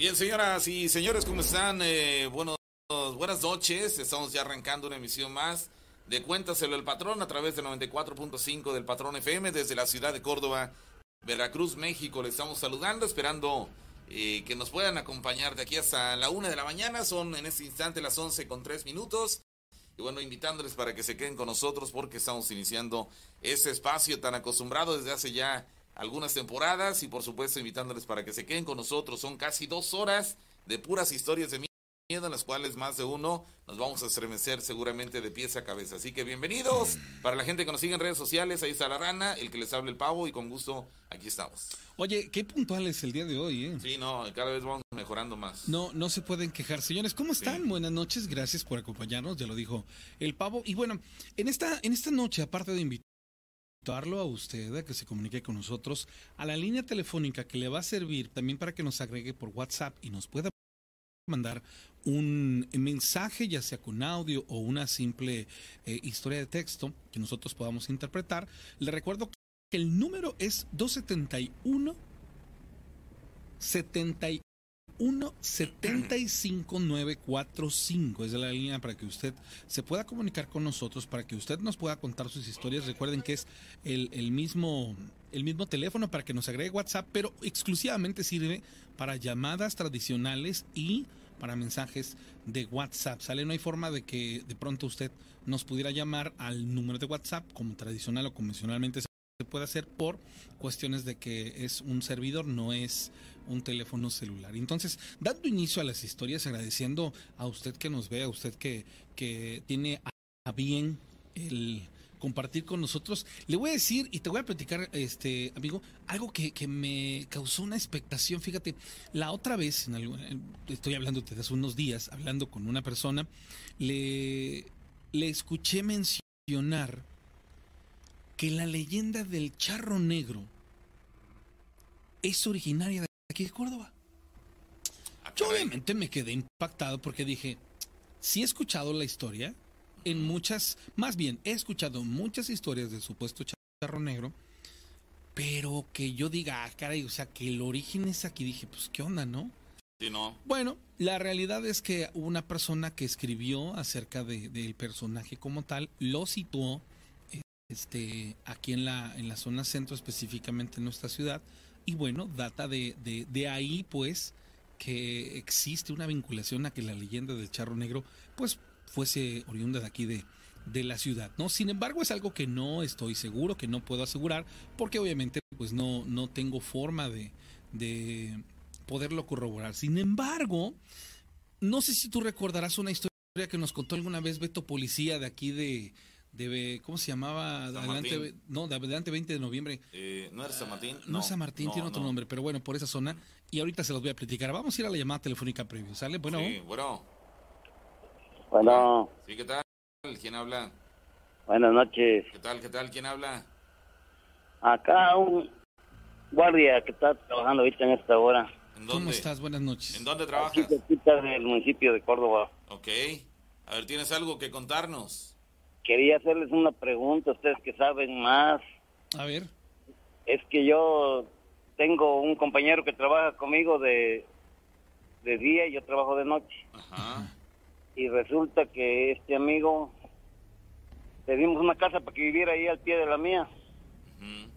Bien, señoras y señores, ¿cómo están? Eh, bueno, buenas noches. Estamos ya arrancando una emisión más de Cuéntaselo el Patrón a través del 94.5 del Patrón FM desde la ciudad de Córdoba, Veracruz, México. Le estamos saludando, esperando eh, que nos puedan acompañar de aquí hasta la una de la mañana. Son en este instante las 11 con tres minutos. Y bueno, invitándoles para que se queden con nosotros porque estamos iniciando ese espacio tan acostumbrado desde hace ya algunas temporadas y por supuesto invitándoles para que se queden con nosotros. Son casi dos horas de puras historias de miedo en las cuales más de uno nos vamos a estremecer seguramente de pies a cabeza. Así que bienvenidos para la gente que nos sigue en redes sociales. Ahí está la rana, el que les habla el pavo y con gusto aquí estamos. Oye, qué puntual es el día de hoy, ¿eh? Sí, no, cada vez vamos mejorando más. No, no se pueden quejar. Señores, ¿cómo están? Buenas noches, gracias por acompañarnos, ya lo dijo el pavo. Y bueno, en esta, en esta noche, aparte de invitar invitarlo a usted a que se comunique con nosotros a la línea telefónica que le va a servir también para que nos agregue por WhatsApp y nos pueda mandar un mensaje, ya sea con audio o una simple eh, historia de texto que nosotros podamos interpretar. Le recuerdo que el número es 271 71 1-75945 es la línea para que usted se pueda comunicar con nosotros, para que usted nos pueda contar sus historias. Recuerden que es el, el, mismo, el mismo teléfono para que nos agregue WhatsApp, pero exclusivamente sirve para llamadas tradicionales y para mensajes de WhatsApp. ¿Sale? No hay forma de que de pronto usted nos pudiera llamar al número de WhatsApp como tradicional o convencionalmente se puede hacer por cuestiones de que es un servidor, no es un teléfono celular. Entonces, dando inicio a las historias, agradeciendo a usted que nos ve, a usted que, que tiene a bien el compartir con nosotros. Le voy a decir y te voy a platicar, este amigo, algo que, que me causó una expectación. Fíjate, la otra vez, en estoy hablando desde hace unos días, hablando con una persona, le, le escuché mencionar que la leyenda del charro negro es originaria de aquí de Córdoba. Yo obviamente me quedé impactado porque dije, sí he escuchado la historia, en muchas, más bien, he escuchado muchas historias del supuesto charro negro, pero que yo diga, ah, caray, o sea, que el origen es aquí, dije, pues, ¿qué onda, no? Sí, no. Bueno, la realidad es que una persona que escribió acerca de, del personaje como tal, lo situó este, aquí en la, en la zona centro, específicamente en nuestra ciudad, y bueno, data de, de, de, ahí, pues, que existe una vinculación a que la leyenda del charro negro, pues, fuese oriunda de aquí de, de la ciudad, ¿no? Sin embargo, es algo que no estoy seguro, que no puedo asegurar, porque obviamente, pues, no, no tengo forma de, de poderlo corroborar. Sin embargo, no sé si tú recordarás una historia que nos contó alguna vez Beto Policía de aquí de, de ¿cómo se llamaba? Adelante, no, de adelante 20 de noviembre. Eh, ¿No era San Martín? No, no es San Martín, no, tiene otro no. nombre, pero bueno, por esa zona. Y ahorita se los voy a platicar. Vamos a ir a la llamada telefónica previo, ¿sale? Bueno. Sí, bueno. Bueno. Sí, ¿qué tal? ¿Quién habla? Buenas noches. ¿Qué tal, qué tal? ¿Quién habla? Acá un guardia que está trabajando ahorita en esta hora. ¿En dónde? ¿Cómo estás? Buenas noches. ¿En dónde trabajas? Aquí cerquita del municipio de Córdoba. Ok. A ver, ¿tienes algo que contarnos? Quería hacerles una pregunta, ustedes que saben más. A ver. Es que yo tengo un compañero que trabaja conmigo de, de día y yo trabajo de noche. Ajá. Y resulta que este amigo le dimos una casa para que viviera ahí al pie de la mía. Ujú.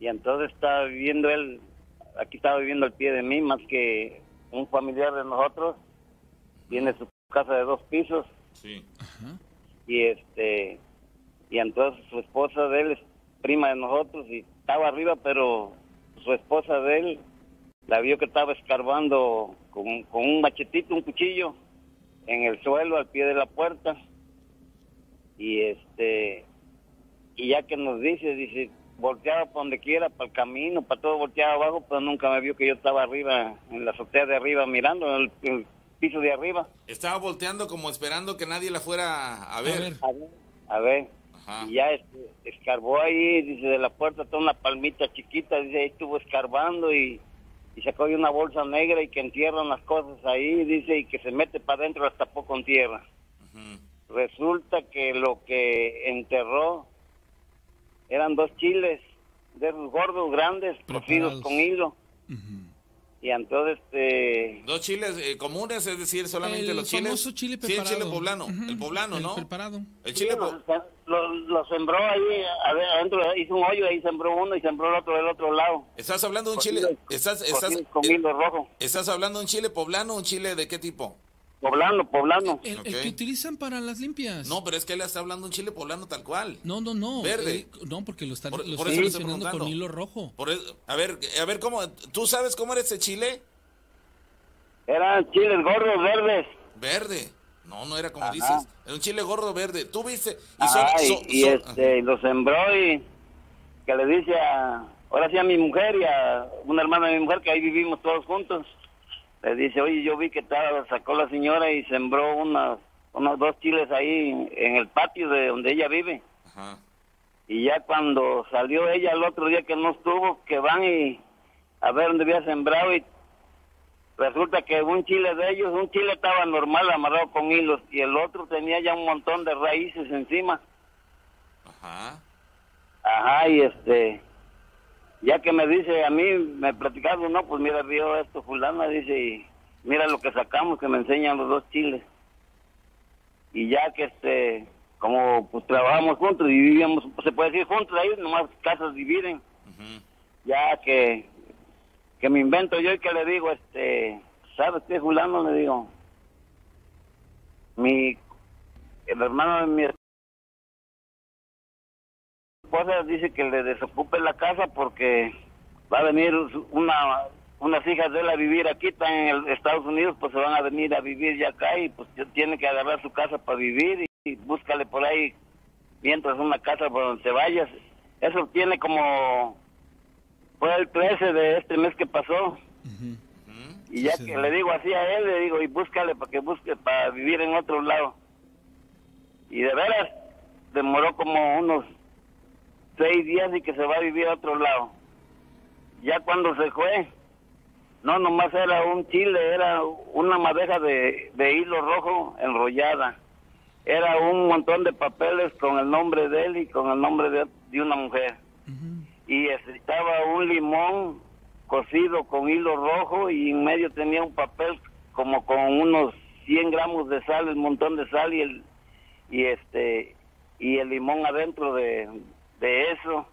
Y entonces está viviendo él, aquí estaba viviendo al pie de mí, más que un familiar de nosotros. Tiene su casa de dos pisos Sí. Y este y entonces su esposa de él es prima de nosotros y estaba arriba pero su esposa de él la vio que estaba escarbando con, con un machetito un cuchillo en el suelo al pie de la puerta. Y este y ya que nos dice dice volteaba para donde quiera para el camino para todo volteaba abajo pero nunca me vio que yo estaba arriba en la azotea de arriba mirando el piso de arriba Estaba volteando como esperando que nadie la fuera a ver. A ver. a. Ajá. Y ya este, escarbó ahí, dice, de la puerta toda una palmita chiquita, dice, ahí estuvo escarbando y, y sacó ahí una bolsa negra y que entierran las cosas ahí, dice, y que se mete para adentro hasta poco en tierra. Resulta que lo que enterró eran dos chiles de esos gordos grandes, cocidos con hilo. Ujú. Y entonces, este... Dos chiles eh, comunes, es decir, solamente El los chiles. famoso chile sí, el chile poblano. Ujú, El poblano, el ¿no? preparado. El chile po- lo, lo sembró ahí, adentro hizo un hoyo, ahí sembró uno y sembró el otro del otro lado. Estás hablando de un chile. Cocido- Estás, estás, con eh, rojo. estás hablando de un chile poblano o un chile de qué tipo? Poblano, poblano. El, que utilizan para las limpias. No, pero es que él está hablando un chile poblano tal cual. no, no. no. Verde. Eh, no, porque lo están, Por- lo por están eso con hilo rojo. Por eso- a ver, a ver cómo. ¿Tú sabes cómo era ese chile? Eran chiles gordos verdes. Verde. No, no era como Ajá. dices. Era un chile gordo verde. Tú viste. Y son- y, y, este, lo sembró y que le dice a, ahora sí a mi mujer y a una hermana de mi mujer que ahí vivimos todos juntos. Le dice, oye, yo vi que estaba, sacó la señora y sembró unas, unos dos chiles ahí en el patio de donde ella vive. Ajá. Y ya cuando salió ella el otro día que no estuvo, que van y a ver dónde había sembrado y resulta que un chile de ellos, un chile estaba normal amarrado con hilos y el otro tenía ya un montón de raíces encima. Ajá. Ajá, y este, ya que me dice a mí, me platicaron, no, pues mira, vio esto fulana, dice, y mira lo que sacamos, que me enseñan los dos chiles. Y ya que este, como pues trabajamos juntos y vivíamos, pues, se puede decir juntos ahí, nomás casas dividen. Ya que, que me invento yo y que le digo, este, ¿sabes qué, fulano? Le digo, mi, el hermano de mi esposa dice que le desocupe la casa porque va a venir una unas hijas de él a vivir aquí, están en el Estados Unidos, pues se van a venir a vivir ya acá y pues tiene que agarrar su casa para vivir y, y búscale por ahí mientras una casa por donde vayas. Eso tiene como fue el 13 de este mes que pasó. Y ya Sí, que sí. le digo así a él, le digo, y búscale para que busque para vivir en otro lado. Y de veras, demoró como unos seis días y que se va a vivir a otro lado. Ya cuando se fue, no nomás era un chile, era una madeja de, de hilo rojo enrollada. Era un montón de papeles con el nombre de él y con el nombre de, de una mujer y estaba un limón cocido con hilo rojo y en medio tenía un papel como con unos 100 gramos de sal, un montón de sal y el y este y el limón adentro de, de eso,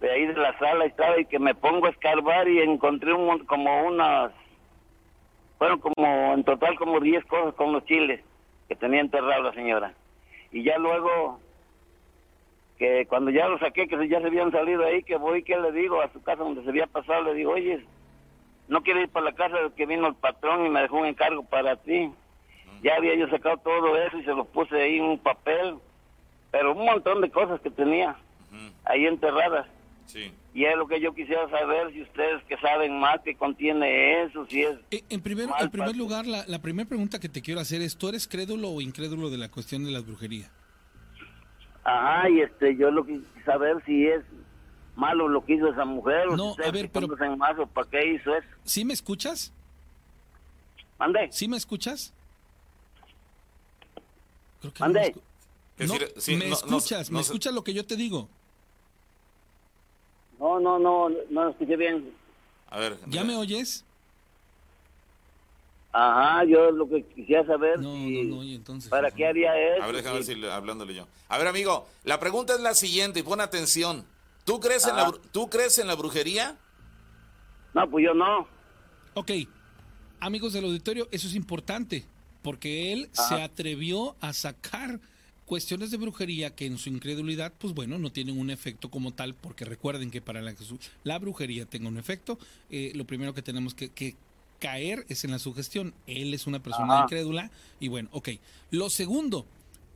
de ahí de la sala estaba y que me pongo a escarbar y encontré un, como unas, fueron como en total como 10 cosas con los chiles que tenía enterrado la señora. Y ya luego que cuando ya lo saqué, que ya se habían salido ahí, que voy, que le digo a su casa donde se había pasado, le digo, oye, no quiero ir para la casa que vino el patrón y me dejó un encargo para ti. Ya había yo sacado todo eso y se lo puse ahí en un papel, pero un montón de cosas que tenía Ahí enterradas. Sí. Y es lo que yo quisiera saber, si ustedes que saben más que contiene eso, si es... Eh, En primer, Mal en primer paso. lugar, la, la primera pregunta que te quiero hacer es, ¿tú eres crédulo o incrédulo de la cuestión de las brujerías? Ajá, y este, yo lo que saber si es malo lo que hizo esa mujer, o No, si a ver, pero- conocen más o para qué hizo eso. ¿Sí me escuchas? ¿Mande? ¿Sí me escuchas? Creo que Mande. me escu- Es No, decir, sí, me no- no- escuchas, no me escuchas lo que yo te digo. No, no, no, no escuché bien. A ver. ¿Ya me oyes? Ajá, yo lo que quisiera saber No, si- no, no, y entonces... para qué haría eso. A ver, déjame ver si- si le- hablándole yo. A ver, amigo, la pregunta es la siguiente, y pon atención. ¿Tú crees, en la, bru- ¿Tú crees en la brujería? No, pues yo no. Ok, amigos del auditorio, eso es importante, porque él Ajá. se atrevió a sacar cuestiones de brujería que en su incredulidad, pues bueno, no tienen un efecto como tal, porque recuerden que para la, la brujería tenga un efecto, eh, lo primero que tenemos que, que caer es en la sugestión. Él es una persona Ajá. incrédula y bueno, ok. Lo segundo,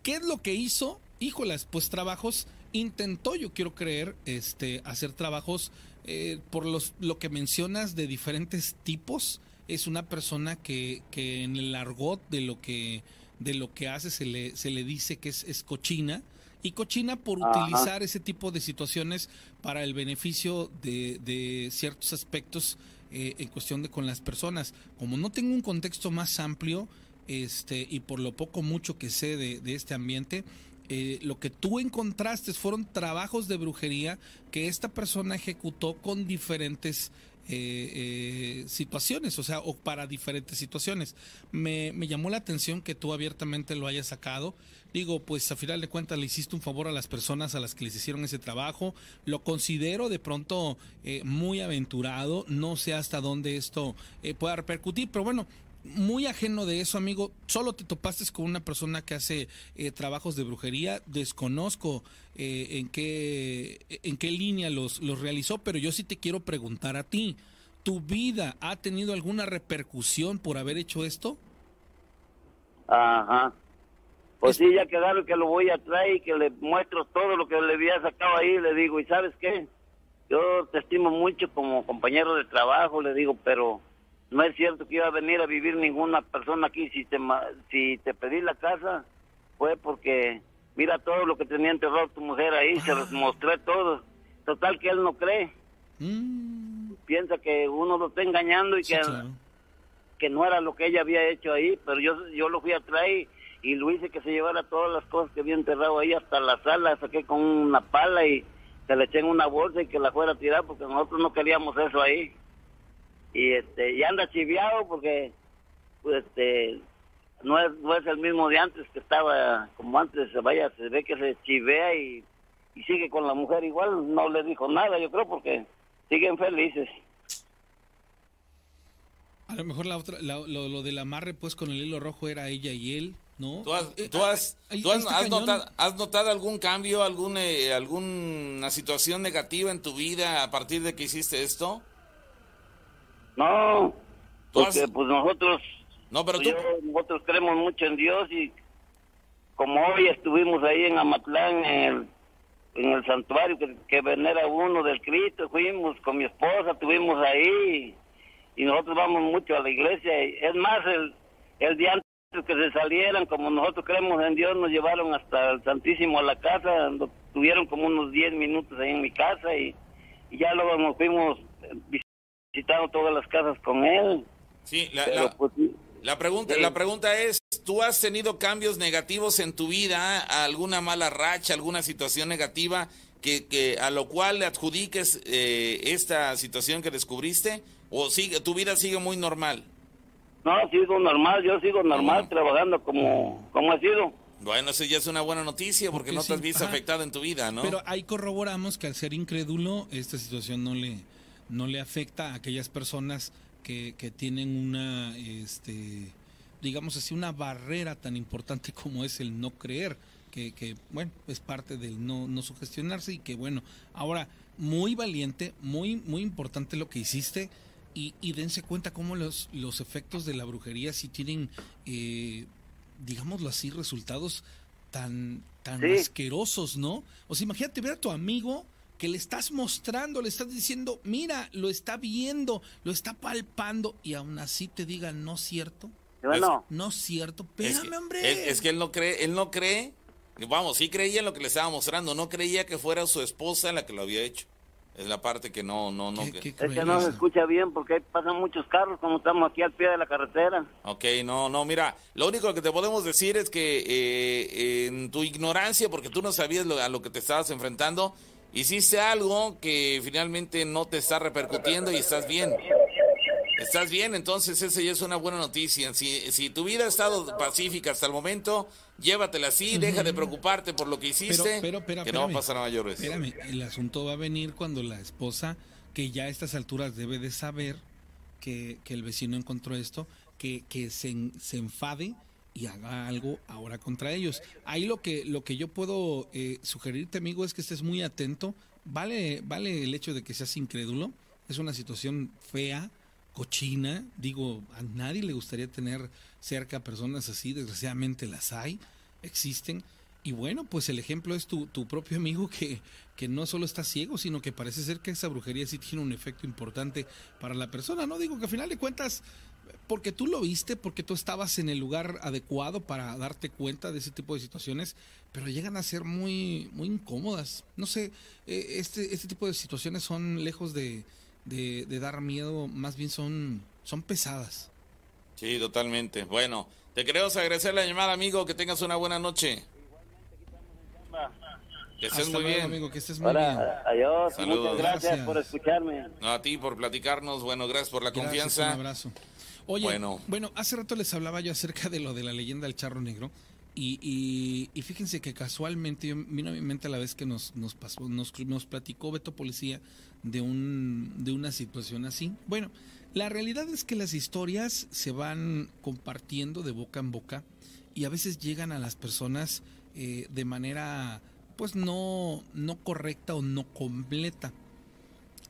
¿qué es lo que hizo? Híjolas, pues trabajos, intentó, yo quiero creer, este, hacer trabajos eh, por los, lo que mencionas de diferentes tipos. Es una persona que, que en el argot de lo que, de lo que hace se le, se le dice que es, es cochina. Y cochina por Ajá. utilizar ese tipo de situaciones para el beneficio de, de ciertos aspectos eh, en cuestión de con las personas. Como no tengo un contexto más amplio, este, y por lo poco mucho que sé de, de este ambiente, eh, lo que tú encontraste fueron trabajos de brujería que esta persona ejecutó con diferentes eh, situaciones, o sea, o para diferentes situaciones. Me, me llamó la atención que tú abiertamente lo hayas sacado. Digo, pues a final de cuentas le hiciste un favor a las personas a las que les hicieron ese trabajo. Lo considero de pronto muy aventurado. No sé hasta dónde esto pueda repercutir, pero bueno, muy ajeno de eso, amigo. Solo te topaste con una persona que hace eh, trabajos de brujería. Desconozco eh, en qué en qué línea los, los realizó, pero yo sí te quiero preguntar a ti. ¿Tu vida ha tenido alguna repercusión por haber hecho esto? Ajá. Pues sí, ya quedaron que lo voy a traer y que le muestro todo lo que le había sacado ahí. Le digo, ¿y sabes qué? Yo te estimo mucho como compañero de trabajo, le digo, pero no es cierto que iba a venir a vivir ninguna persona aquí. Si te, si te pedí la casa, fue porque mira todo lo que tenía enterrado tu mujer ahí, se los mostré todo. Total que él no cree. Mm. Piensa que uno lo está engañando y que, que no era lo que ella había hecho ahí, pero yo, yo lo fui a traer y lo hice que se llevara todas las cosas que había enterrado ahí hasta la sala, saqué con una pala y se le eché en una bolsa y que la fuera a tirar porque nosotros no queríamos eso ahí y este y anda chiviado porque pues este no es no es el mismo de antes que estaba como antes vaya se ve que se chivea y, y sigue con la mujer igual no le dijo nada yo creo porque siguen felices a lo mejor la otra lo, lo, del amarre pues con el hilo rojo era ella y él ¿no? ¿Tú has, eh, tú has, ¿tú has, has, notado, has, notado, algún cambio, algún, eh, alguna situación negativa en tu vida a partir de que hiciste esto? No, porque pues nosotros, no, pero pues, nosotros creemos mucho en Dios y como hoy estuvimos ahí en Amatlán, en el, en el santuario que, venera uno del Cristo, fuimos con mi esposa, estuvimos ahí y nosotros vamos mucho a la iglesia. Es más, el, el día antes que se salieran, como nosotros creemos en Dios, nos llevaron hasta el Santísimo a la casa, tuvieron como unos 10 minutos ahí en mi casa y, y ya luego nos fuimos visitado todas las casas con él. Sí, la, pues, la, pregunta, la pregunta es, ¿tú has tenido cambios negativos en tu vida, alguna mala racha, alguna situación negativa que, que a lo cual le adjudiques eh, esta situación que descubriste? ¿O sigue, tu vida sigue muy normal? No, sigo normal, yo sigo normal, trabajando como, como ha sido. Bueno, eso ya es una buena noticia porque, no te has visto afectado en tu vida, ¿no? Pero ahí corroboramos que al ser incrédulo, esta situación no le no le afecta a aquellas personas que, que tienen una, este, digamos así, una barrera tan importante como es el no creer, que, que bueno, es parte del no, no sugestionarse y que bueno, ahora, muy valiente, muy, muy importante lo que hiciste y, y dense cuenta cómo los, los efectos de la brujería sí tienen, eh, digámoslo así, resultados tan, tan asquerosos, ¿no? O sea, imagínate ver a tu amigo que le estás mostrando, le estás diciendo, mira, lo está viendo, lo está palpando y aún así te diga no es cierto. Bueno, no es cierto, espérame, hombre. Es, que él no cree, él no cree, vamos, sí creía en lo que le estaba mostrando, no creía que fuera su esposa la que lo había hecho. Es la parte que no, no, no. es que no se escucha bien porque pasan muchos carros como estamos aquí al pie de la carretera. Ok, no, no, mira, lo único que te podemos decir es que eh, en tu ignorancia, porque tú no sabías a lo que te estabas enfrentando, hiciste algo que finalmente no te está repercutiendo y estás bien. Estás bien, entonces esa ya es una buena noticia. Si, si tu vida ha estado pacífica hasta el momento, llévatela así, deja de preocuparte por lo que hiciste, pero, pero, que no va a pasar a mayores. Espérame, el asunto va a venir cuando la esposa, que ya a estas alturas debe de saber que, que el vecino encontró esto, que, que se, se enfade y haga algo ahora contra ellos. Ahí lo que, lo que yo puedo eh, sugerirte, amigo, es que estés muy atento. Vale, vale el hecho de que seas incrédulo. Es una situación fea, cochina. Digo, a nadie le gustaría tener cerca personas así. Desgraciadamente las hay, existen. Y bueno, pues el ejemplo es tu, tu propio amigo que, que no solo está ciego, sino que parece ser que esa brujería sí tiene un efecto importante para la persona. No digo que al final de cuentas porque tú lo viste, porque tú estabas en el lugar adecuado para darte cuenta de ese tipo de situaciones, pero llegan a ser muy, muy incómodas. No sé, eh, este, este tipo de situaciones son lejos de, de, dar miedo, más bien son, son pesadas. Sí, totalmente. Bueno, te queremos agradecer la llamada, amigo. Que tengas una buena noche. Que estés Hasta muy luego, bien. amigo, que estés muy bien. Ahora, adiós. Saludos. Muchas gracias, Gracias. por escucharme. No, a ti por platicarnos. Bueno, gracias por la Gracias, confianza. un abrazo. Oye, Bueno. bueno. hace rato les hablaba yo acerca de lo de la leyenda del charro negro. Y, y- y fíjense que casualmente yo- vino a mi mente a la vez que nos, nos pasó, nos, nos platicó Beto Policía de un de una situación así. Bueno, la realidad es que las historias se van compartiendo de boca en boca y a veces llegan a las personas eh, de manera pues no, no correcta o no completa.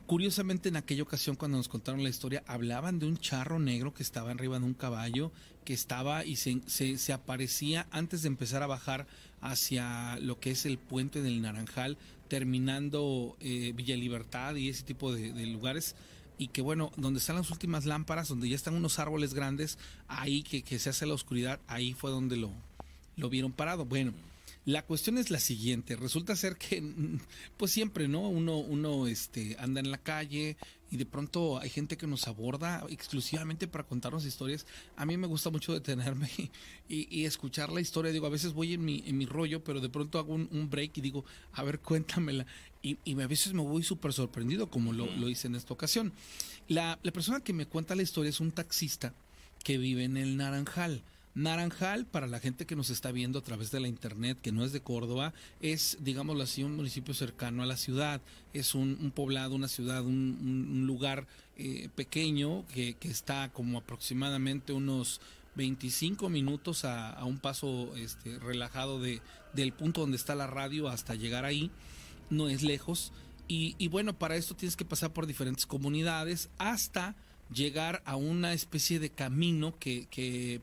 Curiosamente en aquella ocasión cuando nos contaron la historia hablaban de un charro negro que estaba arriba de un caballo que estaba y se, aparecía antes de empezar a bajar hacia lo que es el puente del Naranjal terminando eh, Villa Libertad y ese tipo de, de lugares y que bueno, donde están las últimas lámparas, donde ya están unos árboles grandes, ahí que, que se hace la oscuridad, ahí fue donde lo, lo vieron parado. Bueno, la cuestión es la siguiente, resulta ser que pues siempre, ¿no? Uno, uno este, anda en la calle y de pronto hay gente que nos aborda exclusivamente para contarnos historias. A mí me gusta mucho detenerme y, y escuchar la historia. Digo, a veces voy en mi, en mi rollo, pero de pronto hago un, un break y digo, a ver, cuéntamela. Y, y a veces me voy súper sorprendido, como lo, lo hice en esta ocasión. La, la persona que me cuenta la historia es un taxista que vive en el Naranjal. Naranjal, para la gente que nos está viendo a través de la internet, que no es de Córdoba, es, digámoslo así, un municipio cercano a la ciudad. Es un, poblado, una ciudad, un, lugar eh, pequeño que, está como aproximadamente unos 25 minutos a, a un paso este, relajado de, del punto donde está la radio hasta llegar ahí. No es lejos. Y, bueno, para esto tienes que pasar por diferentes comunidades hasta llegar a una especie de camino que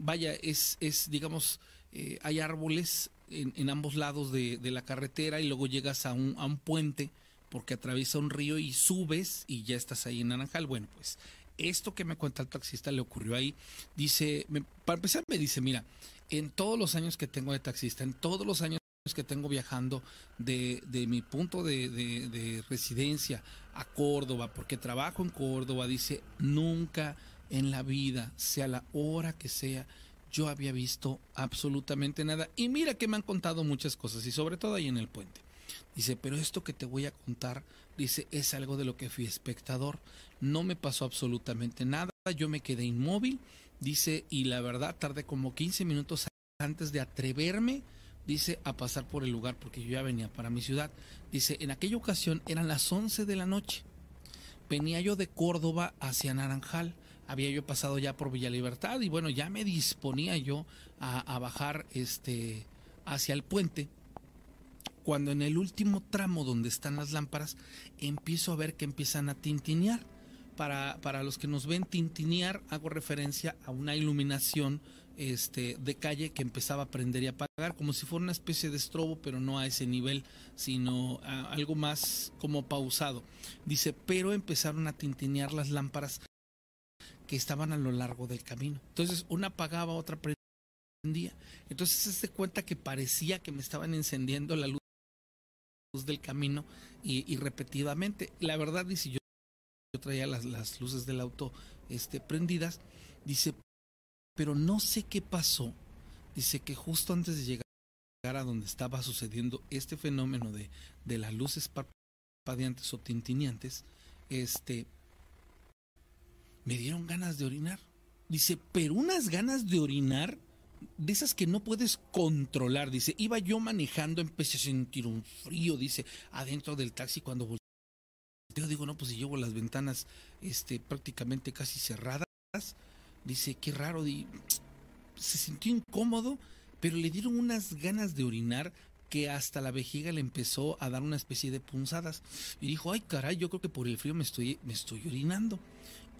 vaya, es, es digamos, eh, hay árboles en, en ambos lados de, de la carretera y luego llegas a un, a un puente porque atraviesa un río y subes y ya estás ahí en Naranjal. Bueno, pues esto que me cuenta el taxista le ocurrió ahí. Dice, me- para empezar me dice, mira, en todos los años que tengo de taxista, en todos los años que tengo viajando de, de mi punto de, de- de residencia a Córdoba, porque trabajo en Córdoba, dice, nunca en la vida, sea la hora que sea, yo había visto absolutamente nada. Y mira que me han contado muchas cosas, y sobre todo ahí en el puente. Dice, pero esto que te voy a contar, dice, es algo de lo que fui espectador. No me pasó absolutamente nada, yo me quedé inmóvil, dice, y la verdad tardé como 15 minutos antes de atreverme, dice, a pasar por el lugar, porque yo ya venía para mi ciudad. Dice, en aquella ocasión eran las 11 de la noche. Venía yo de Córdoba hacia Naranjal. Había yo pasado ya por Villa Libertad y bueno, ya me disponía yo a, bajar este hacia el puente. Cuando en el último tramo donde están las lámparas, empiezo a ver que empiezan a tintinear. Para, para los que nos ven tintinear, hago referencia a una iluminación este, de calle que empezaba a prender y apagar, como si fuera una especie de estrobo, pero no a ese nivel, sino algo más como pausado. Dice, pero empezaron a tintinear las lámparas que estaban a lo largo del camino. Entonces, una apagaba, otra prendía. Entonces, se cuenta que parecía que me estaban encendiendo la luz del camino y, y repetidamente. La verdad, dice, yo, yo traía las, las luces del auto este, prendidas. Dice, pero no sé qué pasó. Dice que justo antes de llegar a donde estaba sucediendo este fenómeno de, de las luces parpadeantes o tintineantes, este, me dieron ganas de orinar. Dice, pero unas ganas de orinar de esas que no puedes controlar. Dice, iba yo manejando, empecé a sentir un frío, dice, adentro del taxi cuando volteo. Digo, no, pues si llevo las ventanas este, prácticamente casi cerradas. Dice, qué raro. Se sintió incómodo, pero le dieron unas ganas de orinar que hasta la vejiga le empezó a dar una especie de punzadas. Y dijo, ay caray, yo creo que por el frío me estoy, me estoy orinando.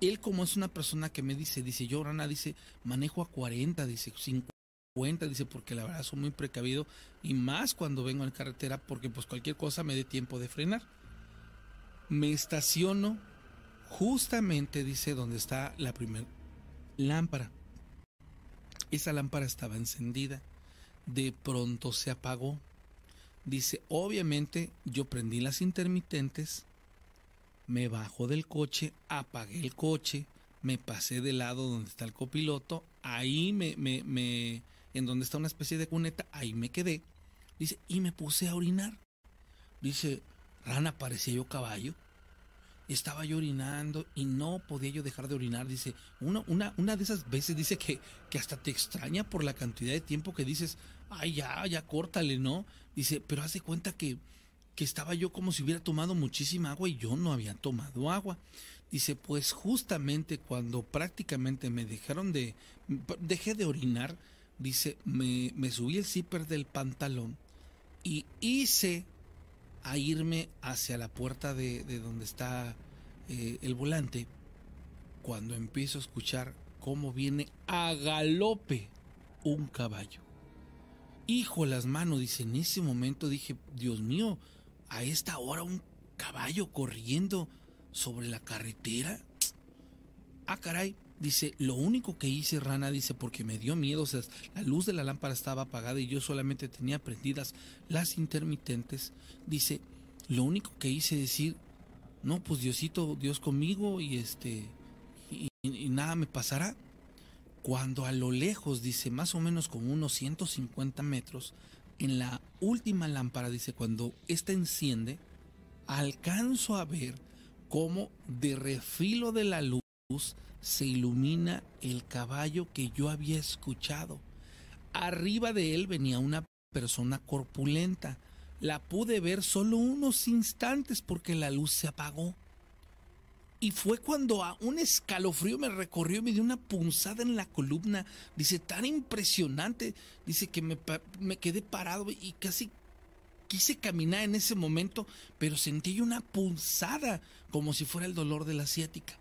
Él como es una persona que me dice, dice, yo Rana, dice, manejo a 40, dice, 50, dice, porque la verdad soy muy precavido y más cuando vengo en carretera porque pues cualquier cosa me dé tiempo de frenar. Me estaciono justamente, dice, donde está la primera lámpara. Esa lámpara estaba encendida. De pronto se apagó. Dice, obviamente yo prendí las intermitentes, me bajo del coche, apagué el coche, me pasé del lado donde está el copiloto, ahí me, me, en donde está una especie de cuneta, ahí me quedé. Dice, y me puse a orinar. Dice, rana, parecía yo caballo. Estaba yo orinando y no podía yo dejar de orinar. Dice, una, una, una de esas veces dice que, que hasta te extraña por la cantidad de tiempo que dices, ay, ya, ya córtale, ¿no? Dice, pero haz de cuenta que, que estaba yo como si hubiera tomado muchísima agua y yo no había tomado agua. Dice, pues justamente cuando prácticamente me dejaron de, dejé de orinar, dice, me, me subí el zipper del pantalón y hice a irme hacia la puerta de, de donde está eh, el volante cuando empiezo a escuchar cómo viene a galope un caballo. Hijo las manos, dice, en ese momento dije, Dios mío, a esta hora un caballo corriendo sobre la carretera. Ah, caray, dice, lo único que hice, Rana, dice, porque me dio miedo, o sea, la luz de la lámpara estaba apagada y yo solamente tenía prendidas las intermitentes. Dice, lo único que hice decir, no, pues Diosito, Dios conmigo y este, y, y nada me pasará. Cuando a lo lejos, dice, más o menos como unos 150 metros, en la última lámpara, dice, cuando ésta enciende, alcanzo a ver cómo de refilo de la luz se ilumina el caballo que yo había escuchado. Arriba de él venía una persona corpulenta. La pude ver solo unos instantes porque la luz se apagó. Y fue cuando a un escalofrío me recorrió y me dio una punzada en la columna. Dice, tan impresionante. Dice que me, me quedé parado y casi quise caminar en ese momento, pero sentí una punzada como si fuera el dolor de la ciática.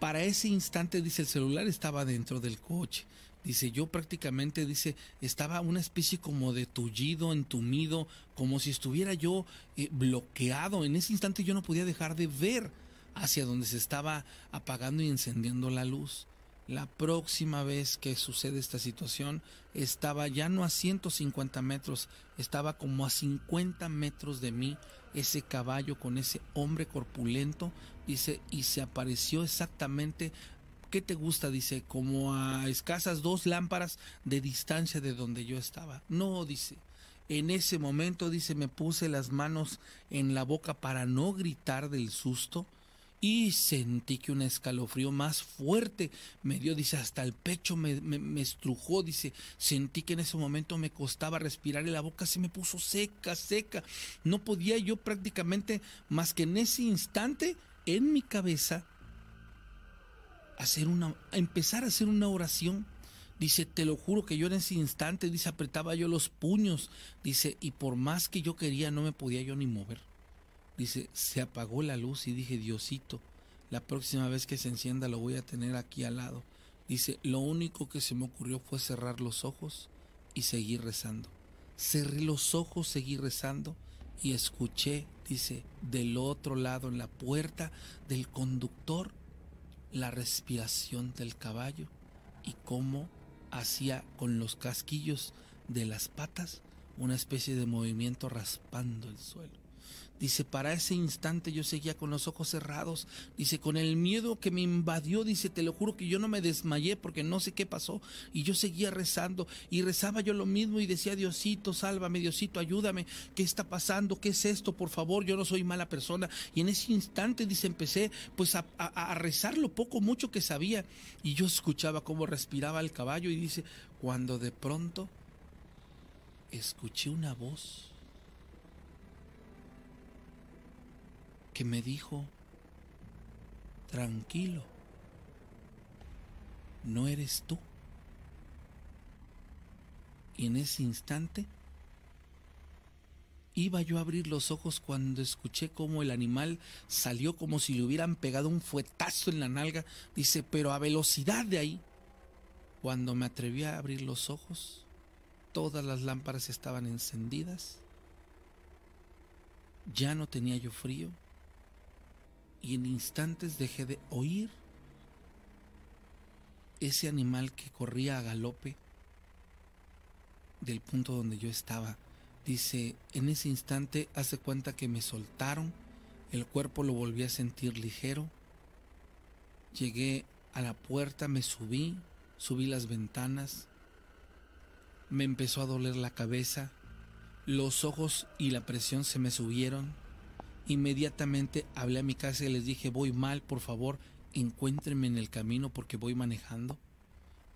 Para ese instante, dice, el celular estaba dentro del coche. Dice, yo prácticamente, dice, estaba una especie como de tullido, entumido, como si estuviera yo eh, bloqueado. En ese instante yo no podía dejar de ver hacia donde se estaba apagando y encendiendo la luz. La próxima vez que sucede esta situación, estaba ya no a 150 metros, estaba como a 50 metros de mí, ese caballo con ese hombre corpulento, dice, y se apareció exactamente, ¿qué te gusta? Dice, como a escasas dos lámparas de distancia de donde yo estaba. No, dice, en ese momento, dice, me puse las manos en la boca para no gritar del susto y sentí que un escalofrío más fuerte me dio, dice, hasta el pecho me, me, estrujó, dice, sentí que en ese momento me costaba respirar y la boca se me puso seca, seca. No podía yo prácticamente más que en ese instante, en mi cabeza, hacer una, empezar a hacer una oración. Dice, te lo juro que yo en ese instante, dice, apretaba yo los puños, dice, y por más que yo quería, no me podía yo ni mover. Dice, se apagó la luz y dije, Diosito, la próxima vez que se encienda lo voy a tener aquí al lado. Dice, lo único que se me ocurrió fue cerrar los ojos y seguir rezando. Cerré los ojos, seguí rezando y escuché, dice, del otro lado en la puerta del conductor la respiración del caballo y cómo hacía con los casquillos de las patas una especie de movimiento raspando el suelo. Dice, para ese instante yo seguía con los ojos cerrados. Dice, con el miedo que me invadió, dice, te lo juro que yo no me desmayé porque no sé qué pasó. Y yo seguía rezando y rezaba yo lo mismo y decía, Diosito, sálvame, Diosito, ayúdame. ¿Qué está pasando? ¿Qué es esto? Por favor, yo no soy mala persona. Y en ese instante, dice, empecé pues a, a, a rezar lo poco, mucho que sabía. Y yo escuchaba cómo respiraba el caballo y dice, cuando de pronto escuché una voz que me dijo, tranquilo, no eres tú. Y en ese instante iba yo a abrir los ojos cuando escuché cómo el animal salió como si le hubieran pegado un fuetazo en la nalga. Dice, pero a velocidad de ahí. Cuando me atreví a abrir los ojos, todas las lámparas estaban encendidas. Ya no tenía yo frío y en instantes dejé de oír ese animal que corría a galope del punto donde yo estaba. Dice, en ese instante hace cuenta que me soltaron, el cuerpo lo volví a sentir ligero, llegué a la puerta, me subí, subí las ventanas, me empezó a doler la cabeza, Los ojos y la presión se me subieron. Inmediatamente hablé a mi casa y les dije, voy mal, por favor, encuéntrenme en el camino porque voy manejando.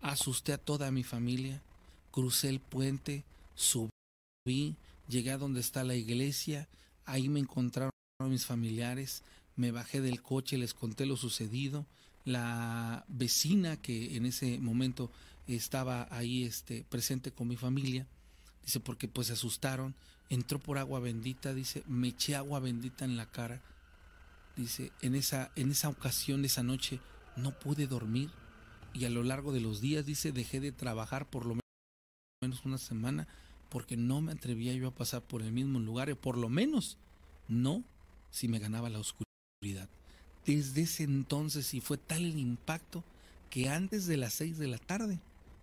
Asusté a toda mi familia, crucé el puente, subí, llegué a donde está la iglesia, ahí me encontraron mis familiares, me bajé del coche, les conté lo sucedido, la vecina que en ese momento estaba ahí este, presente con mi familia, dice, porque pues se asustaron, entró por agua bendita, dice, me eché agua bendita en la cara, dice, en esa, en esa ocasión, esa noche, no pude dormir y a lo largo de los días, dice, dejé de trabajar por lo menos una semana porque no me atrevía yo a pasar por el mismo lugar, y por lo menos no si me ganaba la oscuridad. Desde ese entonces y fue tal el impacto que antes de las seis de la tarde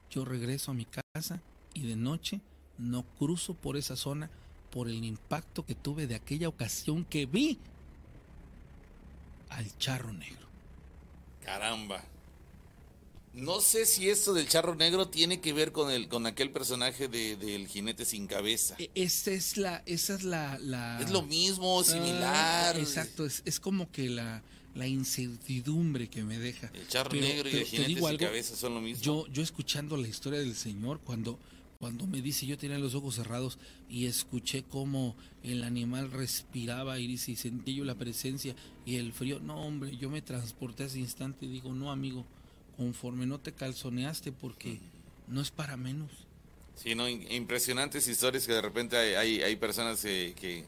yo regreso a mi casa y de noche no cruzo por esa zona por el impacto que tuve de aquella ocasión que vi al charro negro. Caramba. No sé si esto del charro negro tiene que ver con el con aquel personaje de, del jinete sin cabeza. E, esa es la, esa es la, la... Es lo mismo, similar. Ah, exacto, es, es como que la, la incertidumbre que me deja. El charro negro y el jinete sin cabeza son lo mismo. Yo, yo escuchando la historia del Señor, cuando, cuando me dice, yo tenía los ojos cerrados y escuché cómo el animal respiraba y dice, y sentí yo la presencia y el frío. No, hombre, yo me transporté ese instante y digo, no, amigo conforme no te calzoneaste porque no es para menos. Sí, no, impresionantes historias que de repente hay, hay, personas eh, que,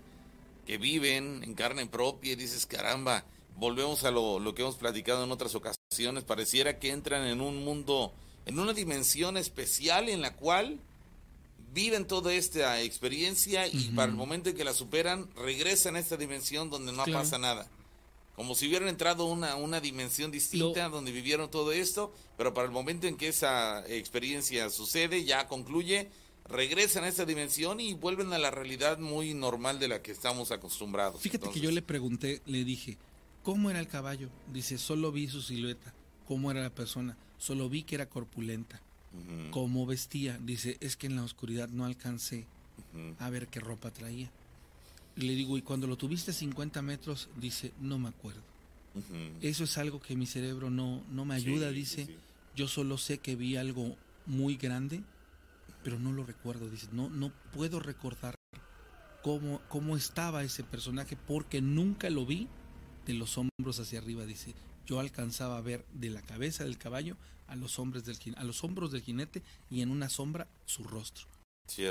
que viven en carne propia y dices, caramba, volvemos a lo, lo que hemos platicado en otras ocasiones, pareciera que entran en un mundo, en una dimensión especial en la cual viven toda esta experiencia y para el momento en que la superan, regresan a esta dimensión donde no pasa nada como si hubieran entrado una, una dimensión distinta donde vivieron todo esto, pero para el momento en que esa experiencia sucede, ya concluye, regresan a esa dimensión y vuelven a la realidad muy normal de la que estamos acostumbrados. Fíjate que yo le pregunté, le dije, ¿cómo era el caballo? Dice, solo vi su silueta. ¿Cómo era la persona? Solo vi que era corpulenta. ¿Cómo vestía? Dice, es que en la oscuridad no alcancé a ver qué ropa traía le digo, y cuando lo tuviste 50 metros, dice, no me acuerdo. Eso es algo que mi cerebro no, no me ayuda, dice. Yo solo sé que vi algo muy grande, pero no lo recuerdo, dice. No, no puedo recordar cómo, cómo estaba ese personaje porque nunca lo vi de los hombros hacia arriba, dice. Yo alcanzaba a ver de la cabeza del caballo a los, hombres del, a los hombros del jinete y en una sombra su rostro.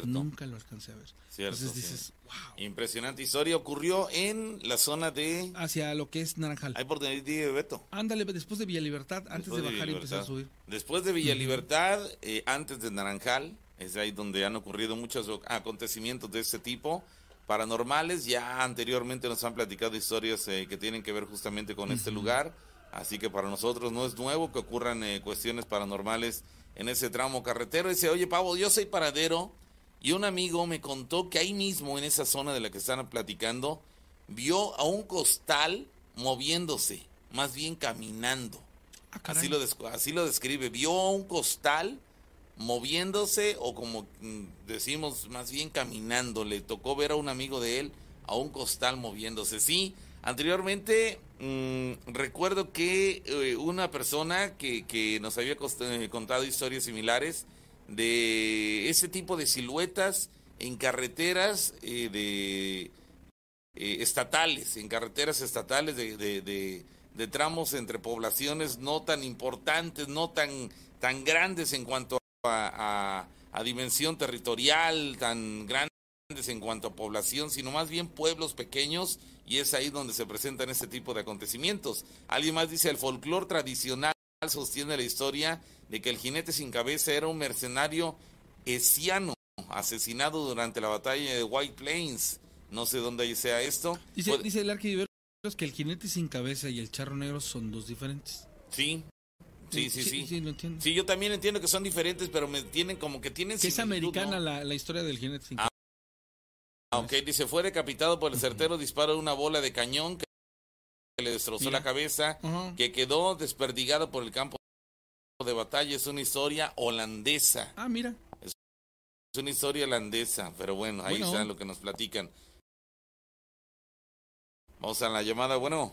Nunca lo alcancé a ver. Entonces dices, wow. Impresionante historia. Ocurrió en la zona de. Hacia lo que es Naranjal. Ahí por donde Beto. Ándale, después de Villa Libertad, antes de, bajar y empezar a subir. Después de Villa Libertad, eh, antes de Naranjal, es ahí donde han ocurrido muchos acontecimientos de este tipo. Paranormales, ya anteriormente nos han platicado historias eh, que tienen que ver justamente con este lugar. Así que para nosotros no es nuevo que ocurran eh, cuestiones paranormales en ese tramo carretero. Dice, oye Pavo, yo soy paradero y un amigo me contó que ahí mismo, en esa zona de la que están platicando, vio a un costal moviéndose, más bien caminando. Ah, así, lo así lo describe. Vio a un costal moviéndose o como mm, decimos, más bien caminando. Le tocó ver a un amigo de él a un costal moviéndose. Sí, anteriormente mm, recuerdo que eh, una persona que, que nos había eh, contado historias similares, de ese tipo de siluetas en carreteras eh, de eh, estatales, en carreteras estatales de, de, de, tramos entre poblaciones no tan importantes, no tan, tan grandes en cuanto a, a, dimensión territorial, tan grandes en cuanto a población, sino más bien pueblos pequeños y es ahí donde se presentan este tipo de acontecimientos. Alguien más dice el folclore tradicional sostiene la historia de que el jinete sin cabeza era un mercenario esiano asesinado durante la batalla de White Plains. No sé dónde sea esto. Dice, dice el arquivero que el jinete sin cabeza y el charro negro son dos diferentes. Sí. Sí, sí, sí. Sí, sí yo también entiendo que son diferentes, pero me tienen como que tienen Que es americana la, la, historia del jinete sin cabeza. Ah, ok, dice, fue decapitado por el certero disparo de una bola de cañón que le destrozó la cabeza, que quedó desperdigado por el campo de batalla. Es una historia holandesa. Ah, mira. Es una historia holandesa, pero bueno, ahí Bueno. está lo que nos platican. Vamos a la llamada, bueno.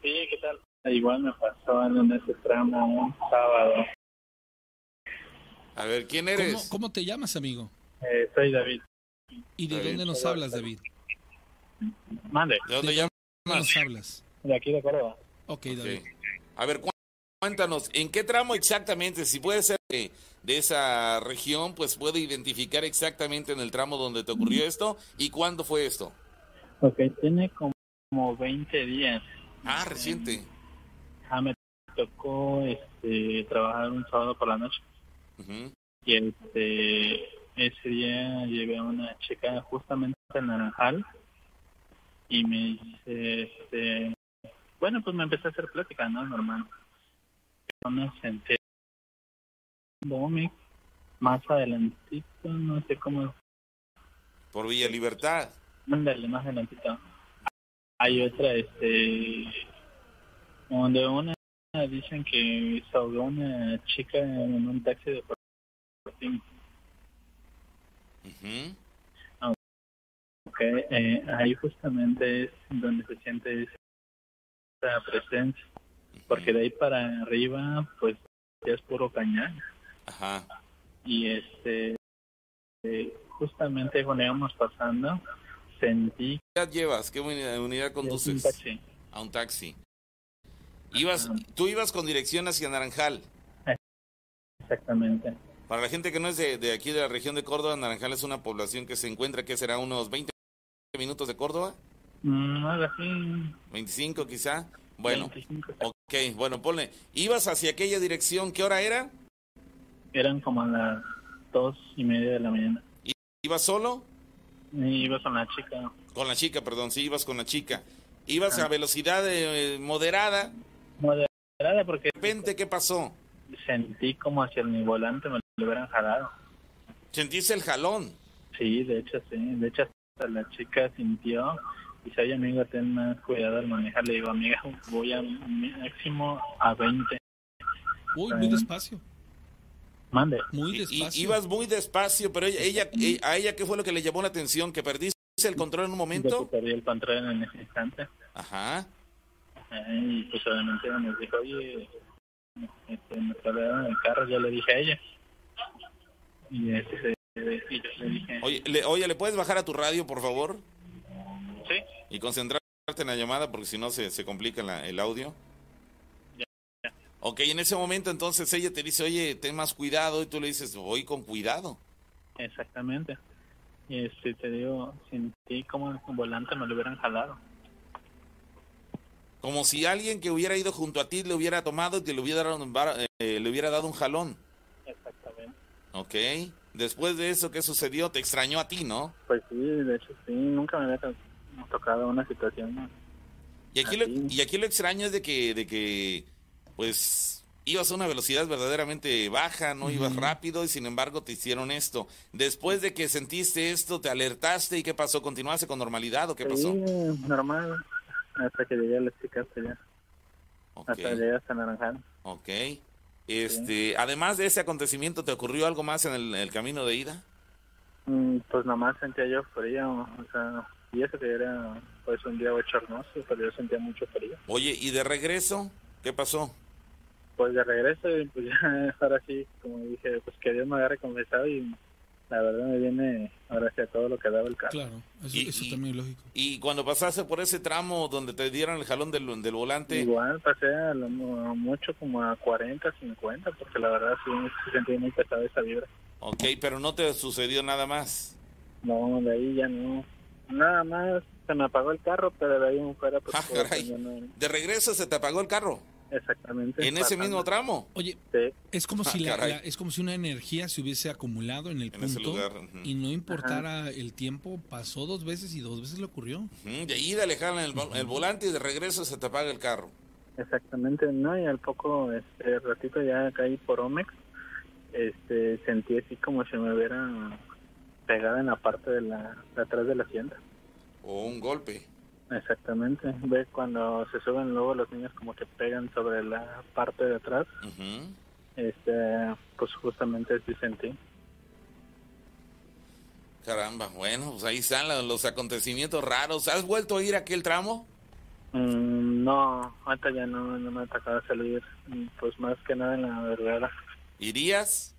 Sí, ¿qué tal? Igual me pasó en ese tramo un sábado. A ver, ¿quién ¿Cómo, eres? cómo te llamas, amigo? Eh, soy David. ¿Y de dónde nos hablas, David? Mande, ¿De dónde ¿De llamas? ¿Dónde nos hablas? de aquí de Córdoba. Ok. David. A ver, cu- cuéntanos, ¿en qué tramo exactamente? Si puede ser de, de esa región, pues puede identificar exactamente en el tramo donde te ocurrió esto y cuándo fue esto. Ok, tiene como 20 días. Ah, reciente. Ah, me tocó este, trabajar un sábado por la noche. Y este, ese día llevé a una chica justamente en Naranjal. Y me dice, este, bueno, pues me empecé a hacer plática, ¿no? Normal. Yo me senté más adelantito, no sé cómo Por Villa Libertad. Ándale, más adelantito. Hay otra, este, donde una dicen que se ahogó una chica en un taxi de Ok, eh, ahí justamente es donde se siente esa presencia, porque de ahí para arriba, pues ya es puro cañón. Ajá. Y este, eh, justamente cuando íbamos pasando, sentí ¿Qué edad llevas? ¿Qué unidad, unidad que es un conduces? taxi. A un taxi. Ibas, tú ibas con dirección hacia Naranjal. Exactamente. Para la gente que no es de, de aquí de la región de Córdoba, Naranjal es una población que se encuentra, que será unos 20 minutos de Córdoba, Mm, algo así. 25 quizá. Bueno, 25. ok, bueno, ponle. Ibas hacia aquella dirección, ¿qué hora era? Eran como a las dos y media de la mañana. ¿Ibas solo? Y iba con la chica. Con la chica, perdón, sí, ibas con la chica. Ibas Ah. a velocidad eh, moderada. Moderada porque De repente, ¿qué pasó? sentí como hacia mi volante me lo hubieran jalado. Sentiste el jalón. Sí, de hecho, sí. De hecho, hasta la chica sintió. Y si amigo, ten más cuidado al manejar. Le digo, amiga, voy a máximo a 20. Uy, muy despacio. Mande. Muy despacio. ibas muy despacio, pero ella, ella, eh, a ella, ¿qué fue lo que le llamó la atención? ¿Que perdiste el control en un Yo momento? perdí el control en ese instante. Ajá. Y pues obviamente nos dijo, oye, este, me trasladaron el carro, yo le dije a ella. Y, este, y yo le dije, Oye le, oye, ¿le puedes bajar a tu radio, por favor? sí, Y concentrarte en la llamada, porque si no se, se complica la- el audio. Ya. Ok, en ese momento entonces ella te dice, oye, ten más cuidado, y tú le dices, voy con cuidado. exactamente. Y este, te digo, sentí como el volante me lo hubieran jalado. Como si alguien que hubiera ido junto a ti le hubiera tomado y te le hubiera dado un, bar- eh, le hubiera dado un jalón. Ok. Después de eso, ¿qué sucedió? Te extrañó a ti, ¿no? Pues sí, de hecho sí, nunca me había to- tocado una situación Y aquí, lo, y aquí lo extraño es de que, de que, pues, ibas a una velocidad verdaderamente baja, no ibas rápido y sin embargo te hicieron esto. Después de que sentiste esto, te alertaste y qué pasó? ¿Continuaste con normalidad o qué pasó? Sí, normal. Hasta que llegué a la chica hasta allá. Ok, Hasta llegué hasta Naranjal. ok. Este, además de ese acontecimiento, ¿te ocurrió algo más en el, el camino de ida? Mm, Pues nomás sentía yo frío, o sea, y eso que era pues un día bochornoso, pero yo sentía mucho frío. Oye, ¿y de regreso? ¿Qué pasó? Pues de regreso, y pues ya ahora sí, como dije, pues que Dios me agarre confesado y la verdad me viene ahora sí a todo lo que daba el carro. Claro, eso, Y- eso y- también es lógico. Y cuando pasaste por ese tramo donde te dieron el jalón del, del volante, Igual pasé a lo mucho como a 40, 50, porque la verdad sí sí sentí muy pesada esa vibra. ok, pero no te sucedió nada más. No, de ahí ya no. Nada más se me apagó el carro, pero de ahí en fuera pues Ah, no- De regreso se te apagó el carro. Exactamente. En ese mismo tramo. Oye, Sí. es como Ah, si la, es como si una energía se hubiese acumulado en el En punto lugar. y no importara el tiempo, pasó dos veces y dos veces le ocurrió. Ujú, De ida le jalan el volante y de regreso se te apaga el carro. Exactamente, no, y al poco este ratito ya caí por Omex, este sentí así como si me hubiera pegado en la parte de la de atrás de la hacienda. O un golpe. Exactamente, ve cuando se suben luego los niños como que pegan sobre la parte de atrás, este pues justamente así sentí. Caramba, bueno, pues ahí están los, los acontecimientos raros. ¿Has vuelto a ir a aquel tramo? Mm, no, ahorita ya no, no me ha tocado salir. Mm, Pues más que nada en la verdadera. ¿Irías?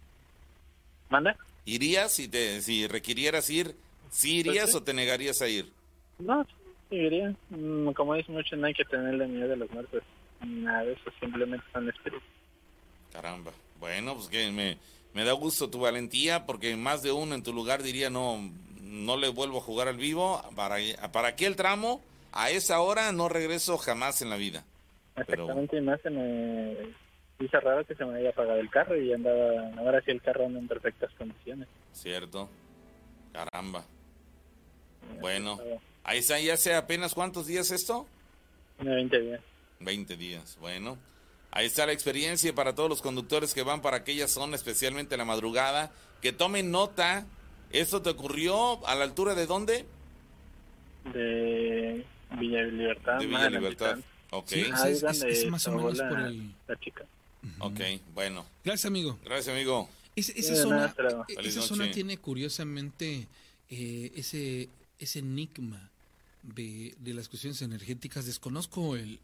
¿Manda? ¿Irías si te si requirieras ir? ¿Sí irías Pues sí. o te negarías a ir? No, sí iría. Mm, Como dice mucho, no hay que tenerle miedo a los muertos. Nada de eso, simplemente son espíritus. Caramba. Bueno, pues que me, me da gusto tu valentía porque más de uno en tu lugar diría no no le vuelvo a jugar al vivo para para aquel tramo a esa hora no regreso jamás en la vida. Pero- Exactamente, y más se me hizo raro que se me había apagado el carro y andaba, ahora sí el carro anda en perfectas condiciones. Cierto. Caramba. Bueno, ahí está, ya sé apenas cuántos días esto? Tiene 20 días. 20 días. Bueno, ahí está la experiencia para todos los conductores que van para aquella zona, especialmente en la madrugada. Que tomen nota. ¿Esto te ocurrió a la altura de dónde? De Villa Libertad. De Villa Libertad. Ok, Sí. Es- más o menos la, por el- la chica. ok, bueno. Gracias, amigo. Gracias, amigo. Es- esa zona, Feliz esa zona tiene curiosamente eh, ese, ese enigma de, de las cuestiones energéticas. Desconozco el,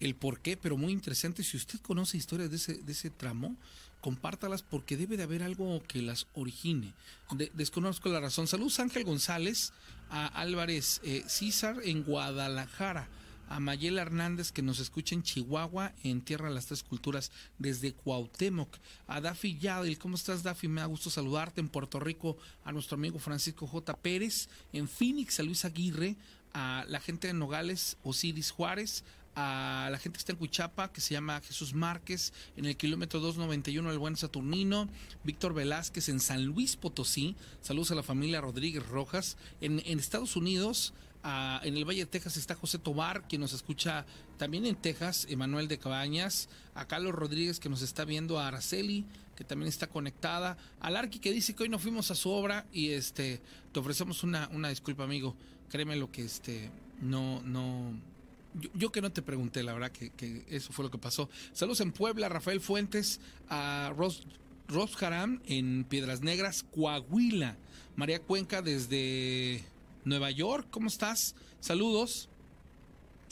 el, por qué, pero muy interesante. Si usted conoce historias de ese, de ese tramo, compártalas porque debe de haber algo que las origine. De- desconozco la razón. Saludos Ángel González, a Álvarez eh, César en Guadalajara. A Mayela Hernández que nos escucha en Chihuahua, en Tierra de las Tres Culturas, desde Cuauhtémoc. A Dafi Yadel, ¿cómo estás Dafi? Me da gusto saludarte en Puerto Rico. A nuestro amigo Francisco J. Pérez, en Phoenix, a Luis Aguirre. A la gente de Nogales, Osiris Juárez. A la gente que está en Cuichapa, que se llama Jesús Márquez, en el kilómetro 291 del Buen Saturnino. Víctor Velázquez en San Luis Potosí. Saludos a la familia Rodríguez Rojas. En, en Estados Unidos, En el Valle de Texas está José Tobar, quien nos escucha también en Texas, Emanuel de Cabañas, a Carlos Rodríguez, que nos está viendo, a Araceli, que también está conectada, a Larky, que dice que hoy no fuimos a su obra y este te ofrecemos una, una disculpa, amigo. Créeme lo que este no, no. Yo, que no te pregunté, la verdad que, que eso fue lo que pasó. Saludos en Puebla, Rafael Fuentes, a Ros, Ros en Piedras Negras, Coahuila. María Cuenca desde Nueva York, ¿cómo estás? Saludos.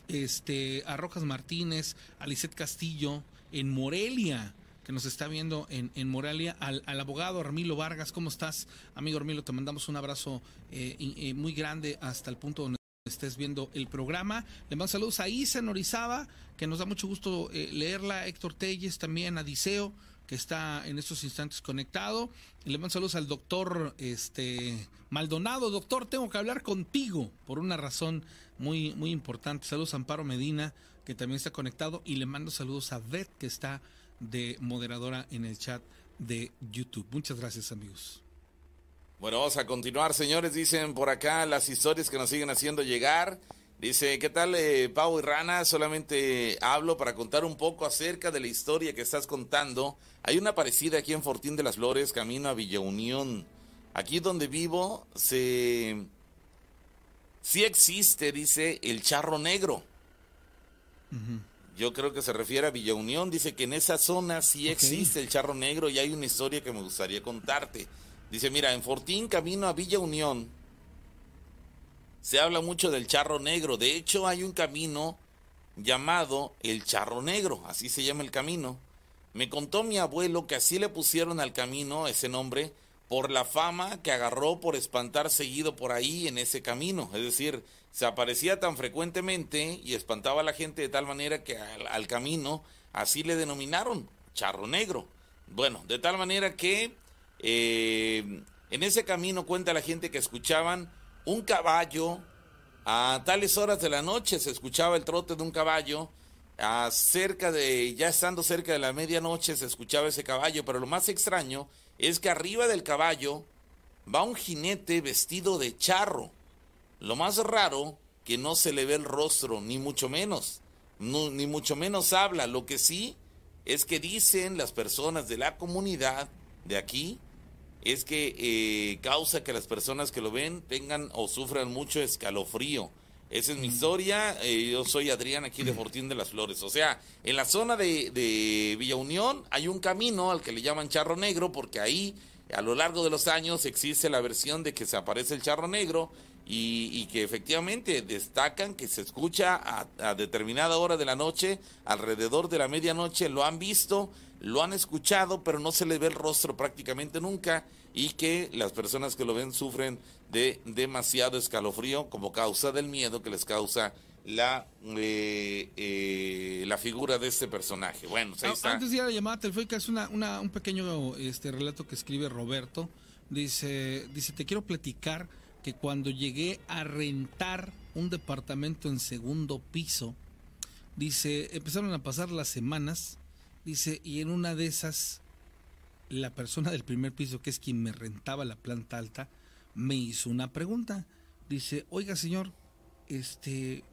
Este, a Rojas Martínez, a Lisette Castillo, en Morelia, que nos está viendo en, en Morelia, al, al abogado Armilo Vargas, ¿cómo estás? Amigo Armilo, te mandamos un abrazo eh, y muy grande hasta el punto donde estés viendo el programa. Le mando saludos a Isa en Orizaba, que nos da mucho gusto eh, leerla, Héctor Telles, también a Diceo, que está en estos instantes conectado. Le mando saludos al doctor este, Maldonado. Doctor, tengo que hablar contigo por una razón muy, muy importante. Saludos a Amparo Medina, que también está conectado. Y le mando saludos a Beth, que está de moderadora en el chat de YouTube. Muchas gracias, amigos. Bueno, vamos a continuar, señores. Dicen por acá las historias que nos siguen haciendo llegar. Dice, ¿qué tal, eh, Pau y Rana? Solamente hablo para contar un poco acerca de la historia que estás contando. Hay una parecida aquí en Fortín de las Flores, camino a Villa Unión. Aquí donde vivo, se... Sí existe, dice, el charro negro. Yo creo que se refiere a Villa Unión. Dice que en esa zona sí existe el charro negro y hay una historia que me gustaría contarte. Dice, mira, en Fortín, camino a Villa Unión, se habla mucho del charro negro. De hecho, hay un camino llamado el charro negro, así se llama el camino. Me contó mi abuelo que así le pusieron al camino ese nombre por la fama que agarró por espantar seguido por ahí en ese camino. Es decir, se aparecía tan frecuentemente y espantaba a la gente de tal manera que al, camino así le denominaron charro negro. Bueno, de tal manera que eh, en ese camino cuenta la gente que escuchaban un caballo a tales horas de la noche, se escuchaba el trote de un caballo. A cerca de, ya estando cerca de la medianoche se escuchaba ese caballo, pero lo más extraño es que arriba del caballo va un jinete vestido de charro. Lo más raro que no se le ve el rostro, ni mucho menos, no- ni mucho menos habla. Lo que sí es que dicen las personas de la comunidad de aquí, es que eh, causa que las personas que lo ven tengan o sufran mucho escalofrío. Esa es mi historia. eh, yo soy Adrián aquí de Fortín de las Flores. O sea, en la zona de, de Villa Unión hay un camino al que le llaman Charro Negro porque ahí a lo largo de los años existe la versión de que se aparece el charro negro y, que efectivamente destacan que se escucha a, a, determinada hora de la noche, alrededor de la medianoche, lo han visto, lo han escuchado, pero no se le ve el rostro prácticamente nunca y que las personas que lo ven sufren de demasiado escalofrío como causa del miedo que les causa la eh, eh, la figura de este personaje. Bueno, pues Antes de ir a la llamada telefónica, es una, una, un pequeño este relato que escribe Roberto. Dice, dice, te quiero platicar que cuando llegué a rentar un departamento en segundo piso, dice, empezaron a pasar las semanas, dice, y en una de esas, la persona del primer piso, que es quien me rentaba la planta alta, me hizo una pregunta. Dice, oiga señor, este,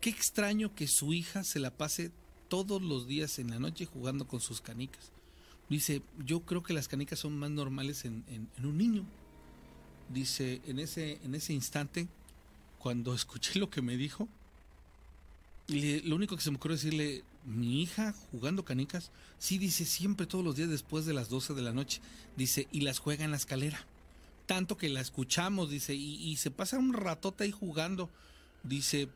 qué extraño que su hija se la pase todos los días en la noche jugando con sus canicas. Dice, yo creo que las canicas son más normales en, un niño dice, en ese, en ese instante, cuando escuché lo que me dijo, lo único que se me ocurrió decirle, mi hija jugando canicas, sí dice siempre todos los días después de las 12 de la noche, dice, y las juega en la escalera. Tanto que la escuchamos, dice, y, se pasa un ratote ahí jugando. Dice,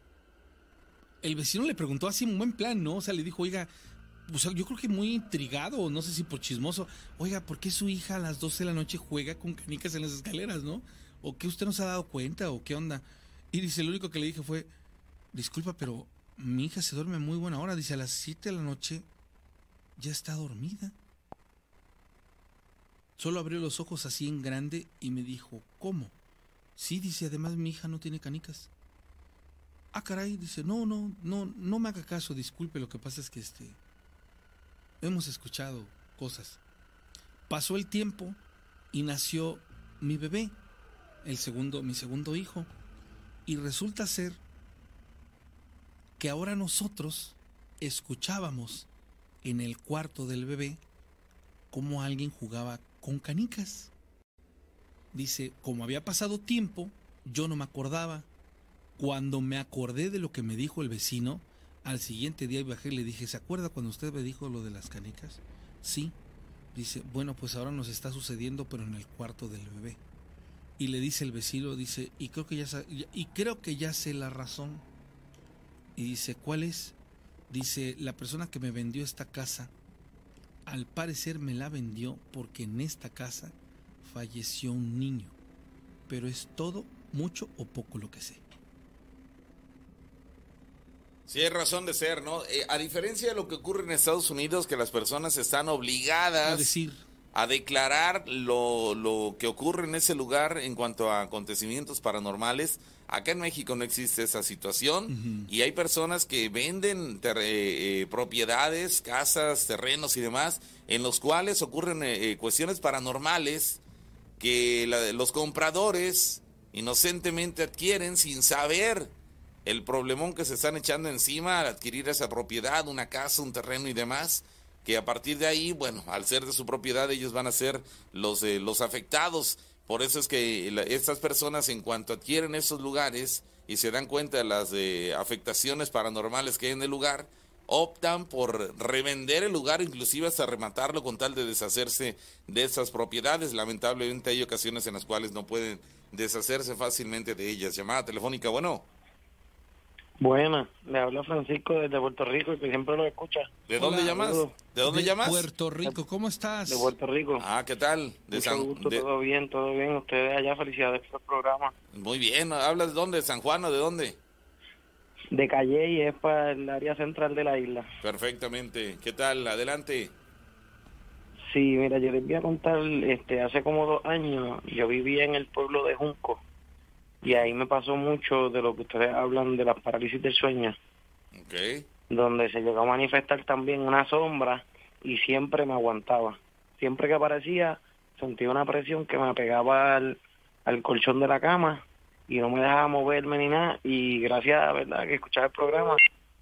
el vecino le preguntó así un buen plan, ¿no? O sea, le dijo, oiga, yo creo que muy intrigado, no sé si por chismoso, oiga, ¿por qué su hija a las 12 de la noche juega con canicas en las escaleras, no? ¿O que usted no se ha dado cuenta o qué onda? Y dice, lo único que le dije fue, disculpa, pero mi hija se duerme muy buena hora, dice, a las 7 de la noche ya está dormida. Solo abrió los ojos así en grande y me dijo, ¿cómo? Sí, dice, además mi hija no tiene canicas. Ah, caray, dice, no, no, no, no me haga caso, disculpe, lo que pasa es que este, hemos escuchado cosas. Pasó el tiempo y nació mi bebé, el segundo, mi segundo hijo, y resulta ser que ahora nosotros escuchábamos en el cuarto del bebé cómo alguien jugaba con canicas. Dice, como había pasado tiempo, yo no me acordaba. Cuando me acordé de lo que me dijo el vecino, al siguiente día bajé y le dije, ¿se acuerda cuando usted me dijo lo de las canicas? Sí. Dice, bueno, pues ahora nos está sucediendo, pero en el cuarto del bebé. Y le dice el vecino, dice, y creo que ya, y creo que ya sé la razón. Y dice, ¿cuál es? Dice, la persona que me vendió esta casa, al parecer me la vendió porque en esta casa falleció un niño. Pero es todo, mucho o poco lo que sé. Sí, hay razón de ser, ¿no? Eh, a diferencia de lo que ocurre en Estados Unidos, que las personas están obligadas a decir a declarar lo, lo, que ocurre en ese lugar en cuanto a acontecimientos paranormales. Acá en México no existe esa situación y hay personas que venden eh, eh, propiedades, casas, terrenos y demás, en los cuales ocurren cuestiones paranormales que los compradores inocentemente adquieren sin saber el problemón que se están echando encima al adquirir esa propiedad, una casa, un terreno y demás, que a partir de ahí, bueno, al ser de su propiedad ellos van a ser los, eh, los afectados. Por eso es que estas personas en cuanto adquieren esos lugares y se dan cuenta de las eh, afectaciones paranormales que hay en el lugar, optan por revender el lugar, inclusive hasta rematarlo con tal de deshacerse de esas propiedades. Lamentablemente hay ocasiones en las cuales no pueden deshacerse fácilmente de ellas. Llamada telefónica, bueno. Buena, le habla Francisco desde Puerto Rico, que siempre lo escucha. ¿De dónde llamas? ¿De dónde llamas? Puerto Rico, ¿cómo estás? De Puerto Rico. Ah, ¿qué tal? De Mucho gusto, todo bien, todo bien. Ustedes allá, felicidades por el programa. Muy bien, ¿hablas de dónde? ¿San Juan o de dónde? De Calle y es para el área central de la isla. Perfectamente. ¿Qué tal? Adelante. Sí, mira, yo les voy a contar, este, hace como dos años yo vivía en el pueblo de Junco y ahí me pasó mucho de lo que ustedes hablan de la parálisis del sueño. Donde se llegó a manifestar también una sombra y siempre me aguantaba. Siempre que aparecía sentía una presión que me pegaba al, colchón de la cama y no me dejaba moverme ni nada. Y gracias a verdad que escuchaba el programa,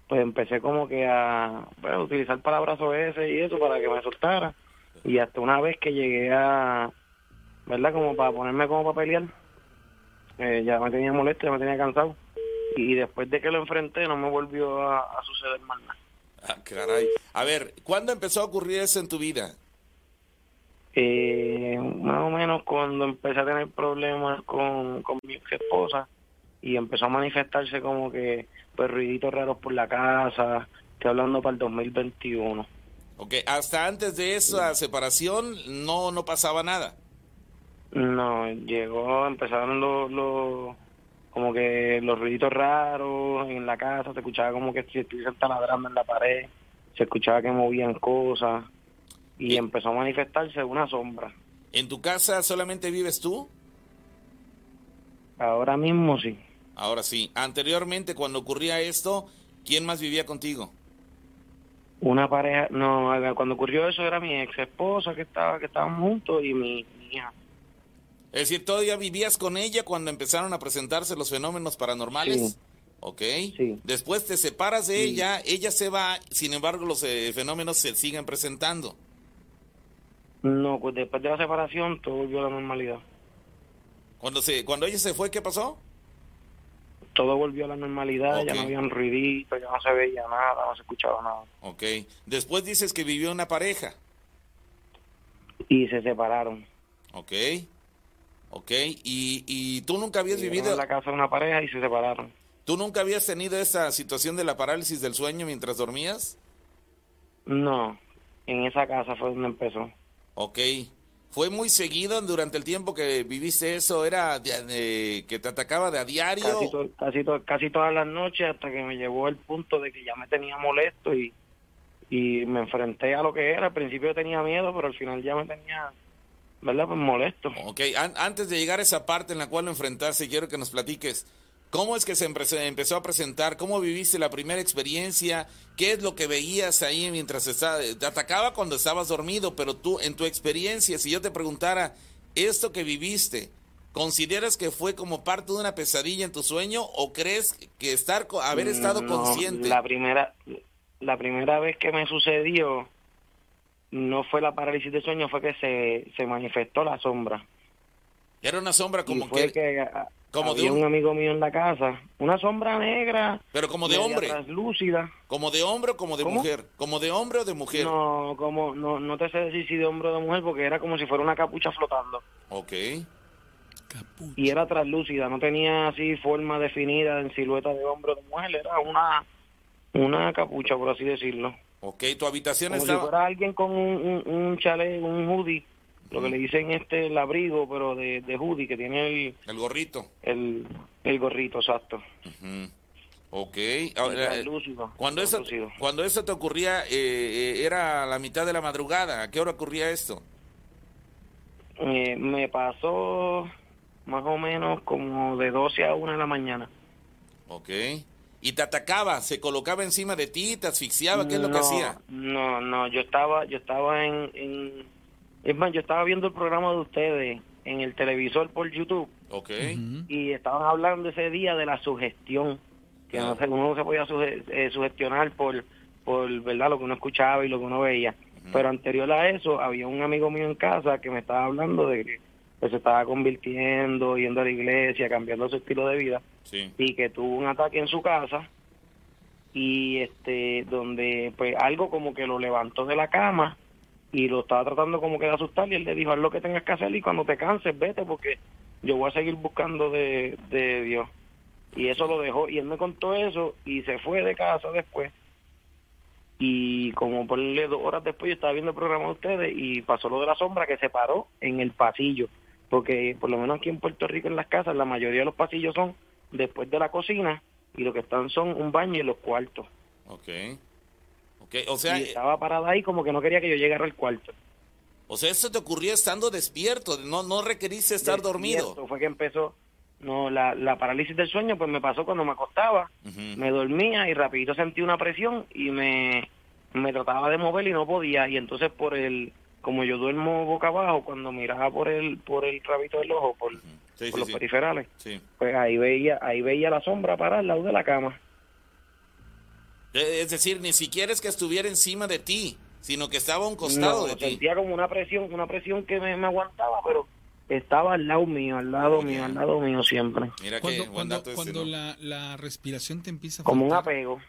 pues empecé como que a bueno, utilizar palabras ese y eso para que me soltara. Y hasta una vez que llegué a, ¿verdad? Como para ponerme como para pelear eh, ya me tenía molesto, ya me tenía cansado. Y después de que lo enfrenté, no me volvió a, suceder más nada. Ah, caray. A ver, ¿cuándo empezó a ocurrir eso en tu vida? Eh, más o menos cuando empecé a tener problemas con, con mi esposa y empezó a manifestarse como que pues ruiditos raros por la casa, estoy hablando para el 2021. Ok, hasta antes de esa separación no, no pasaba nada. No, llegó, empezaron los, los como que los ruiditos raros en la casa, se escuchaba como que si estuviesen taladrando en la pared, se escuchaba que movían cosas y Eh. empezó a manifestarse una sombra. ¿En tu casa solamente vives tú? Ahora mismo sí. Ahora sí. Anteriormente, cuando ocurría esto, ¿quién más vivía contigo? Una pareja, no, cuando ocurrió eso era mi ex esposa que estaba, que estaban juntos y mi, mi hija. Es decir, ¿todavía vivías con ella cuando empezaron a presentarse los fenómenos paranormales? Sí. Ok. Sí. Después te separas de ella, ella se va, sin embargo los eh, fenómenos se siguen presentando. No, pues después de la separación todo volvió a la normalidad. Cuando, se, cuando ella se fue, ¿qué pasó? Todo volvió a la normalidad, ya no habían ruiditos, ya no se veía nada, no se escuchaba nada. Ok. Después dices que vivió una pareja. Y se separaron. Ok. Ok. Y, y tú nunca habías Vivieron vivido, en la casa de una pareja y se separaron. tú nunca habías tenido esa situación de la parálisis del sueño mientras dormías? No, en esa casa fue donde empezó. Ok. ¿Fue muy seguido durante el tiempo que viviste eso? ¿Era de- de- que te atacaba de a diario? Casi, to- casi, to- casi todas las noches hasta que me llevó el punto de que ya me tenía molesto y, y me enfrenté a lo que era. Al principio tenía miedo, pero al final ya me tenía, ¿verdad? Pues molesto. Ok, an- antes de llegar a esa parte en la cual lo enfrentaste, quiero que nos platiques. ¿Cómo es que se empezó, a presentar? ¿Cómo viviste la primera experiencia? ¿Qué es lo que veías ahí mientras estaba, te atacaba cuando estabas dormido? Pero tú, en tu experiencia, si yo te preguntara, esto que viviste, ¿consideras que fue como parte de una pesadilla en tu sueño o crees que estar, haber estado No, consciente? La primera, la primera vez que me sucedió no fue la parálisis de sueño, fue que se, se manifestó la sombra. Era una sombra como fue que, que, como de había un- un amigo mío en la casa, una sombra negra, pero como de hombre, translúcida. como de hombre o como de ¿Cómo? mujer, como de hombre o de mujer. No, como no, no te sé decir si de hombre o de mujer porque era como si fuera una capucha flotando Ok. Capucha. y era translúcida, no tenía así forma definida en silueta de hombre o de mujer, era una una capucha por así decirlo. Ok, tu habitación Como si estaba... fuera alguien con un, un, un chalet, un hoodie, lo que le dicen este el abrigo, pero de, de hoodie que tiene el, El gorrito. el, el gorrito, exacto. Ujú. Ok. Ahora, eh, cuando, eso, cuando eso te ocurría, eh, eh, era a la mitad de la madrugada. ¿A qué hora ocurría esto? Eh, me pasó más o menos como de 12 a 1 de la mañana. Ok. Y te atacaba, se colocaba encima de ti, te asfixiaba. ¿Qué es lo que hacía? No, no, yo estaba, yo estaba en, en, es más, yo estaba viendo el programa de ustedes en el televisor por YouTube Ok. Y estaban hablando ese día de la sugestión, que no se- uno no se podía suge- eh, sugestionar por, por, verdad, lo que uno escuchaba y lo que uno veía. Pero anterior a eso, había un amigo mío en casa que me estaba hablando de que pues, se estaba convirtiendo, yendo a la iglesia, cambiando su estilo de vida. Sí. y que tuvo un ataque en su casa y este donde pues algo como que lo levantó de la cama y lo estaba tratando como que de asustar y él le dijo haz lo que tengas que hacer y cuando te canses vete porque yo voy a seguir buscando de, de Dios. Y eso lo dejó y él me contó eso y se fue de casa después. Y como por dos horas después yo estaba viendo el programa de ustedes y pasó lo de la sombra que se paró en el pasillo porque por lo menos aquí en Puerto Rico en las casas la mayoría de los pasillos son después de la cocina y lo que están son un baño y los cuartos. Ok. Ok, o sea, y eh, estaba parada ahí como que no quería que yo llegara al cuarto. o sea, esto te ocurría estando despierto, no, no requeriste estar Despierto, dormido. Fue que empezó, no, la, la parálisis del sueño pues me pasó cuando me acostaba, me dormía y rapidito sentí una presión y me, me trataba de mover y no podía y entonces por el, como yo duermo boca abajo, cuando miraba por el, por el rabito del ojo, por, Sí, por sí, los sí. periferales, Sí. pues ahí veía, ahí veía la sombra parada al lado de la cama. Eh, Es decir, ni siquiera es que estuviera encima de ti, sino que estaba a un costado No, de ti. sentía como una presión, una presión que me, me aguantaba, pero estaba al lado mío, al lado mío, al lado mío siempre. Mira Cuando, buen cuando, cuando ¿no? la, la respiración te empieza a Como un apego.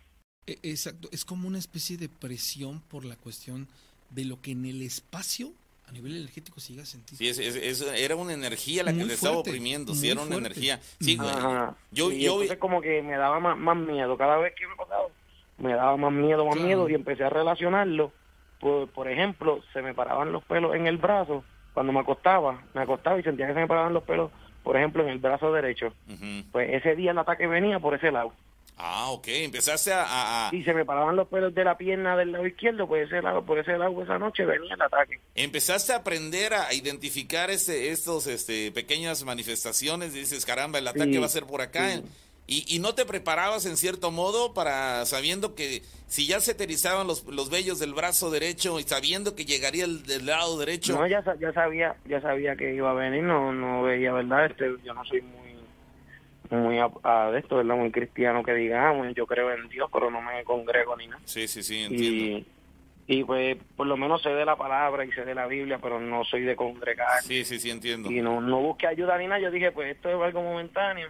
e- Exacto, es como una especie de presión por la cuestión de lo que en el espacio a nivel energético sí llega a sentir. Sí, es, es- es- era una energía la que le estaba oprimiendo, sí, era una fuerte. energía. Sí, güey. Ajá. Yo, yo, entonces como que me daba más, más miedo. Cada vez que me pasaba, me daba más miedo, más Claro. miedo y empecé a relacionarlo. Por, por ejemplo, se me paraban los pelos en el brazo cuando me acostaba. Me acostaba y sentía que se me paraban los pelos, por ejemplo, en el brazo derecho. Pues ese día el ataque venía por ese lado. Ah, ok, empezaste a... a- a- Y se me paraban los pelos de la pierna del lado izquierdo, pues ese lado, por ese lado esa noche venía el ataque. Empezaste a aprender a identificar este, estos este, pequeñas manifestaciones, dices, caramba, el ataque Sí, va a ser por acá. sí. Y, y no te preparabas en cierto modo para sabiendo que si ya se te erizaban los, los vellos del brazo derecho y sabiendo que llegaría el del lado derecho. No, ya, ya sabía, ya sabía que iba a venir, no, no veía, ¿verdad? Este, yo no soy muy, muy a, a de esto, ¿verdad? Muy cristiano que digamos, yo creo en Dios, pero no me congrego ni nada. Sí, sí, sí, entiendo. Y, y pues por lo menos sé de la palabra y sé de la Biblia, pero no soy de congregar. Sí, sí, sí, entiendo. Y no, no busqué ayuda ni nada, yo dije, pues esto es algo momentáneo.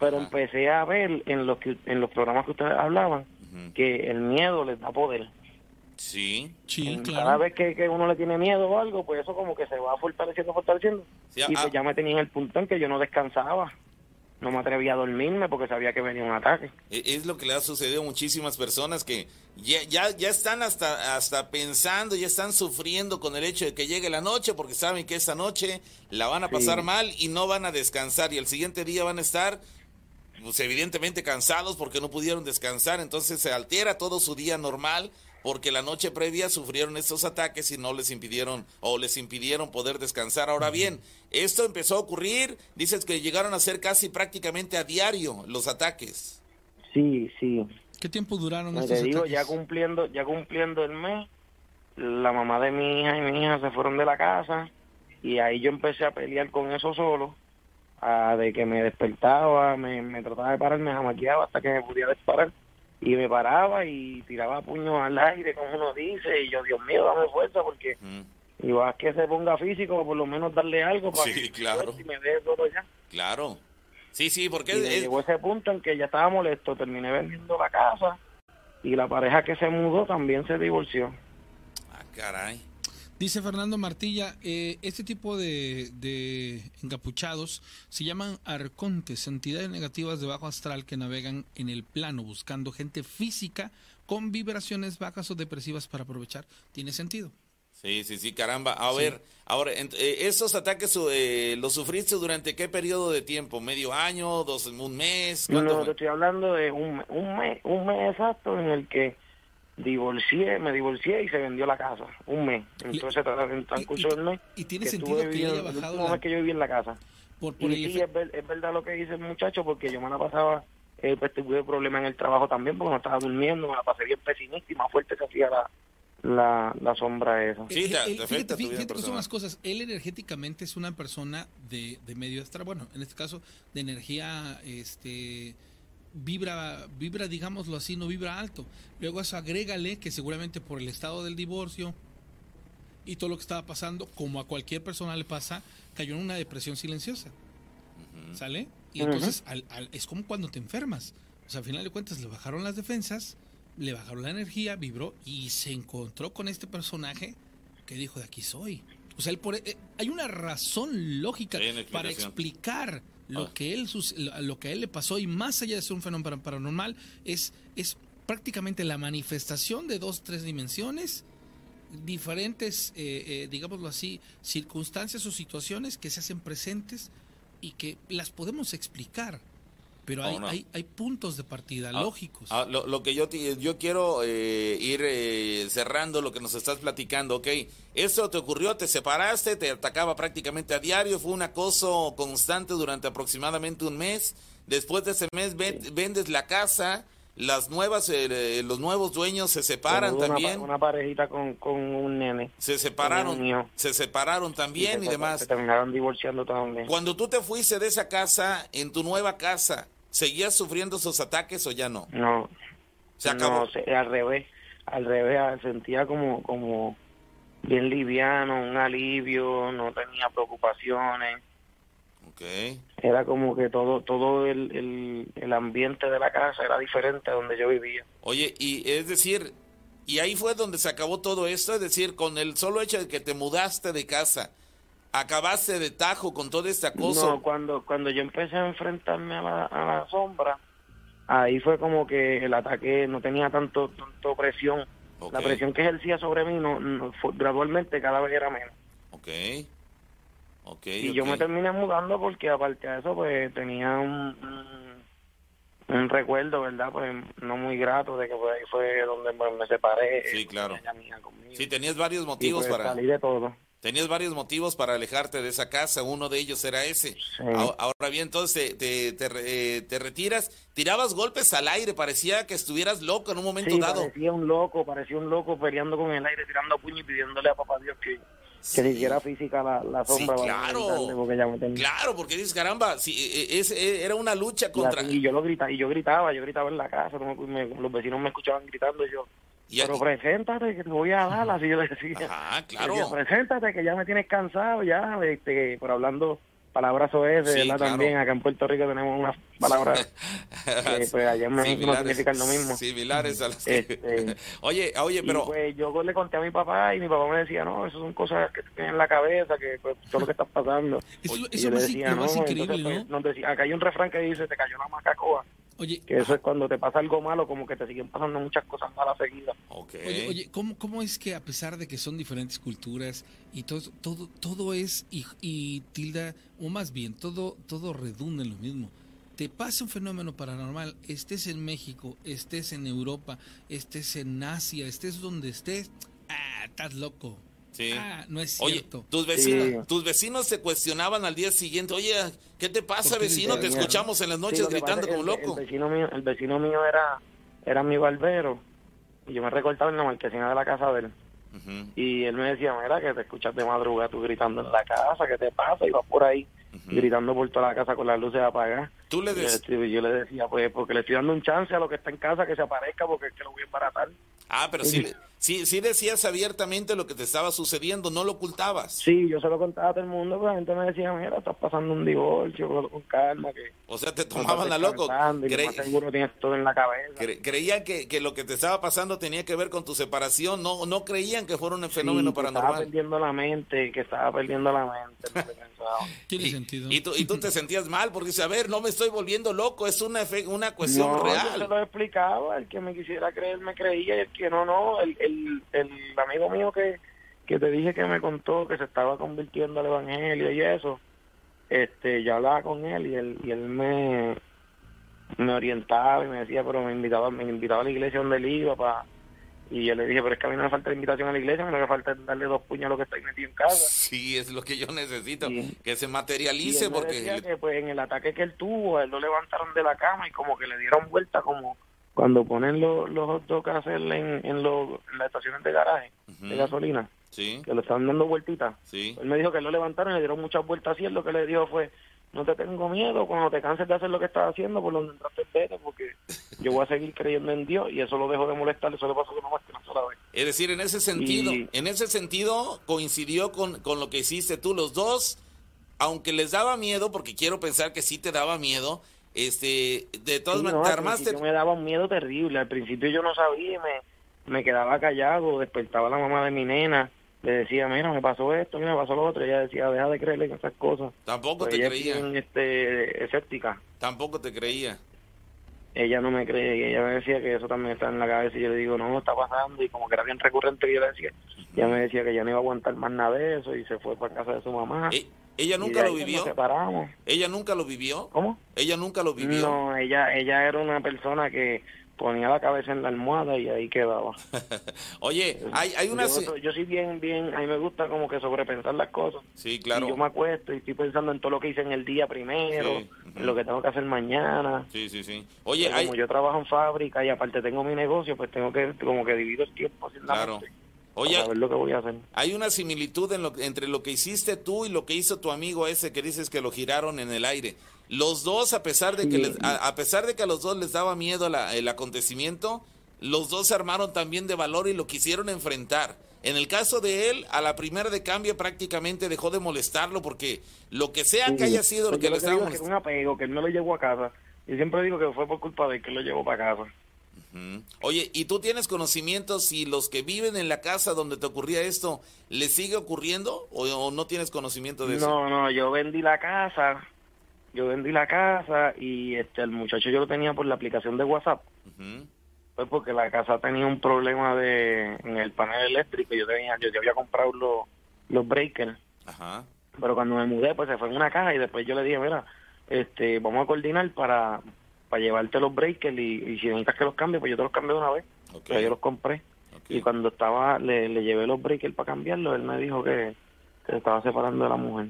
Pero Ajá. empecé a ver en los, que, en los programas que ustedes hablaban que el miedo les da poder. Sí. Sí, claro. Cada vez que, que uno le tiene miedo o algo, pues eso como que se va fortaleciendo, fortaleciendo. Sí, y ah, pues ya me tenía en el punto en que yo no descansaba. No me atrevía a dormirme porque sabía que venía un ataque. E- Es lo que le ha sucedido a muchísimas personas que ya, ya, ya están hasta, hasta pensando, ya están sufriendo con el hecho de que llegue la noche porque saben que esa noche la van a pasar Sí. mal y no van a descansar y el siguiente día van a estar pues evidentemente cansados porque no pudieron descansar, entonces se altera todo su día normal porque la noche previa sufrieron estos ataques y no les impidieron o les impidieron poder descansar. Ahora bien, esto empezó a ocurrir, dices que llegaron a ser casi prácticamente a diario los ataques. Sí, sí. ¿Qué tiempo duraron Como estos te digo, ataques? ya cumpliendo, ya cumpliendo el mes, la mamá de mi hija y mi hija se fueron de la casa y ahí yo empecé a pelear con eso solo, a de que me despertaba, me, me trataba de parar, me jamaqueaba hasta que me pudiera disparar y me paraba y tiraba puños al aire, como uno dice, y yo, Dios mío, dame fuerza porque Mm, igual que se ponga físico, por lo menos darle algo para Sí, que claro. y me deje todo ya. Claro. Sí, sí, porque Y es- llegó ese punto en que ya estaba molesto, terminé vendiendo la casa y la pareja que se mudó también se divorció. Ah, caray. Dice Fernando Martilla, eh, este tipo de, de encapuchados se llaman arcontes, entidades negativas de bajo astral que navegan en el plano buscando gente física con vibraciones bajas o depresivas para aprovechar. ¿Tiene sentido? Sí, sí, sí, caramba. A ver, ahora, eh, ¿esos ataques eh, los sufriste durante qué periodo de tiempo? ¿Medio año? ¿Dos, un mes? ¿Cuánto No, te fue? estoy hablando de un, un mes, un mes exacto en el que divorcié, me divorcié y se vendió la casa, un mes. Entonces, en el transcurso del mes, y tiene que sentido que haya el bajado la- mes que yo viví en la casa. Por, por Y el sí, es, ver- es verdad lo que dice el muchacho, porque yo me la pasaba, eh, pues tuve problemas en el trabajo también, porque no estaba durmiendo, me la pasé bien pesimista y más fuerte se hacía la, la, la sombra esa. Sí, te- Él- te él- afecta fíjate, fíjate que son las cosas. Él energéticamente es una persona de, de medio astral, bueno, en este caso de energía, este vibra, vibra, digámoslo así, no vibra alto. Luego a eso agrégale que seguramente por el estado del divorcio y todo lo que estaba pasando, como a cualquier persona le pasa, cayó en una depresión silenciosa. ¿Sale? Y entonces al- al- es como cuando te enfermas. O sea, al final de cuentas le bajaron las defensas, le bajaron la energía, vibró y se encontró con este personaje que dijo, de aquí soy. O sea, él por- eh, hay una razón lógica Hay una para explicar lo, Ah. que él, lo que a él le pasó y más allá de ser un fenómeno para- paranormal, es, es prácticamente la manifestación de dos, tres dimensiones diferentes, eh, eh, digámoslo así, circunstancias o situaciones que se hacen presentes y que las podemos explicar, pero hay, no. hay, hay puntos de partida Ah, lógicos. ah, lo, lo que yo, te- yo quiero eh, ir eh, cerrando lo que nos estás platicando, ok. Eso te ocurrió, te separaste, te atacaba prácticamente a diario, fue un acoso constante durante aproximadamente un mes. Después de ese mes ven- vendes la casa, las nuevas, eh, los nuevos dueños se separan una, también, una parejita con, con un nene. se separaron, se separaron también se- y demás. Se terminaron divorciando también. Cuando tú te fuiste de esa casa, en tu nueva casa, ¿seguías sufriendo esos ataques o ya no? No, Se acabó. no, al revés, al revés, ah, sentía como, como bien liviano, un alivio, no tenía preocupaciones, Ok. era como que todo, todo el, el, el ambiente de la casa era diferente a donde yo vivía. Oye, y es decir, Y ahí fue donde se acabó todo esto, es decir, con el solo hecho de que te mudaste de casa, acabaste de tajo con todo este acoso. No, cuando, cuando yo empecé a enfrentarme a la, a la sombra, ahí fue como que el ataque no tenía tanto, tanto presión. La presión que ejercía sobre mí no, no fue- gradualmente cada vez era menos. Ok. Ok. Y yo me terminé mudando porque aparte de eso pues tenía un, un, un recuerdo, ¿verdad? Pues no muy grato de que pues, ahí fue donde me separé. Sí, eh, claro. ella mía conmigo. Sí, tenías varios y motivos pues, para... salí de todo. Tenías varios motivos para alejarte de esa casa, uno de ellos era ese. Ahora, ahora bien, entonces te, te, te eh, te retiras, tirabas golpes al aire, parecía que estuvieras loco en un momento Sí, dado. parecía un loco, parecía un loco peleando con el aire, tirando puños y pidiéndole a papá Dios que, que Sí. se hiciera física la, la Sí, sombra. para claro. porque ya me tenía- Claro, porque dices, caramba, si, eh, eh, es- eh, era una lucha contra... Y yo lo gritaba, y yo gritaba, yo gritaba en la casa, los vecinos me escuchaban gritando y yo, y- pero preséntate que te voy a dar, así yo le decía. Ajá, Yo decía, claro. preséntate que ya me tienes cansado ya, este, por hablando palabras OS, Sí, claro. También acá en Puerto Rico tenemos unas palabras que pues allá en México no significan lo mismo. Similares a las que... Este, oye, oye, pero... pues yo le conté a mi papá y mi papá me decía, no, eso son cosas que tienes en la cabeza, que pues, todo lo que está pasando. Eso, Y eso yo le más, decía, no, increíble, entonces, ¿no? pues, nos decía, acá hay un refrán que dice, te cayó una macacoa, Oye, que eso es cuando te pasa algo malo, como que te siguen pasando muchas cosas malas seguidas. Oye, oye, ¿cómo, ¿cómo es que a pesar de que son diferentes culturas y todo, todo, todo es, y, y tilda, o más bien, todo, todo redunda en lo mismo? Te pasa un fenómeno paranormal, estés en México, estés en Europa, estés en Asia, estés donde estés, ah, estás loco. Sí. Ah, no es Oye, cierto. tus vecinos, Sí. tus vecinos se cuestionaban al día siguiente, oye, ¿qué te pasa, ¿Por qué vecino? Te escuchamos en las noches gritando como el- loco. El vecino mío, el vecino mío era, era mi barbero, y yo me recortaba en la marquesina de la casa de él. Y él me decía, mira, que te escuchas de madrugada tú gritando en la casa, ¿qué te pasa? Y vas por ahí gritando por toda la casa con las luces apagadas. Tú le Y yo, des... le- yo le decía, pues, porque le estoy dando un chance a lo que está en casa que se aparezca porque es que lo voy a embaratar. Ah, pero sí, le- sí, sí decías abiertamente lo que te estaba sucediendo, no lo ocultabas. Sí, yo se lo contaba a todo el mundo, pero la gente me decía, mira, estás pasando un divorcio, con calma, que O sea, te no tomaban estás a loco. Cre- más seguro tienes todo en la cabeza. cre- creían que, que lo que te estaba pasando tenía que ver con tu separación, no, no creían que fuera un fenómeno Sí, que Estaba paranormal. perdiendo la mente, que estaba perdiendo la mente. Tiene Y, sentido. y tú, y tú te sentías mal porque dices, a ver, no me estoy volviendo loco, es una, una cuestión no, yo se real. lo explicaba, el que me quisiera creer me creía y el que no, no, el, el, el amigo mío que, que te dije que me contó que se estaba convirtiendo al evangelio y eso, este, yo hablaba con él y él, y él me, me orientaba y me decía, pero me invitaba, me invitaba a la iglesia donde él iba para y yo le dije, pero es que a mí no me falta la invitación a la iglesia, mí lo que falta es darle dos puños a lo que está metido en casa. Sí, es lo que yo necesito, Sí. que se Y materialice él me decía porque... que pues en el ataque que él tuvo, él lo levantaron de la cama y como que le dieron vuelta como cuando ponen los, los hot dogs a hacer en, en, en las estaciones de garaje de gasolina, Sí, que lo estaban dando vueltitas. sí. Él me dijo que lo levantaron y le dieron muchas vueltas así, él lo que le dijo fue, no te tengo miedo, cuando te canses de hacer lo que estás haciendo, por donde entraste vete, porque yo voy a seguir creyendo en Dios y eso lo dejo de molestar, eso le pasó que no más que una sola vez. Es decir, en ese sentido, Y- en ese sentido coincidió con, con lo que hiciste tú, los dos, aunque les daba miedo, porque quiero pensar que sí te daba miedo, este, de todas Sí, maneras, no, te al armaste, me daba un miedo terrible. Al principio yo no sabía y me, me quedaba callado. Despertaba la mamá de mi nena. Le decía, mira, me pasó esto, mira, me pasó lo otro. Ella decía, deja de creerle en esas cosas. tampoco Pues te ella es creía, bien, este, escéptica. tampoco te creía. Ella no me cree y ella me decía que eso también está en la cabeza. Y yo le digo, no, está pasando. Y como que era bien recurrente yo le decía, ella me decía que ya no iba a aguantar más nada de eso y se fue para casa de su mamá. E- ¿Ella nunca lo vivió? Nos separamos. ¿Ella nunca lo vivió? ¿Cómo? ¿Ella nunca lo vivió? No, ella, ella era una persona que ponía la cabeza en la almohada y ahí quedaba. Oye, hay, hay una... yo, yo soy bien, bien, a mí me gusta como que sobrepensar las cosas. Sí, claro. Y yo me acuesto y estoy pensando en todo lo que hice en el día primero, Sí, en lo que tengo que hacer mañana. Sí, sí, sí. Oye, hay... Como yo trabajo en fábrica y aparte tengo mi negocio, pues tengo que como que divido el tiempo así en la Claro. Oye, para ver lo que voy a hacer. Hay una similitud en lo, entre lo que hiciste tú y lo que hizo tu amigo ese que dices que lo giraron en el aire. Los dos, a pesar de que Sí. les- a, a pesar de que a los dos les daba miedo la- el acontecimiento, los dos se armaron también de valor y lo quisieron enfrentar. En el caso de él, a la primera de cambio prácticamente dejó de molestarlo porque lo que sea que haya sido lo que lo estaba es un apego, que él me lo llevó a casa. Y siempre digo que fue por culpa de él que lo llevó para casa. Oye, ¿y tú tienes conocimiento si los que viven en la casa donde te ocurría esto les sigue ocurriendo o, o no tienes conocimiento de eso? No, no, yo vendí la casa, yo vendí la casa y este el muchacho yo lo tenía por la aplicación de WhatsApp, Ujú. pues porque la casa tenía un problema de en el panel eléctrico, yo tenía yo, yo había comprado los los breakers, Ajá. pero cuando me mudé pues se fue en una caja y después yo le dije, mira, este vamos a coordinar para para llevarte los breakers y, y si necesitas que los cambie, pues yo te los cambio de una vez. Pero yo los compré. Y cuando estaba, le, le llevé los breakers para cambiarlos, él me dijo que, que se estaba separando de la mujer.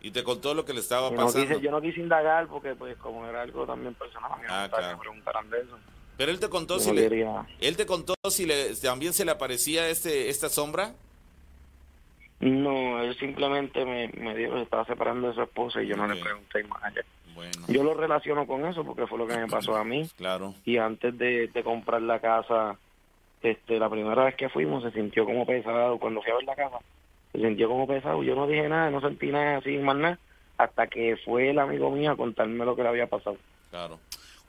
Y te contó lo que le estaba Yo no, pasando. quise, yo no quise indagar porque, pues, como era algo también personal, no Ah, que claro. me preguntaran de eso. Pero él te contó Yo si no le, quería- él te contó si le también se le aparecía este esta sombra. No, él simplemente me, me dijo que se estaba separando de su esposa y yo no le pregunté más allá. Bueno, Yo lo relaciono con eso porque fue lo que me pasó a mí. claro. Y antes de, de comprar la casa, este, la primera vez que fuimos se sintió como pesado. Cuando fui a ver la casa, se sintió como pesado. Yo no dije nada, no sentí nada así, más nada, hasta que fue el amigo mío a contarme lo que le había pasado. Claro.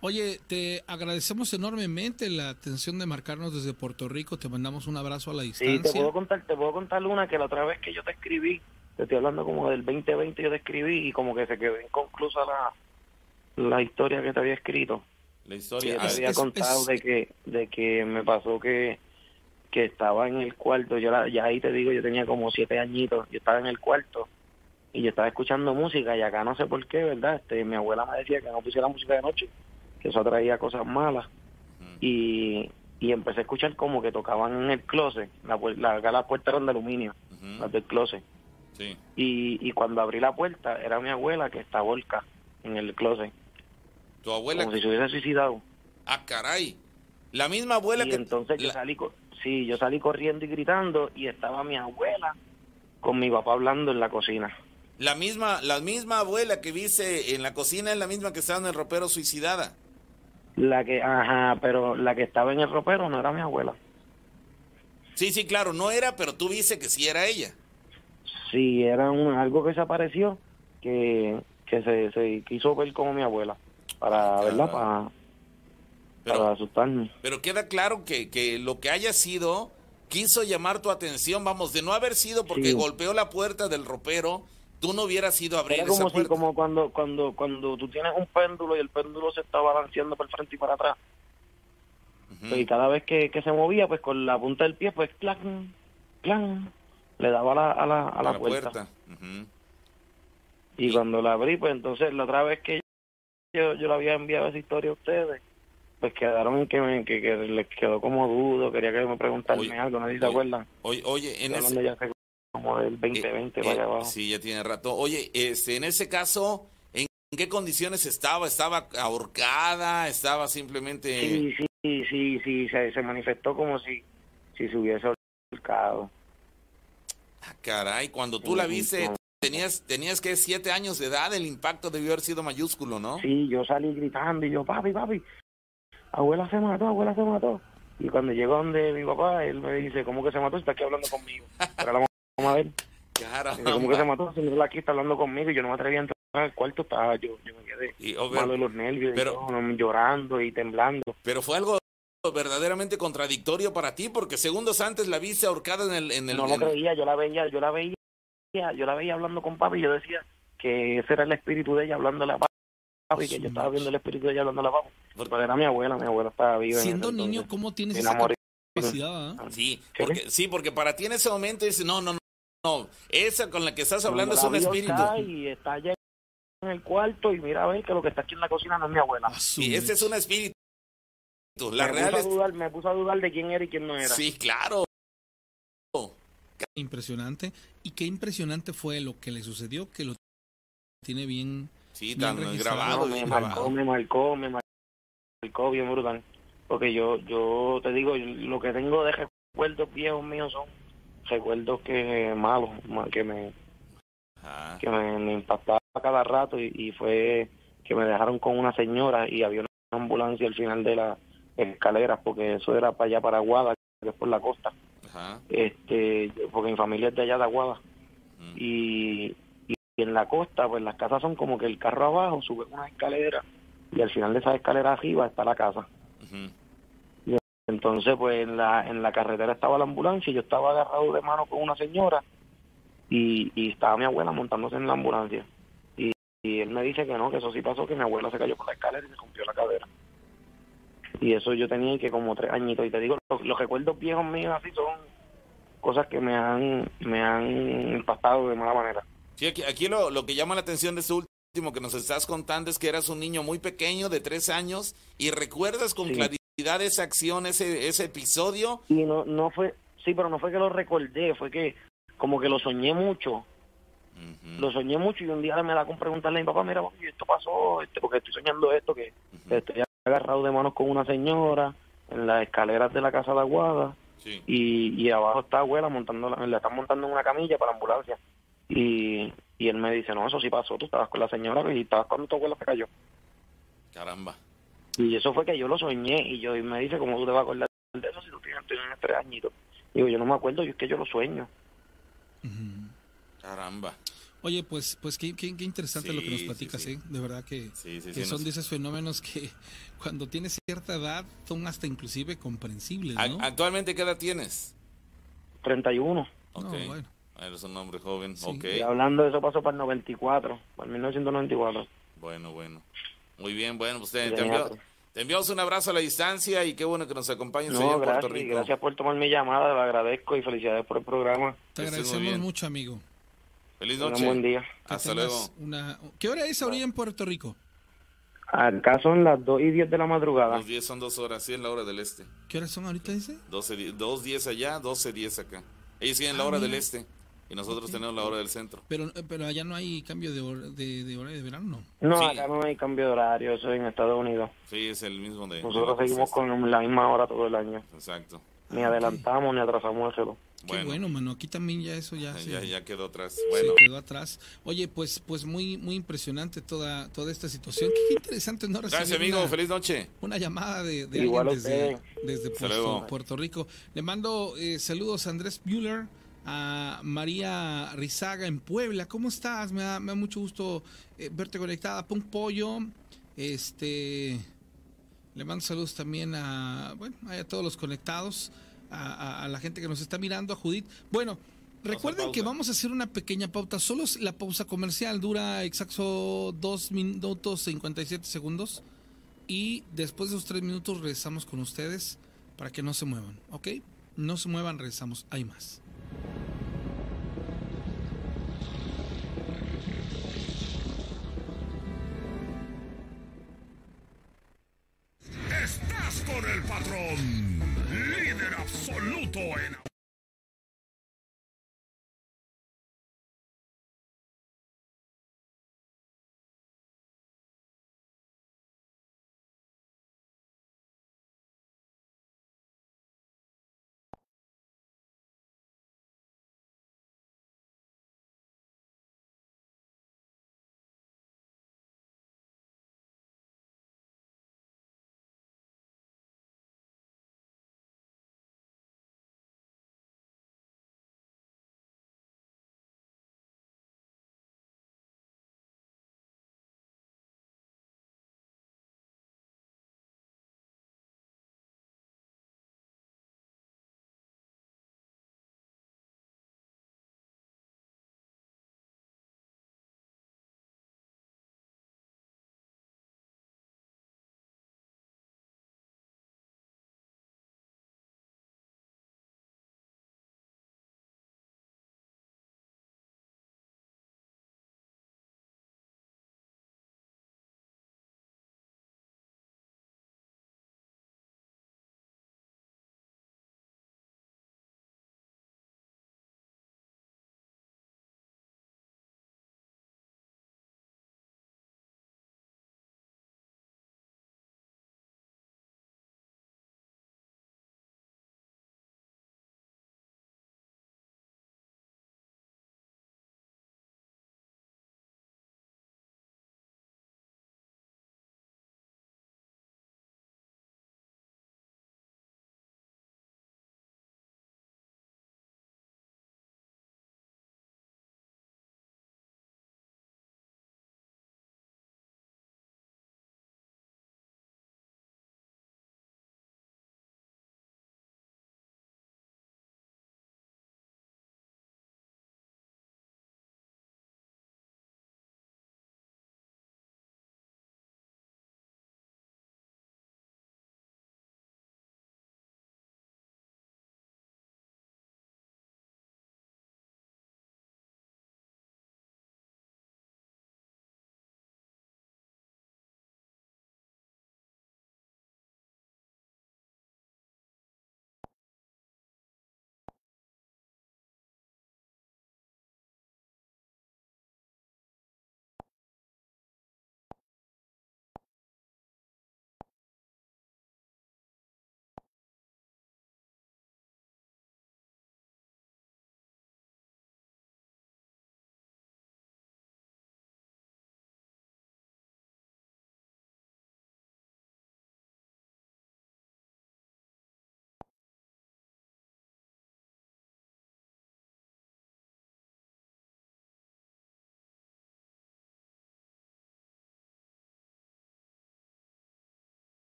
Oye, te agradecemos enormemente la atención de marcarnos desde Puerto Rico. Te mandamos un abrazo a la Sí, distancia. te puedo contar, te puedo contar una que la otra vez que yo te escribí, te estoy hablando como del 2020 yo te escribí y como que se quedó inconclusa la, la historia que te había escrito. La historia. yo te había es- contado es- de que de que me pasó que que estaba en el cuarto, yo la, ya ahí te digo, yo tenía como siete añitos, yo estaba en el cuarto y yo estaba escuchando música y acá no sé por qué, ¿verdad? Este, mi abuela me decía que no pusiera música de noche, que eso atraía cosas malas y, y empecé a escuchar como que tocaban en el closet, la, la, acá las puertas eran de aluminio, las del closet Sí. y, y cuando abrí la puerta era mi abuela que estaba volca en el closet, Tu abuela. como si se hubiese suicidado. Ah, caray. La misma abuela y que. entonces yo salí sí yo salí corriendo y gritando y estaba mi abuela con mi papá hablando en la cocina La misma, la misma abuela que viste en la cocina es la misma que estaba en el ropero suicidada. la que ajá pero la que estaba en el ropero no era mi abuela Sí, sí, claro, no era, pero tú viste que sí era ella. Sí era un, algo que se apareció que que se, se quiso ver como mi abuela para Ah, verdad para, Pero, para asustarme pero queda claro que, que lo que haya sido quiso llamar tu atención, vamos, de no haber sido porque Sí. golpeó la puerta del ropero, tú no hubieras ido a abrir era esa como si puerta. como cuando cuando cuando tú tienes un péndulo y el péndulo se está balanceando para el frente y para atrás Ujú. y cada vez que, que se movía pues con la punta del pie pues clan clan le daba a la, a la, a la puerta. Y cuando la abrí, pues entonces la otra vez que yo, yo le había enviado esa historia a ustedes, pues quedaron en que, me, que, que les quedó como dudo, quería que me preguntaran Oye, algo, no sé si se oye, acuerdan. Oye, oye, en ese, ya hace como del 2020 Eh, para eh, abajo. Sí, ya tiene rato. Oye, este, en ese caso, ¿en qué condiciones estaba? ¿Estaba ahorcada? ¿Estaba simplemente...? Sí, sí, sí, sí, se, se manifestó como si, si se hubiese ahorcado. Ah, caray, cuando tú la viste, tenías, tenías que siete años de edad, el impacto debió haber sido mayúsculo, ¿no? Sí, yo salí gritando y yo, papi, papi, abuela se mató, abuela se mató. Y cuando llegó donde mi papá, él me dice, ¿cómo que se mató? Está aquí hablando conmigo. Era la mamá de él. ¿Cómo que se mató? No aquí está hablando conmigo y yo no me atreví a entrar al cuarto, estaba yo, yo me quedé Y, oh, malo pero, de los nervios, pero- llorando y temblando. pero fue algo verdaderamente contradictorio para ti, porque segundos antes la viste ahorcada en el... En el no lo creía, yo la veía, yo la veía, yo la veía hablando con papi y yo decía que ese era el espíritu de ella hablándole a papi, que yo estaba viendo el espíritu de ella hablándole a papi. Pero era mi abuela, mi abuela estaba viva. en Siendo niño, entonces. ¿cómo tienes esa capacidad? ah? Sí, ¿Qué? porque, sí, porque para ti en ese momento dices, no, no, no, no, esa con la que estás hablando es un espíritu. Y está allá en el cuarto y mira a ver que lo que está aquí en la cocina no es mi abuela. A su Y ese es un espíritu. La me, real puso es... a dudar, me puso a dudar de quién era y quién no era. Sí, claro. Impresionante. Y qué impresionante fue lo que le sucedió, que lo tiene bien. Sí, Bien tan registrado. grabado, No, me bien marcó, grabado. me marcó, me marcó bien brutal. Porque yo, yo te digo, lo que tengo de recuerdos viejos míos son recuerdos que malos, ma- que me, Ajá. que me, me impactaba cada rato y, y fue que me dejaron con una señora y había una ambulancia al final de las escaleras porque eso era para allá para Aguada, que es por la costa. Ajá. este porque mi familia es de allá de Aguada Mm. y, y en la costa pues las casas son como que el carro abajo sube una escalera y al final de esa escalera arriba está la casa Ujú. entonces, pues en la, en la carretera estaba la ambulancia y yo estaba agarrado de mano con una señora y, y estaba mi abuela montándose en la ambulancia. Y, y él me dice que no, que eso sí pasó, que mi abuela se cayó por la escalera y se rompió la cadera. Y eso yo tenía que como tres añitos. Y te digo, los, los recuerdos viejos míos así son cosas que me han, me han impactado de mala manera. Sí, aquí, aquí lo, lo que llama la atención de este último que nos estás contando es que eras un niño muy pequeño de tres años y recuerdas con Sí. claridad esa acción, ese, ese episodio. Y no, no fue, sí, pero no fue que lo recordé, fue que como que lo soñé mucho. Ujú, Lo soñé mucho y un día me da con preguntarle a mi papá, mira, papi, esto pasó, este, porque estoy soñando esto, que ujú. estoy agarrado de manos con una señora en las escaleras de la casa de Aguada Sí. y, y abajo está abuela montando, la están montando en una camilla para la ambulancia. Y, y él me dice, no, eso sí pasó, tú estabas con la señora y estabas cuando tu abuela se cayó. Caramba. Y eso fue que yo lo soñé y yo y me dice, ¿cómo tú te vas a acordar de eso si tú tienes, tienes tres añitos? Digo, yo no me acuerdo, yo es que yo lo sueño. Caramba. Oye, pues, pues qué, qué, qué interesante lo que nos platicas, sí, sí. ¿eh? De verdad que, Sí, sí, que sí, son de esos fenómenos que cuando tienes cierta edad son hasta inclusive comprensibles, ¿no? ¿Actualmente qué edad tienes? 31. Ok. No, bueno. Eres un hombre joven. Sí. Ok. Y hablando de eso pasó para el 94, para el 1994. Bueno, bueno. Muy bien, bueno, pues te, Sí, te, tenía- te enviamos un abrazo a la distancia y qué bueno que nos acompañes allá en gracias, y Rico. gracias por tomar mi llamada, le agradezco y felicidades por el programa. Te agradecemos mucho, amigo. Feliz Un noche. buen día. Que Hasta luego. Una... ¿Qué hora es ahorita en Puerto Rico? Acá son las 2 y 10 de la madrugada. Los 10 son dos horas, sí, en la hora del este. ¿Qué horas son ahorita, dice? 12, di- dos 10 allá, 12, 10 acá. Ellos siguen la Ah, hora del este y nosotros Ok. tenemos la hora del centro. Pero, pero allá no hay cambio de hora de, de, hora de verano, ¿no? No, Sí. acá no hay cambio de horario, eso es en Estados Unidos. Sí, es el mismo de... Nosotros seguimos con la misma hora todo el año. Exacto. Ni adelantamos ni atrasamos el reloj. Qué Bueno, bueno, mano. Aquí también ya eso ya, ya, se, ya quedó atrás. se Bueno, quedó atrás. Oye, pues pues muy muy impresionante toda toda esta situación. Qué, qué interesante, ¿no? gracias Recibir amigo, una- feliz noche. una llamada de, de Igual alguien desde, Puerto, Rico. Le mando eh, saludos a Andrés Bueller, a María Rizaga en Puebla. ¿Cómo estás? Me da, me da mucho gusto eh, verte conectada. Punk Pollo. Este. Le mando saludos también a, bueno, a todos los conectados, a, a- a la gente que nos está mirando, a Judith. Bueno, recuerden que vamos a hacer una pequeña pauta. Solo la pausa comercial dura exacto 2 minutos 57 segundos. Y después de esos 3 minutos regresamos con ustedes para que no se muevan, ¿ok? No se muevan, regresamos. Hay más. Estás con el patrón, absoluto en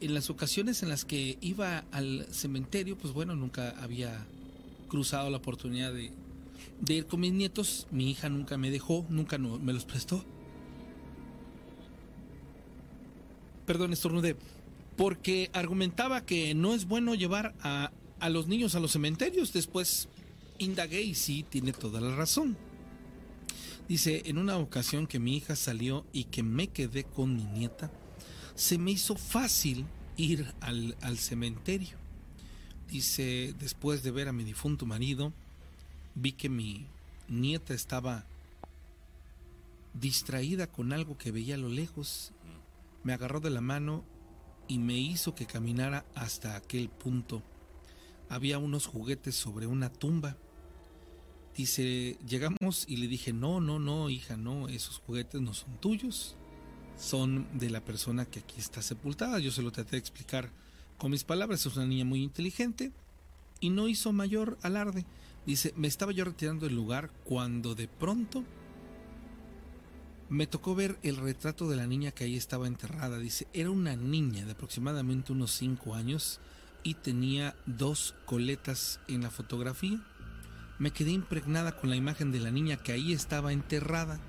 en las ocasiones en las que iba al cementerio, pues bueno, nunca había cruzado la oportunidad de, ir con mis nietos. Mi hija nunca me dejó, nunca me los prestó. Perdón, estornudé. Porque argumentaba que no es bueno llevar a, a los niños a los cementerios. Después indagué y sí, tiene toda la razón. Dice, en una ocasión que mi hija salió y que me quedé con mi nieta, se me hizo fácil ir al, al cementerio. Dice, después de ver a mi difunto marido, vi que mi nieta estaba distraída con algo que veía a lo lejos. Me agarró de la mano y me hizo que caminara hasta aquel punto. Había unos juguetes sobre una tumba. Dice, llegamos y le dije, no, no, no, hija, no, esos juguetes no son tuyos, son de la persona que aquí está sepultada. Yo se lo traté de explicar con mis palabras, es una niña muy inteligente y no hizo mayor alarde. Dice, me estaba yo retirando del lugar cuando de pronto me tocó ver el retrato de la niña que ahí estaba enterrada. Dice, era una niña de aproximadamente unos 5 años y tenía dos coletas en la fotografía. Me quedé impregnada con la imagen de la niña que ahí estaba enterrada.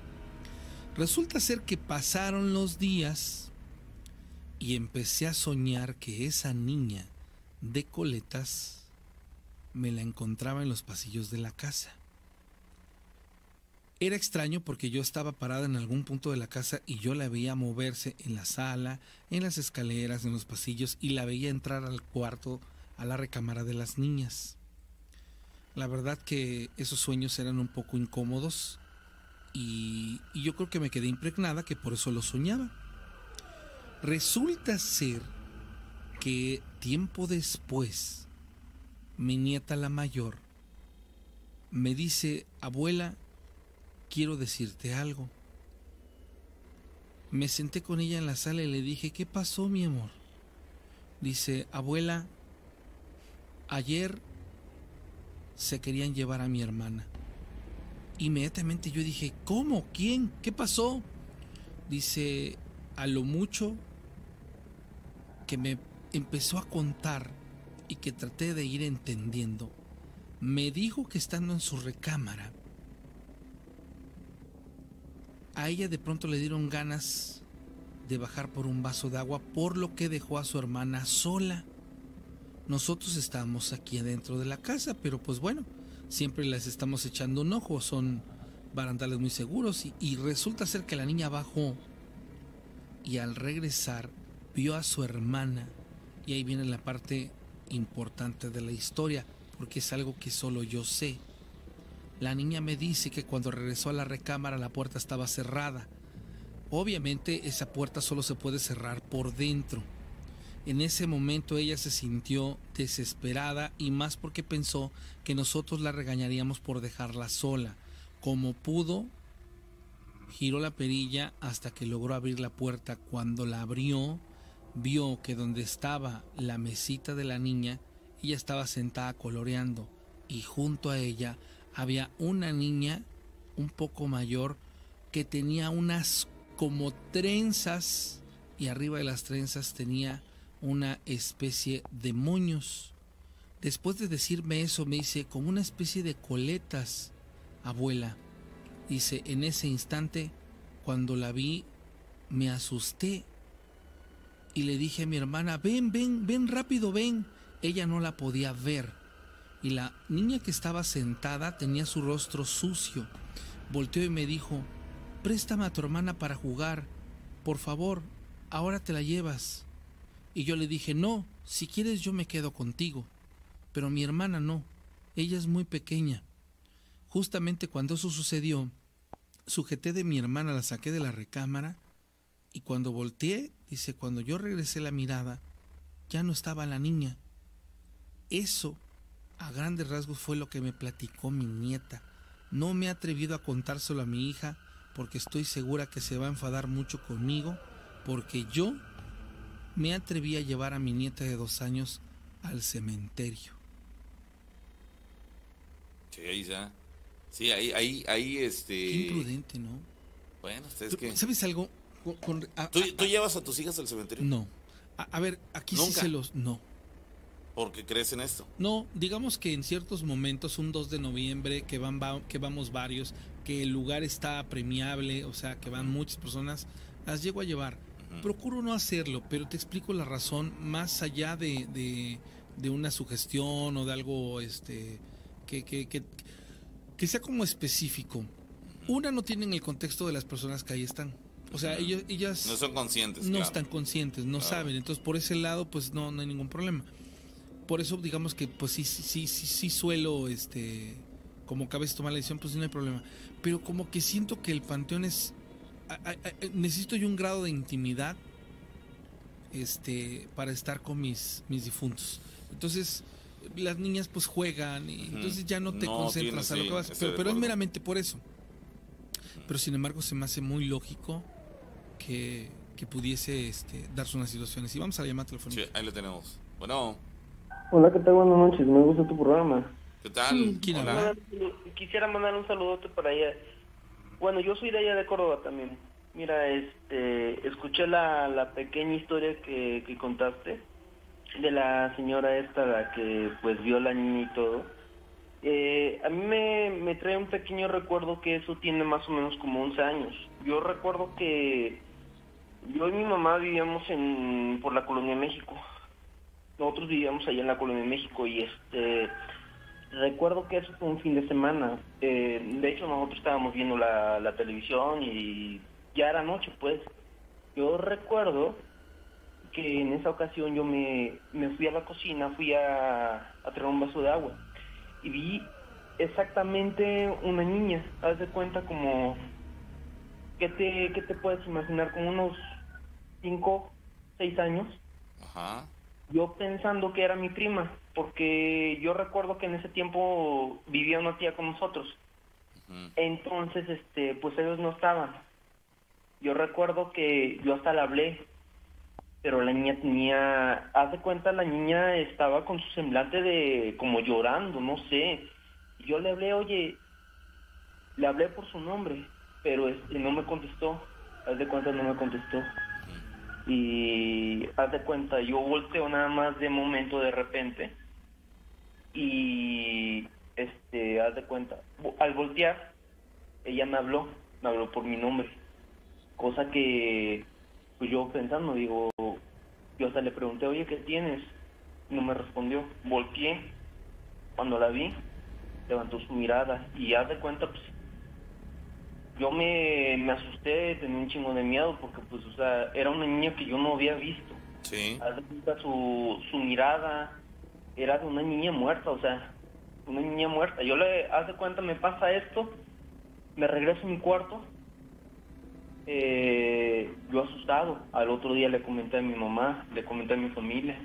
Resulta ser que pasaron los días y empecé a soñar que esa niña de coletas me la encontraba en los pasillos de la casa. Era extraño porque yo estaba parada en algún punto de la casa y yo la veía moverse en la sala, en las escaleras, en los pasillos y la veía entrar al cuarto, a la recámara de las niñas. La verdad que esos sueños eran un poco incómodos y, yo creo que me quedé impregnada que por eso lo soñaba. Resulta ser que tiempo después mi nieta la mayor me dice, abuela, quiero decirte algo. Me senté con ella en la sala y le dije, ¿qué pasó, mi amor? Dice, abuela, ayer se querían llevar a mi hermana. Inmediatamente yo dije, ¿cómo? ¿Quién? ¿Qué pasó? Dice, a lo mucho que me empezó a contar y que traté de ir entendiendo, me dijo que estando en su recámara, a ella de pronto le dieron ganas de bajar por un vaso de agua, por lo que dejó a su hermana sola. Nosotros estábamos aquí adentro de la casa, pero pues bueno, siempre les estamos echando un ojo, son barandales muy seguros y, y resulta ser que la niña bajó y al regresar vio a su hermana y ahí viene la parte importante de la historia porque es algo que solo yo sé. La niña me dice que cuando regresó a la recámara la puerta estaba cerrada. Obviamente esa puerta solo se puede cerrar por dentro. En ese momento ella se sintió desesperada y más porque pensó que nosotros la regañaríamos por dejarla sola. Como pudo, giró la perilla hasta que logró abrir la puerta. Cuando la abrió, vio que donde estaba la mesita de la niña, ella estaba sentada coloreando y junto a ella había una niña un poco mayor que tenía unas como trenzas y arriba de las trenzas tenía una especie de moños. Después de decirme eso me dice como una especie de coletas, abuela. Dice, en ese instante, cuando la vi, me asusté y le dije a mi hermana, ven, ven, ven rápido, ven. Ella no la podía ver. Y la niña que estaba sentada tenía su rostro sucio. Volteó y me dijo, préstame a tu hermana para jugar. Por favor, ahora te la llevas. Y yo le dije, no, si quieres yo me quedo contigo. Pero mi hermana no, ella es muy pequeña. Justamente cuando eso sucedió, sujeté de mi hermana, la saqué de la recámara y cuando volteé, dice, cuando yo regresé la mirada, ya no estaba la niña. Eso, a grandes rasgos, fue lo que me platicó mi nieta. No me he atrevido a contárselo a mi hija porque estoy segura que se va a enfadar mucho conmigo porque yo me atreví a llevar a mi nieta de dos años al cementerio. Sí, ahí ya. Sí, ahí, ahí, ahí, este. Qué imprudente, ¿no? Bueno, es que. ¿Sabes algo? Con- con- a- ¿Tú, a- tú llevas a tus hijas al cementerio? No. A, a ver, aquí sí se los... No. Porque crees en esto. No, digamos que en ciertos momentos, un 2 de noviembre, que, van, va- que vamos varios, que el lugar está premiable, o sea, que van muchas personas, las llego a llevar. Procuro no hacerlo, pero te explico la razón más allá de, de, de una sugestión o de algo este que, que, que, que sea como específico. Una no tienen el contexto de las personas que ahí están. O sea, ellos, ellas No son conscientes. no claro. están conscientes, no Claro. saben. Entonces, por ese lado, pues no, no hay ningún problema. Por eso, digamos que, pues sí, sí, sí, sí, sí suelo, este, como cabeza tomar la decisión, pues sí, no hay problema. Pero como que siento que el panteón es, a- a- a- necesito yo un grado de intimidad, este, para estar con mis, mis difuntos. Entonces, las niñas pues juegan y entonces ya no te No concentras tienes, a lo sí, que vas. Pero, pero es meramente por eso. Pero sin embargo se me hace muy lógico que, que pudiese este, darse unas situaciones. Y vamos a la llamada telefónica. Sí, ahí lo tenemos. Bueno, Hola, ¿qué tal? Buenas noches, me gusta tu programa. ¿qué tal? ¿Quién Hola. Quisiera mandar un saludote para allá. Bueno, yo soy de allá de Córdoba también. Mira, este, escuché la, la pequeña historia que, que contaste de la señora esta, la que pues vio la niña y todo. Eh, a mí me, me trae un pequeño recuerdo que eso tiene más o menos como 11 años. Yo recuerdo que yo y mi mamá vivíamos en, por la Colonia México. Nosotros vivíamos allá en la Colonia México y este recuerdo que eso fue un fin de semana. Eh, de hecho, nosotros estábamos viendo la, la televisión y ya era noche, pues. Yo recuerdo que en esa ocasión yo me, me fui a la cocina, fui a, a traer un vaso de agua y vi exactamente una niña. Haz de cuenta como, ¿qué te, qué te puedes imaginar? Como unos 5, 6 años Ajá. yo pensando que era mi prima, porque yo recuerdo que en ese tiempo vivía una tía con nosotros. Entonces, este, pues ellos no estaban. Yo recuerdo que yo hasta le hablé, pero la niña tenía, haz de cuenta, la niña estaba con su semblante de como llorando, no sé. Yo le hablé, oye, le hablé por su nombre, pero este no me contestó. Haz de cuenta, no me contestó y haz de cuenta, yo volteo nada más de momento de repente y este, haz de cuenta, al voltear, ella me habló, me habló por mi nombre, cosa que pues yo pensando, digo, yo hasta le pregunté, oye, ¿qué tienes? No me respondió, volteé, cuando la vi, levantó su mirada y haz de cuenta, pues yo me, me asusté, tenía un chingo de miedo porque pues, o sea, era una niña que yo no había visto. Sí. Haz de cuenta su, su mirada era de una niña muerta, o sea, una niña muerta. Yo le, haz de cuenta, me pasa esto, me regreso a mi cuarto, eh, yo asustado. Al otro día le comenté a mi mamá, le comenté a mi familia.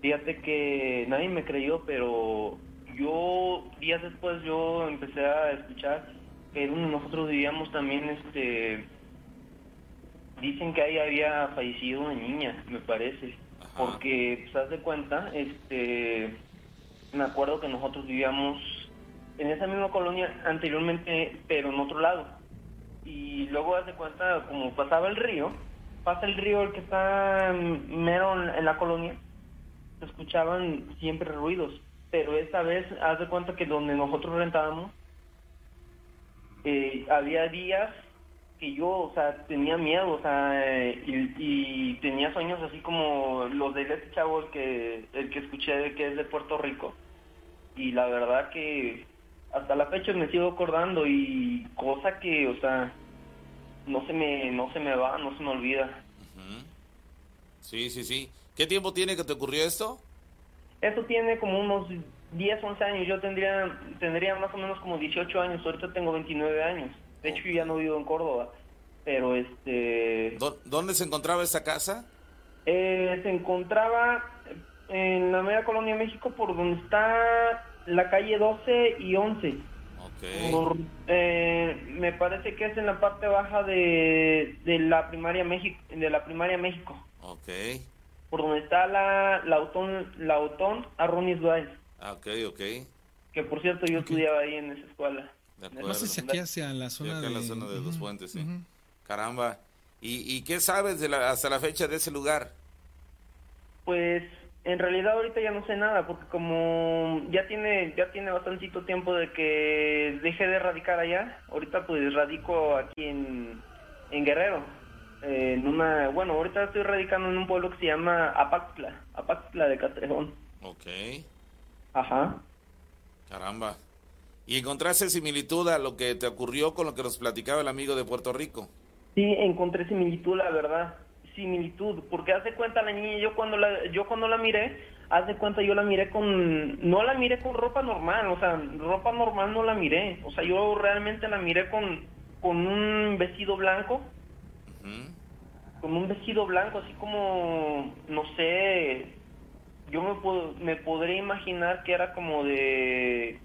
Fíjate que nadie me creyó, pero yo, días después, yo empecé a escuchar que nosotros vivíamos también, este, dicen que ahí había fallecido una niña, me parece. Porque, pues, haz de cuenta, este, me acuerdo que nosotros vivíamos en esa misma colonia anteriormente, pero en otro lado. Y luego, haz de cuenta, como pasaba el río, pasa el río el que está mero en, en la colonia, se escuchaban siempre ruidos. Pero esta vez, haz de cuenta que donde nosotros rentábamos, eh, había días que yo, o sea, tenía miedo, o sea, y, y tenía sueños así como los de este chavo, el que, el que escuché que es de Puerto Rico. Y la verdad que hasta la fecha me sigo acordando y cosa que, o sea, no se me, no se me va, no se me olvida. Ujú. Sí, sí, sí. ¿Qué tiempo tiene que te ocurrió esto? Eso tiene como unos 10, 11 años. Yo tendría tendría más o menos como 18 años. Ahorita tengo 29 años. De hecho, yo ya no vivo en Córdoba. Pero este. ¿Dó- ¿Dónde se encontraba esa casa? eh, se encontraba en la media colonia México por donde está la calle 12 y 11. Ok. Por, eh, me parece que es en la parte baja de, de la primaria México, de la primaria México, Ok. por donde está la la Autón, la Autón Arronis Drive. Ah, Ok, ok. Que por cierto yo estudiaba ahí en esa escuela. De No No acuerdo. sé si aquí hacia la zona acá de... en la zona de Ujú, Puentes, sí. Caramba. ¿Y, y qué sabes de la, hasta la fecha de ese lugar? Pues en realidad ahorita ya no sé nada porque como ya tiene ya tiene bastantito tiempo de que dejé de radicar allá, ahorita pues radico aquí en, en Guerrero. eh, en una, bueno, ahorita estoy radicando en un pueblo que se llama Apaxtla, Apaxtla de Castrejón. Ok, Ajá. caramba. ¿Y encontraste similitud a lo que te ocurrió con lo que nos platicaba el amigo de Puerto Rico? Sí, encontré similitud, la verdad. Similitud, porque hace cuenta la niña, yo cuando la, yo cuando la miré, hace cuenta yo la miré con, no la miré con ropa normal, o sea, ropa normal no la miré, o sea, yo realmente la miré con, con un vestido blanco, con un vestido blanco, así como, no sé, yo me, puedo, me podría imaginar que era como de,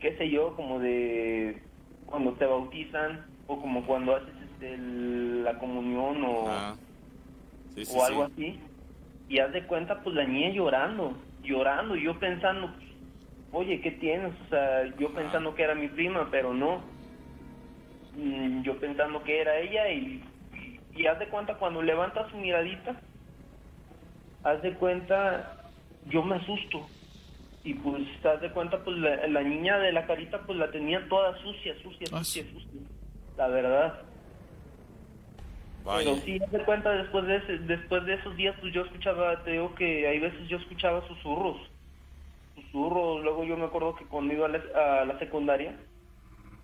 qué sé yo, como de cuando te bautizan o como cuando haces este, el- la comunión o, Ah. Sí, sí, o algo sí. así. Y haz de cuenta, pues la niña llorando, llorando, y yo pensando, oye, ¿qué tienes? O sea, yo pensando que era mi prima, pero no. Mm, Yo pensando que era ella y, y, y haz de cuenta cuando levanta su miradita, haz de cuenta, yo me asusto. Y pues, haz de cuenta, pues la, la niña de la carita, pues la tenía toda sucia, sucia, Ah, sucia, sucia. La verdad. Vaya. Pero sí, haz de cuenta, después de, ese- después de esos días, pues yo escuchaba, te digo que hay veces yo escuchaba susurros. Susurros, luego yo me acuerdo que cuando iba a la, a la secundaria,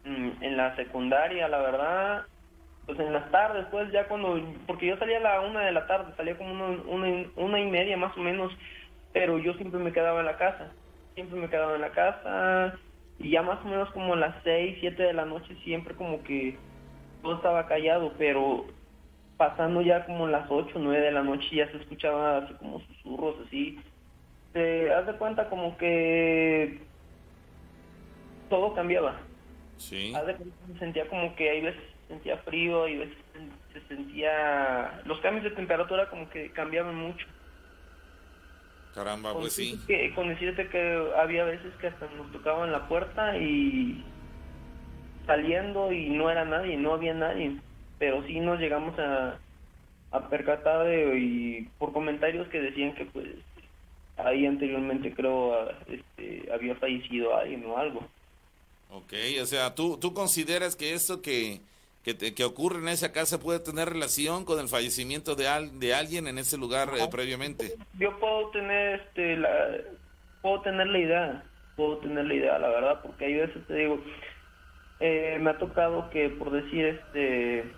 mm, en la secundaria, la verdad, pues en las tardes, pues ya cuando, porque yo salía a la una de la tarde, salía como una, una, una y media más o menos, pero yo siempre me quedaba en la casa, siempre me quedaba en la casa, y ya más o menos como a las seis, siete de la noche, siempre como que todo estaba callado, pero pasando ya como las 8, 9 de la noche ya se escuchaba así como susurros, así. Te das de cuenta como que todo cambiaba. Sí. Haz de cuenta, se sentía como que hay veces se sentía frío y veces se sentía... Los cambios de temperatura como que cambiaban mucho. Caramba, Con pues sí. que, con decirte que había veces que hasta nos tocaban la puerta y saliendo y no era nadie, no había nadie. Pero sí nos llegamos a, a percatar de, y por comentarios que decían que pues ahí anteriormente creo a- este, había fallecido alguien o algo. Ok, o sea, ¿tú, tú consideras que esto que, que, te- que ocurre en esa casa puede tener relación con el fallecimiento de, al- de alguien en ese lugar eh, previamente? Yo puedo tener este la puedo tener la idea, puedo tener la idea, la verdad, porque hay veces te digo eh, me ha tocado que por decir este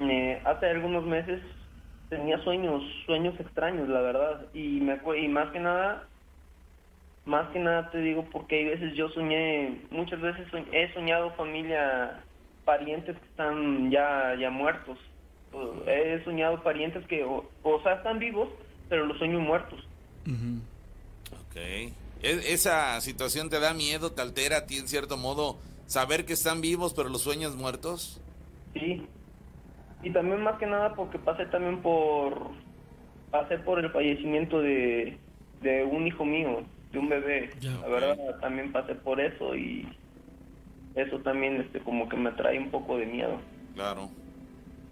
eh, hace algunos meses tenía sueños, sueños extraños, la verdad, y me y más que nada más que nada te digo porque hay veces yo soñé, muchas veces soñ- he soñado familia, parientes que están ya, ya muertos. He soñado parientes que, o, o sea, están vivos, pero los sueño muertos. Ujú. Ok. ¿E- ¿Esa situación te da miedo, te altera a ti en cierto modo saber que están vivos pero los sueños muertos? Sí. Y también más que nada porque pasé también por, pasé por el fallecimiento de, de un hijo mío, de un bebé. Ya, La ok. verdad, también pasé por eso y eso también este como que me trae un poco de miedo. Claro.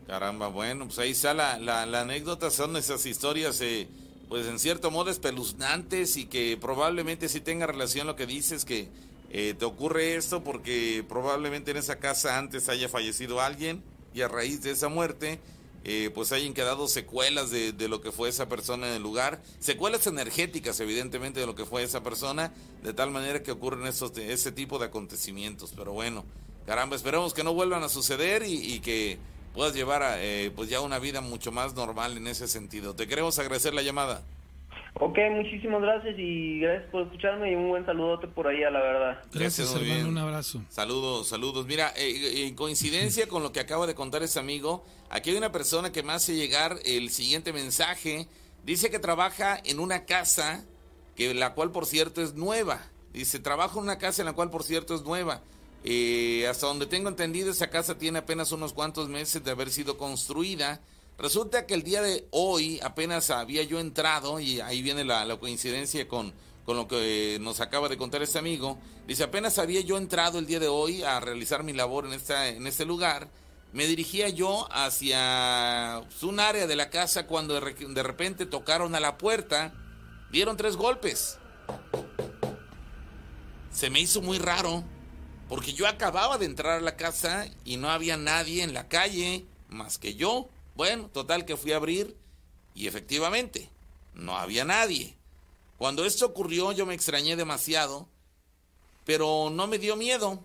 Caramba, bueno, pues ahí está la, la, la anécdota, son esas historias, eh, pues en cierto modo espeluznantes y que probablemente sí tenga relación lo que dices, que eh, te ocurre esto porque probablemente en esa casa antes haya fallecido alguien y a raíz de esa muerte, eh, pues hayan quedado secuelas de, lo que fue esa persona en el lugar, secuelas energéticas evidentemente de lo que fue esa persona, de tal manera que ocurren esos, ese tipo de acontecimientos, pero bueno. Caramba, esperemos que no vuelvan a suceder y, y que puedas llevar a, eh, pues ya una vida mucho más normal en ese sentido. Te queremos agradecer la llamada. Ok, muchísimas gracias y gracias por escucharme y un buen saludote por ahí, a la verdad. Gracias, hermano. bien. Un abrazo. Saludos, saludos. Mira, eh, en coincidencia con lo que acaba de contar ese amigo, aquí hay una persona que me hace llegar el siguiente mensaje. Dice que trabaja en una casa, que la cual por cierto es nueva. Dice, trabajo en una casa en la cual por cierto es nueva. Eh, hasta donde tengo entendido, esa casa tiene apenas unos cuantos meses de haber sido construida. Resulta que el día de hoy apenas había yo entrado, y ahí viene la, coincidencia con, con lo que nos acaba de contar este amigo. Dice, apenas había yo entrado el día de hoy a realizar mi labor en, esta, en este lugar. me dirigía yo hacia un área de la casa cuando de repente tocaron a la puerta, dieron tres golpes. Se me hizo muy raro, porque yo acababa de entrar a la casa y no había nadie en la calle más que yo. Bueno, total que fui a abrir y efectivamente no había nadie. Cuando esto ocurrió yo me extrañé demasiado, pero no me dio miedo.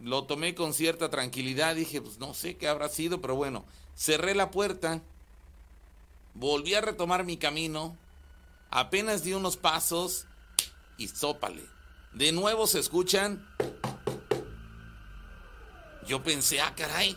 Lo tomé con cierta tranquilidad, dije, pues no sé qué habrá sido, pero bueno, cerré la puerta, volví a retomar mi camino, apenas di unos pasos y sópale. De nuevo se escuchan. Yo pensé, ah, caray,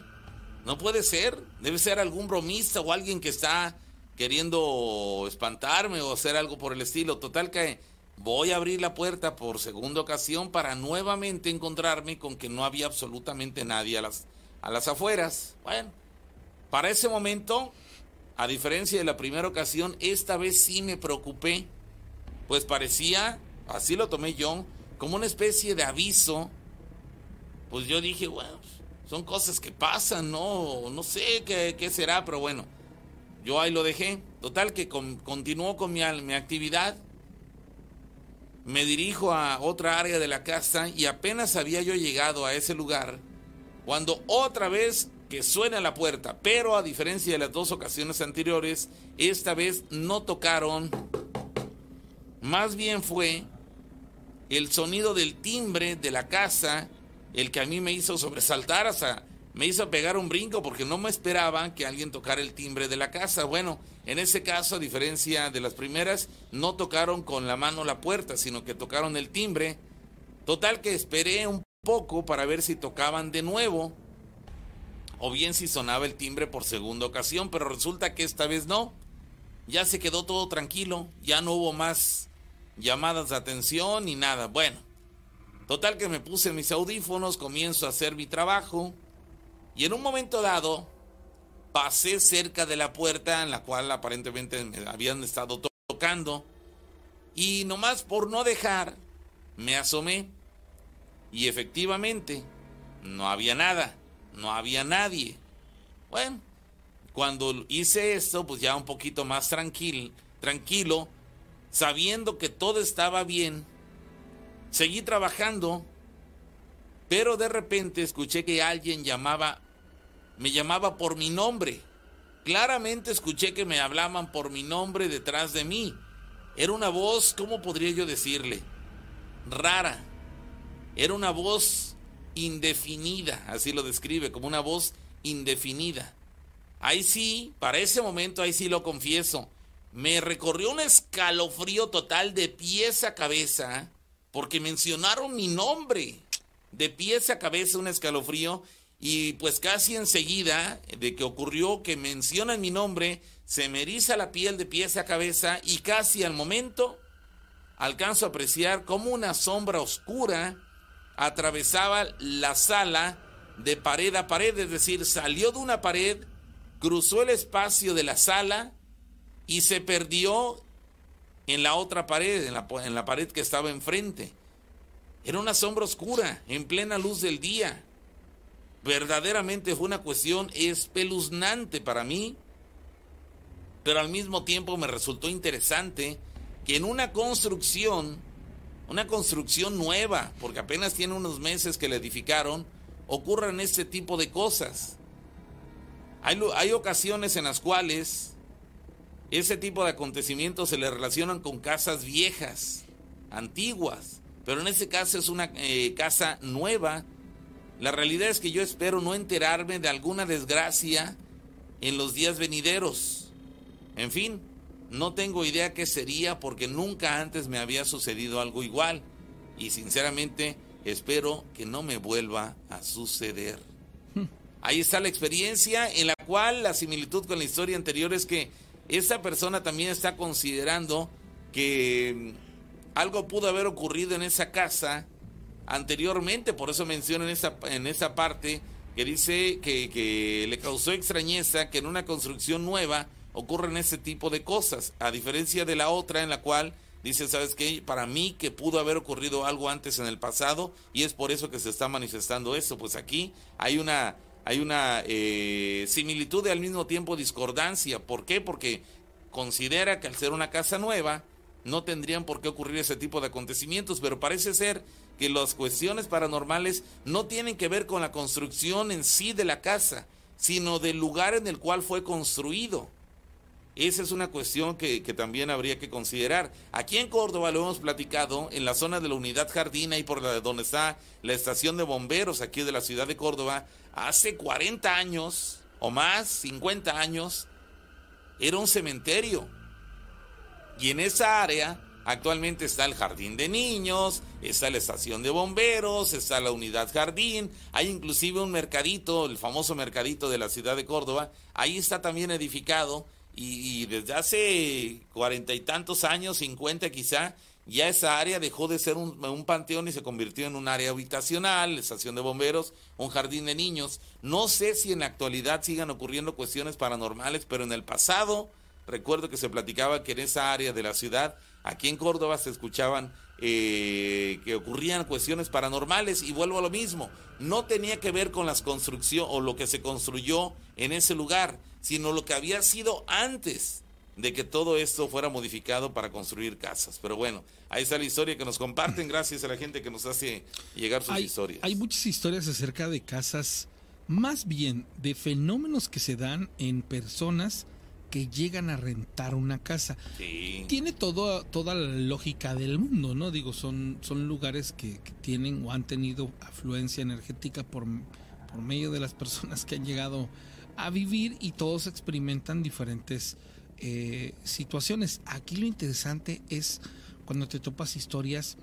no puede ser, debe ser algún bromista o alguien que está queriendo espantarme o hacer algo por el estilo. Total que voy a abrir la puerta por segunda ocasión para nuevamente encontrarme con que no había absolutamente nadie a las, a las afueras. Bueno, para ese momento, a diferencia de la primera ocasión, esta vez sí me preocupé, pues parecía, así lo tomé yo, como una especie de aviso. Pues yo dije, bueno, son cosas que pasan, no, no sé qué, qué será, pero bueno, yo ahí lo dejé. Total que con, continuó con mi, mi actividad. Me dirijo a otra área de la casa y apenas había yo llegado a ese lugar cuando otra vez que suena la puerta, pero a diferencia de las dos ocasiones anteriores, esta vez no tocaron, más bien fue el sonido del timbre de la casa el que a mí me hizo sobresaltar, hasta me hizo pegar un brinco porque no me esperaba que alguien tocara el timbre de la casa. Bueno, en ese caso, a diferencia de las primeras, no tocaron con la mano la puerta, sino que tocaron el timbre. Total que esperé un poco para ver si tocaban de nuevo o bien si sonaba el timbre por segunda ocasión, pero resulta que esta vez no. Ya se quedó todo tranquilo, ya no hubo más llamadas de atención ni nada. Bueno, total que me puse mis audífonos, comienzo a hacer mi trabajo y en un momento dado pasé cerca de la puerta en la cual aparentemente me habían estado to tocando y nomás por no dejar me asomé y efectivamente no había nada, no había nadie. Bueno, cuando hice esto, pues ya un poquito más tranquilo, tranquilo, sabiendo que todo estaba bien, seguí trabajando, pero de repente escuché que alguien llamaba, me llamaba por mi nombre. Claramente escuché que me hablaban por mi nombre detrás de mí. Era una voz, ¿cómo podría yo decirle? Rara. Era una voz indefinida, así lo describe, como una voz indefinida. Ahí sí, para ese momento, ahí sí lo confieso, me recorrió un escalofrío total de pies a cabeza, porque mencionaron mi nombre. De pies a cabeza un escalofrío, y pues casi enseguida de que ocurrió que mencionan mi nombre, se me eriza la piel de pies a cabeza y casi al momento alcanzo a apreciar como una sombra oscura atravesaba la sala de pared a pared, es decir, salió de una pared, cruzó el espacio de la sala y se perdió en la otra pared, en la, en la pared que estaba enfrente. Era una sombra oscura, en plena luz del día. Verdaderamente fue una cuestión espeluznante para mí, pero al mismo tiempo me resultó interesante que en una construcción, una construcción nueva, porque apenas tiene unos meses que la edificaron, ocurran este tipo de cosas. Hay, hay ocasiones en las cuales ese tipo de acontecimientos se le relacionan con casas viejas, antiguas, pero en este caso es una eh, casa nueva. La realidad es que yo espero no enterarme de alguna desgracia en los días venideros. En fin, no tengo idea qué sería porque nunca antes me había sucedido algo igual y sinceramente espero que no me vuelva a suceder. Ahí está la experiencia en la cual la similitud con la historia anterior es que esta persona también está considerando que algo pudo haber ocurrido en esa casa anteriormente, por eso menciona en esa, en esa parte que dice que, le causó extrañeza que en una construcción nueva ocurren ese tipo de cosas, a diferencia de la otra en la cual dice, ¿sabes qué? Para mí que pudo haber ocurrido algo antes en el pasado y es por eso que se está manifestando eso. Pues aquí hay una, hay una eh, similitud y al mismo tiempo discordancia. ¿Por qué? Porque considera que al ser una casa nueva no tendrían por qué ocurrir ese tipo de acontecimientos, pero parece ser que las cuestiones paranormales no tienen que ver con la construcción en sí de la casa, sino del lugar en el cual fue construido. Esa es una cuestión que, también habría que considerar. Aquí en Córdoba lo hemos platicado, en la zona de la unidad Jardín, ahí por la, donde está la estación de bomberos aquí de la ciudad de Córdoba, hace 40 años o más, 50 años, era un cementerio. Y en esa área actualmente está el jardín de niños, está la estación de bomberos, está la unidad jardín, hay inclusive un mercadito, el famoso mercadito de la ciudad de Córdoba, ahí está también edificado y, desde hace cuarenta y tantos años, cincuenta quizá, ya esa área dejó de ser un, panteón y se convirtió en un área habitacional, estación de bomberos, un jardín de niños. No sé si en la actualidad sigan ocurriendo cuestiones paranormales, pero en el pasado recuerdo que se platicaba que en esa área de la ciudad, aquí en Córdoba, se escuchaban eh, que ocurrían cuestiones paranormales y vuelvo a lo mismo, no tenía que ver con las construcciones o lo que se construyó en ese lugar, sino lo que había sido antes de que todo esto fuera modificado para construir casas. Pero bueno, ahí está la historia que nos comparten, gracias a la gente que nos hace llegar sus historias. Hay muchas historias acerca de casas, más bien de fenómenos que se dan en personas que llegan a rentar una casa. Tiene todo, toda la lógica del mundo, ¿no? Digo, son, son lugares que, tienen o han tenido afluencia energética por, por medio de las personas que han llegado a vivir y todos experimentan diferentes eh, situaciones. Aquí lo interesante es cuando te topas historias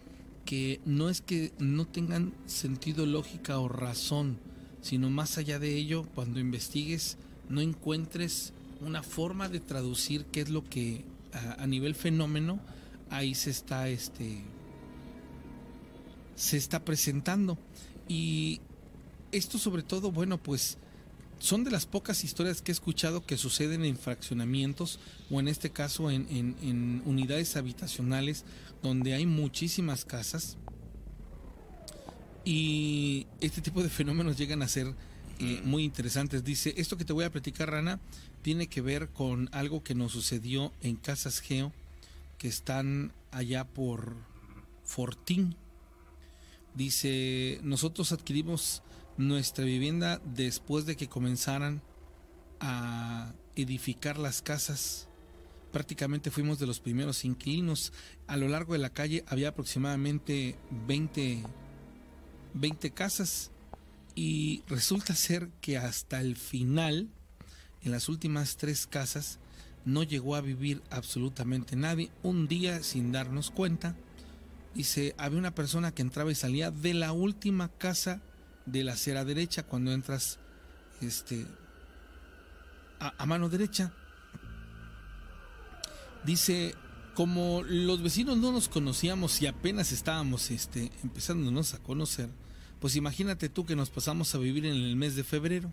que no es que no tengan sentido, lógica o razón, sino más allá de ello, cuando investigues, no encuentres una forma de traducir qué es lo que a, nivel fenómeno ahí se está este se está presentando y esto sobre todo bueno pues son de las pocas historias que he escuchado que suceden en fraccionamientos o en este caso en, en unidades habitacionales donde hay muchísimas casas y este tipo de fenómenos llegan a ser eh, muy interesantes. Dice, esto que te voy a platicar, Rana, tiene que ver con algo que nos sucedió en Casas Geo, que están allá por Fortín. Dice, nosotros adquirimos nuestra vivienda después de que comenzaran a edificar las casas. Prácticamente fuimos de los primeros inquilinos. A lo largo de la calle había aproximadamente 20, 20 casas y resulta ser que hasta el final, en las últimas tres casas, no llegó a vivir absolutamente nadie. Un día, sin darnos cuenta, dice, había una persona que entraba y salía de la última casa de la acera derecha cuando entras este, a, mano derecha. Dice, como los vecinos no nos conocíamos y apenas estábamos este, empezándonos a conocer, pues imagínate tú que nos pasamos a vivir en el mes de febrero.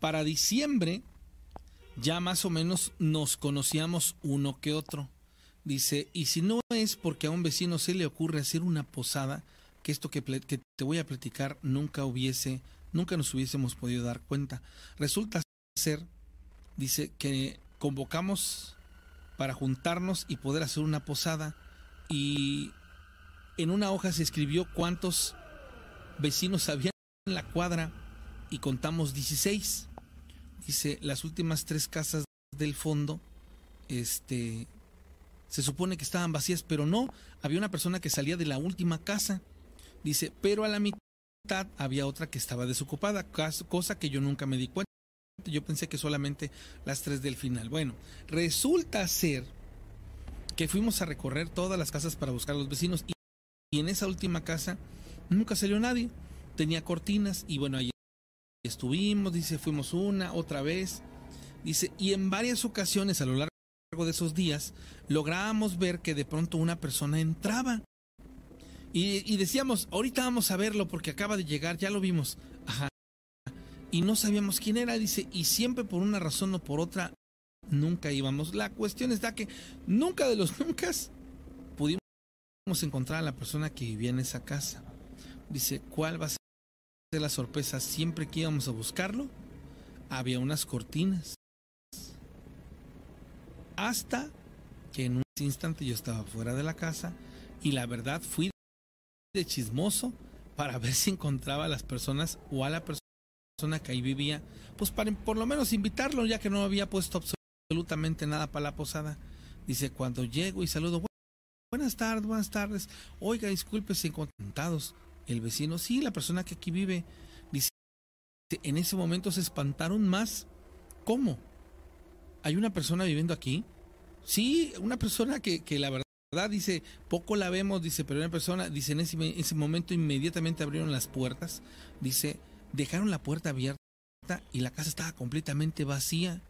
Para diciembre ya más o menos nos conocíamos uno que otro. Dice, y si no es porque a un vecino se le ocurre hacer una posada, que esto que, te voy a platicar nunca hubiese, nunca nos hubiésemos podido dar cuenta. Resulta ser, dice, que convocamos para juntarnos y poder hacer una posada y en una hoja se escribió cuántos vecinos había en la cuadra y contamos 16. Dice, las últimas tres casas del fondo, este, se supone que estaban vacías, pero no, había una persona que salía de la última casa. Dice, pero a la mitad había otra que estaba desocupada, cosa que yo nunca me di cuenta. Yo pensé que solamente las tres del final. Bueno, resulta ser que fuimos a recorrer todas las casas para buscar a los vecinos y en esa última casa Nunca salió nadie. Tenía cortinas y bueno, ahí estuvimos, dice, fuimos una, otra vez. Dice, y en varias ocasiones a lo largo de esos días lográbamos ver que de pronto una persona entraba. Y, decíamos, ahorita vamos a verlo porque acaba de llegar, ya lo vimos. Ajá. Y no sabíamos quién era, dice, y siempre por una razón o por otra, nunca íbamos. La cuestión está que nunca de los nunca pudimos encontrar a la persona que vivía en esa casa. Dice, ¿cuál va a la sorpresa, siempre que íbamos a buscarlo, había unas cortinas. Hasta que en un instante yo estaba fuera de la casa y la verdad fui de chismoso para ver si encontraba a las personas o a la persona que ahí vivía, pues para por lo menos invitarlo, ya que no había puesto absolutamente nada para la posada. Dice, cuando llego y saludo, buenas tardes, buenas tardes, oiga, disculpe si contados. El vecino, sí, la persona que aquí vive, dice, en ese momento se espantaron más. ¿Cómo? ¿Hay una persona viviendo aquí? Sí, una persona que, que la verdad dice, poco la vemos, dice, pero una persona, dice, en ese, ese momento inmediatamente abrieron las puertas, dice, dejaron la puerta abierta y la casa estaba completamente vacía.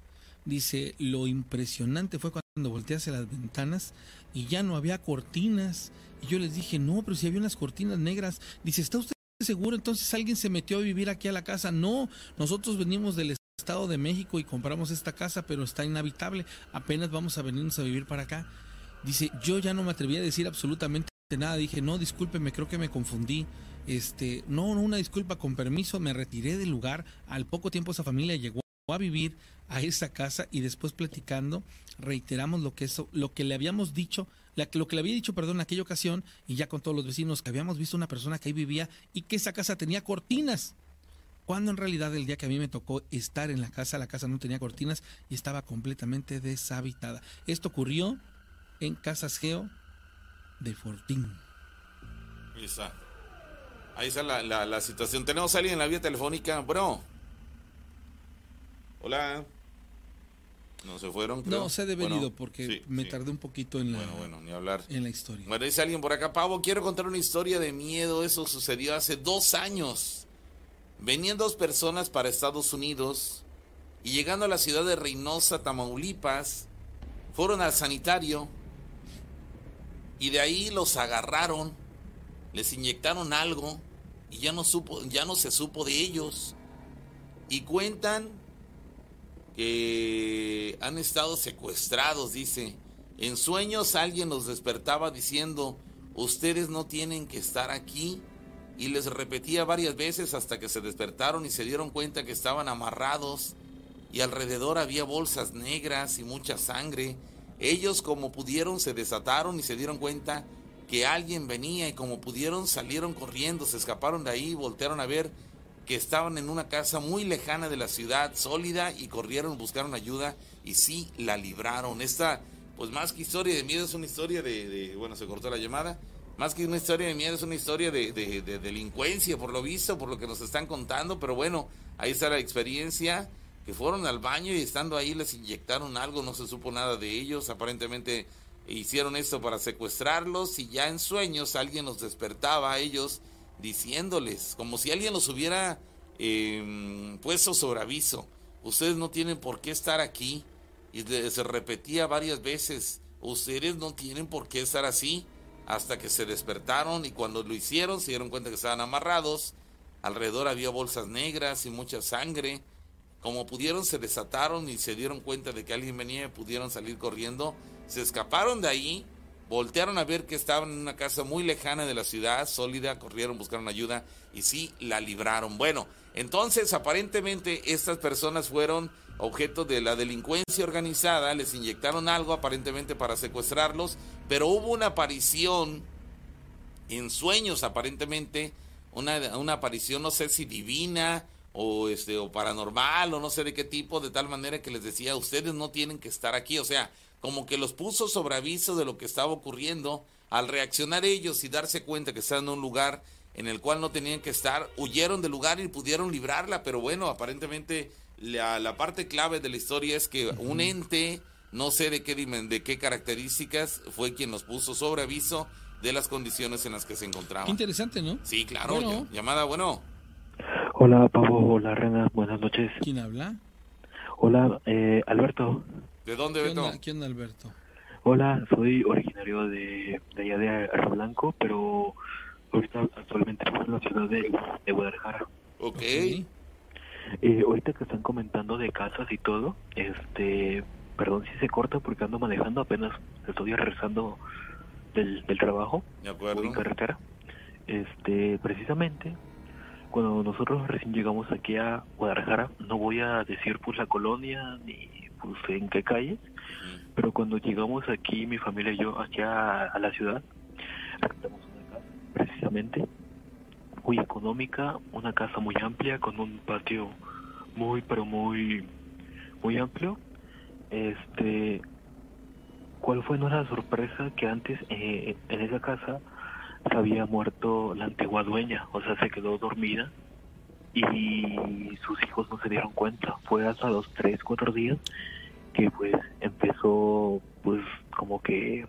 Dice, lo impresionante fue cuando volteé hacia las ventanas y ya no había cortinas. Y yo les dije, no, pero si había unas cortinas negras. Dice, ¿está usted seguro? Entonces alguien se metió a vivir aquí a la casa. No, nosotros venimos del Estado de México y compramos esta casa, pero está inhabitable. Apenas vamos a venirnos a vivir para acá. Dice, yo ya no me atreví a decir absolutamente nada. Dije, no, discúlpeme, creo que me confundí. Este, no, no, una disculpa, con permiso, me retiré del lugar. Al poco tiempo esa familia llegó a vivir a esa casa y después platicando reiteramos lo que eso, lo que le habíamos dicho, lo que le había dicho, perdón, en aquella ocasión y ya con todos los vecinos que habíamos visto una persona que ahí vivía y que esa casa tenía cortinas. Cuando en realidad el día que a mí me tocó estar en la casa, la casa no tenía cortinas y estaba completamente deshabitada. Esto ocurrió en Casas Geo de Fortín. Ahí está. Ahí está la, la, la situación. Tenemos a alguien en la vía telefónica, bro. Hola. No se fueron. No, se ha devenido porque me tardé un poquito en la, bueno, bueno, ni hablar. en la historia. Bueno, dice alguien por acá, Pavo, quiero contar una historia de miedo. Eso sucedió hace dos años. Venían dos personas para Estados Unidos y llegando a la ciudad de Reynosa, Tamaulipas, fueron al sanitario y de ahí los agarraron, les inyectaron algo y ya no supo, ya no se supo de ellos. Y cuentan que han estado secuestrados, dice. En sueños alguien los despertaba diciendo, ustedes no tienen que estar aquí. Y les repetía varias veces hasta que se despertaron y se dieron cuenta que estaban amarrados y alrededor había bolsas negras y mucha sangre. Ellos como pudieron se desataron y se dieron cuenta que alguien venía y como pudieron salieron corriendo, se escaparon de ahí, voltearon a ver que estaban en una casa muy lejana de la ciudad, sólida, y corrieron, buscaron ayuda y sí la libraron. Esta, pues más que historia de miedo, es una historia de, bueno, se cortó la llamada, más que una historia de miedo, es una historia de, de, delincuencia, por lo visto, por lo que nos están contando, pero bueno, ahí está la experiencia, que fueron al baño y estando ahí les inyectaron algo, no se supo nada de ellos, aparentemente hicieron esto para secuestrarlos y ya en sueños alguien los despertaba a ellos diciéndoles, como si alguien los hubiera em, puesto sobre aviso. Ustedes no tienen por qué estar aquí. Y se repetía varias veces, ustedes no tienen por qué estar así. Hasta que se despertaron y cuando lo hicieron se dieron cuenta que estaban amarrados. Alrededor había bolsas negras y mucha sangre. Como pudieron se desataron y se dieron cuenta de que alguien venía y pudieron salir corriendo. Se escaparon de ahí voltearon a ver que estaban en una casa muy lejana de la ciudad, sólida, corrieron, buscaron ayuda y sí la libraron. Bueno, entonces aparentemente estas personas fueron objeto de la delincuencia organizada, les inyectaron algo aparentemente para secuestrarlos, pero hubo una aparición en sueños aparentemente, una, una aparición no sé si divina o este o paranormal o no sé de qué tipo, de tal manera que les decía, ustedes no tienen que estar aquí, o sea, como que los puso sobre aviso de lo que estaba ocurriendo, al reaccionar ellos y darse cuenta que estaban en un lugar en el cual no tenían que estar, huyeron del lugar y pudieron librarla, pero bueno, aparentemente la, la parte clave de la historia es que un ente, no sé de qué, de qué características, fue quien los puso sobre aviso de las condiciones en las que se encontraban. Interesante, ¿no? Sí, claro. Llamada, bueno. Hola, Pablo. Hola, Rena. Buenas noches. ¿Quién habla? Hola, eh, Alberto. ¿De dónde, Beto? ¿Quién, Alberto? Hola, soy originario de, de allá de Arroyo Blanco, pero ahorita actualmente vivo en la ciudad de, Guadalajara. Ok. Eh, ahorita que están comentando de casas y todo, este, perdón si se corta porque ando manejando, apenas estoy regresando del, del trabajo. De acuerdo. En carretera. Este, precisamente, cuando nosotros recién llegamos aquí a Guadalajara, no voy a decir pues la colonia ni pues en qué calle, pero cuando llegamos aquí, mi familia y yo, aquí a, a la ciudad, rentamos una casa, precisamente, muy económica, una casa muy amplia, con un patio muy, pero muy, muy amplio. Este, ¿cuál fue nuestra sorpresa? Que antes eh, en esa casa se había muerto la antigua dueña, o sea, se quedó dormida y sus hijos no se dieron cuenta. Fue hasta los tres, cuatro días que pues empezó pues como que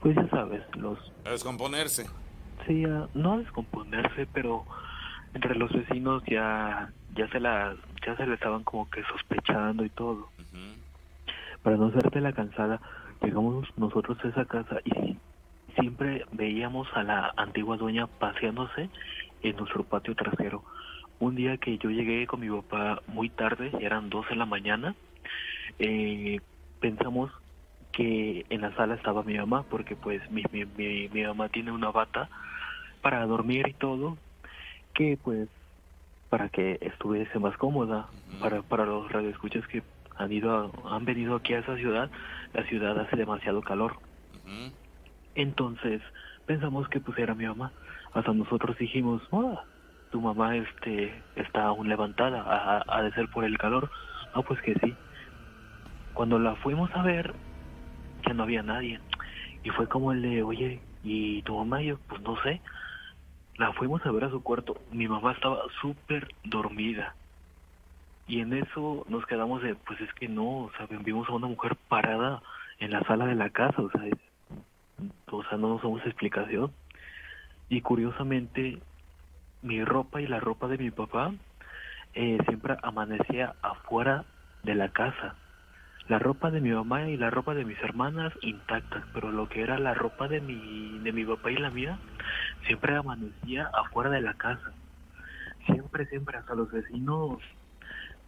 pues ya sabes los a descomponerse. Sí a- no a descomponerse pero entre los vecinos ya ya se la ya se le estaban como que sospechando y todo. Para no hacerte la cansada llegamos nosotros a esa casa y siempre veíamos a la antigua dueña paseándose en nuestro patio trasero. Un día que yo llegué con mi papá muy tarde ya eran dos de la mañana eh, pensamos que en la sala estaba mi mamá porque pues mi, mi, mi, mi mamá tiene una bata para dormir y todo que pues para que estuviese más cómoda. Para para los radioescuchas que han ido a- han venido aquí a esa ciudad la ciudad hace demasiado calor entonces pensamos que pues era mi mamá. Hasta nosotros dijimos "Ah, tu mamá este está aún levantada ha, de ser por el calor ah pues que sí. Cuando la fuimos a ver ya no había nadie. Y fue como el de oye y tu mamá yo pues no sé la fuimos a ver a su cuarto. Mi mamá estaba súper dormida. Y en eso nos quedamos de pues es que no o sea vimos a una mujer parada en la sala de la casa o sea o sea no nos damos explicación y curiosamente mi ropa y la ropa de mi papá eh, siempre amanecía afuera de la casa la ropa de mi mamá y la ropa de mis hermanas intactas, pero lo que era la ropa de mi, de mi papá y la mía siempre amanecía afuera de la casa. Siempre, siempre, hasta los vecinos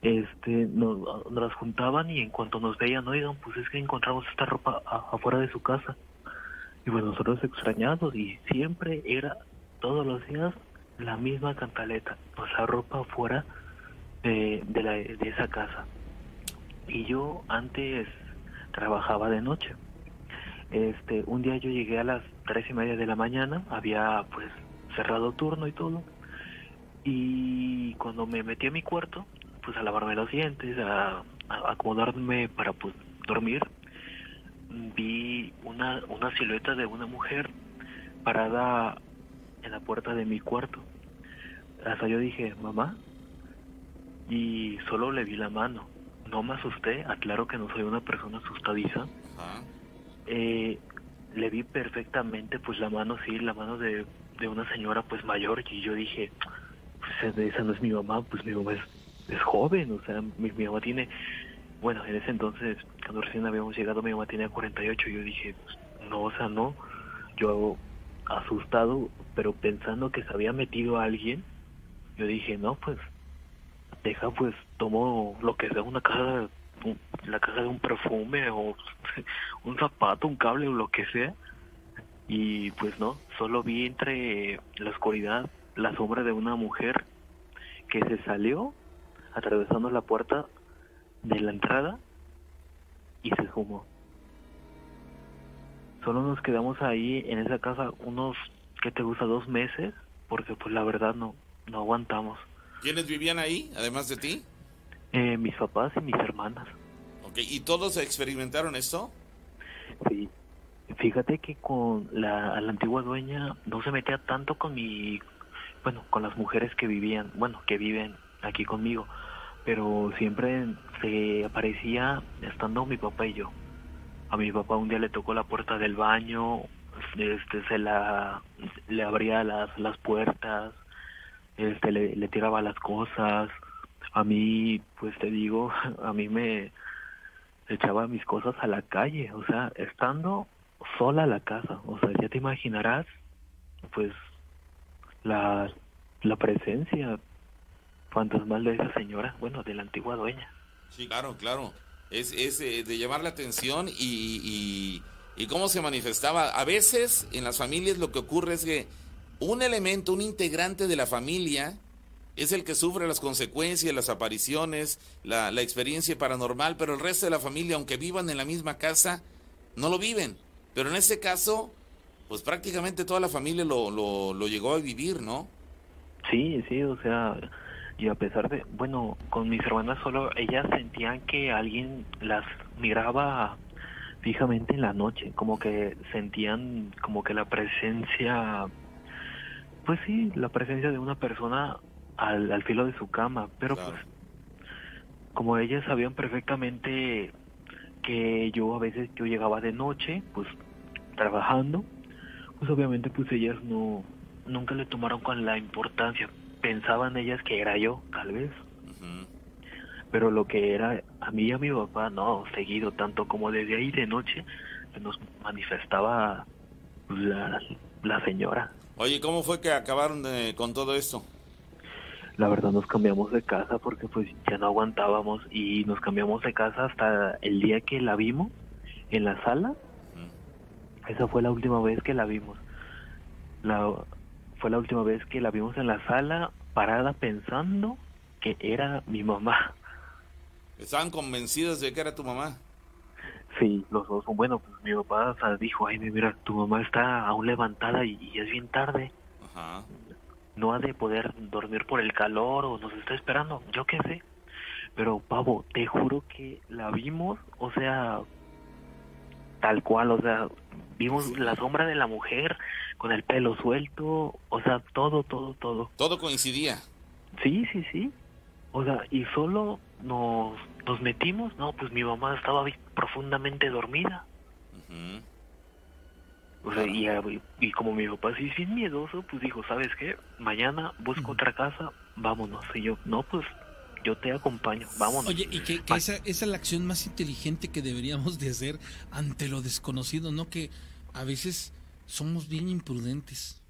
este nos, nos las juntaban y en cuanto nos veían, oigan, pues es que encontramos esta ropa afuera de su casa. Y bueno, nosotros extrañados y siempre era todos los días la misma cantaleta, o sea, ropa afuera de, de, la, de esa casa y yo antes trabajaba de noche. Este, un día yo llegué a las tres y media de la mañana, había pues cerrado turno y todo, y cuando me metí a mi cuarto, pues a lavarme los dientes, a acomodarme para pues dormir, vi una, una silueta de una mujer parada en la puerta de mi cuarto. Hasta yo dije, mamá, y solo le vi la mano. No me asusté, aclaro que no soy una persona asustadiza. Eh, le vi perfectamente pues la mano, sí, la mano de, de una señora pues mayor y yo dije, pues esa no es mi mamá, pues mi mamá es, es joven, o sea, mi, mi mamá tiene, bueno, en ese entonces, cuando recién habíamos llegado, mi mamá tenía 48 y yo dije, pues, no, o sea, no, yo asustado, pero pensando que se había metido a alguien, yo dije, no, pues deja pues tomo lo que sea una caja la caja de un perfume o un zapato un cable o lo que sea. Y pues no solo vi entre la oscuridad la sombra de una mujer que se salió atravesando la puerta de la entrada y se esfumó solo nos quedamos ahí en esa casa unos que te gusta dos meses porque pues la verdad no no aguantamos ¿Quiénes vivían ahí, además de ti? Eh, mis papás y mis hermanas. Ok, ¿y todos experimentaron esto? Sí. Fíjate que con la, la antigua dueña no se metía tanto con mi, bueno, con las mujeres que vivían, bueno, que viven aquí conmigo, pero siempre se aparecía estando mi papá y yo. A mi papá un día le tocó la puerta del baño, este, se la, le abría las, las puertas, este, le, tiraba las cosas. A mí, pues te digo, a mí me echaba mis cosas a la calle, o sea, estando sola la casa, o sea, ya te imaginarás, pues, la, la presencia fantasmal de esa señora, bueno, de la antigua dueña. Sí, claro, claro. Es, es eh, de llamar la atención y, y, y cómo se manifestaba. A veces en las familias lo que ocurre es que un elemento, un integrante de la familia es el que sufre las consecuencias, las apariciones, la, la, experiencia paranormal, pero el resto de la familia, aunque vivan en la misma casa, no lo viven. Pero en este caso, pues prácticamente toda la familia lo, lo, lo llegó a vivir, ¿no? Sí, sí, o sea, y a pesar de, bueno, con mis hermanas solo, ellas sentían que alguien las miraba fijamente en la noche, como que sentían como que la presencia, pues sí, la presencia de una persona al, al filo de su cama, pero Claro. pues como ellas sabían perfectamente que yo a veces yo llegaba de noche, pues trabajando, pues obviamente pues ellas no nunca le tomaron con la importancia. Pensaban ellas que era yo, tal vez, pero lo que era a mí y a mi papá, no, seguido, tanto como desde ahí de noche, se nos manifestaba la, la señora. Oye, ¿cómo fue que acabaron de- con todo esto? La verdad nos cambiamos de casa porque pues ya no aguantábamos y nos cambiamos de casa hasta el día que la vimos en la sala. Esa fue la última vez que la vimos. La, fue la última vez que la vimos en la sala parada pensando que era mi mamá. ¿Estaban convencidos de que era tu mamá? Sí, los dos. Bueno, pues mi papá dijo, ay, mira, tu mamá está aún levantada y, y es bien tarde. Ajá. No ha de poder dormir por el calor o nos está esperando, yo qué sé. Pero, pavo, te juro que la vimos, o sea, tal cual, o sea, vimos la sombra de la mujer con el pelo suelto, o sea, todo, todo, todo. Todo coincidía. Sí, sí, sí. O sea, y solo nos, nos metimos, no, pues mi mamá estaba profundamente dormida. Ujú. O sea, y, y, y como mi papá sí es bien miedoso, pues dijo, ¿sabes qué? Mañana busco otra casa, vámonos. Y yo, no, pues yo te acompaño, vámonos. Oye, y que, que esa, esa es la acción más inteligente que deberíamos de hacer ante lo desconocido, ¿no? Que a veces somos bien imprudentes.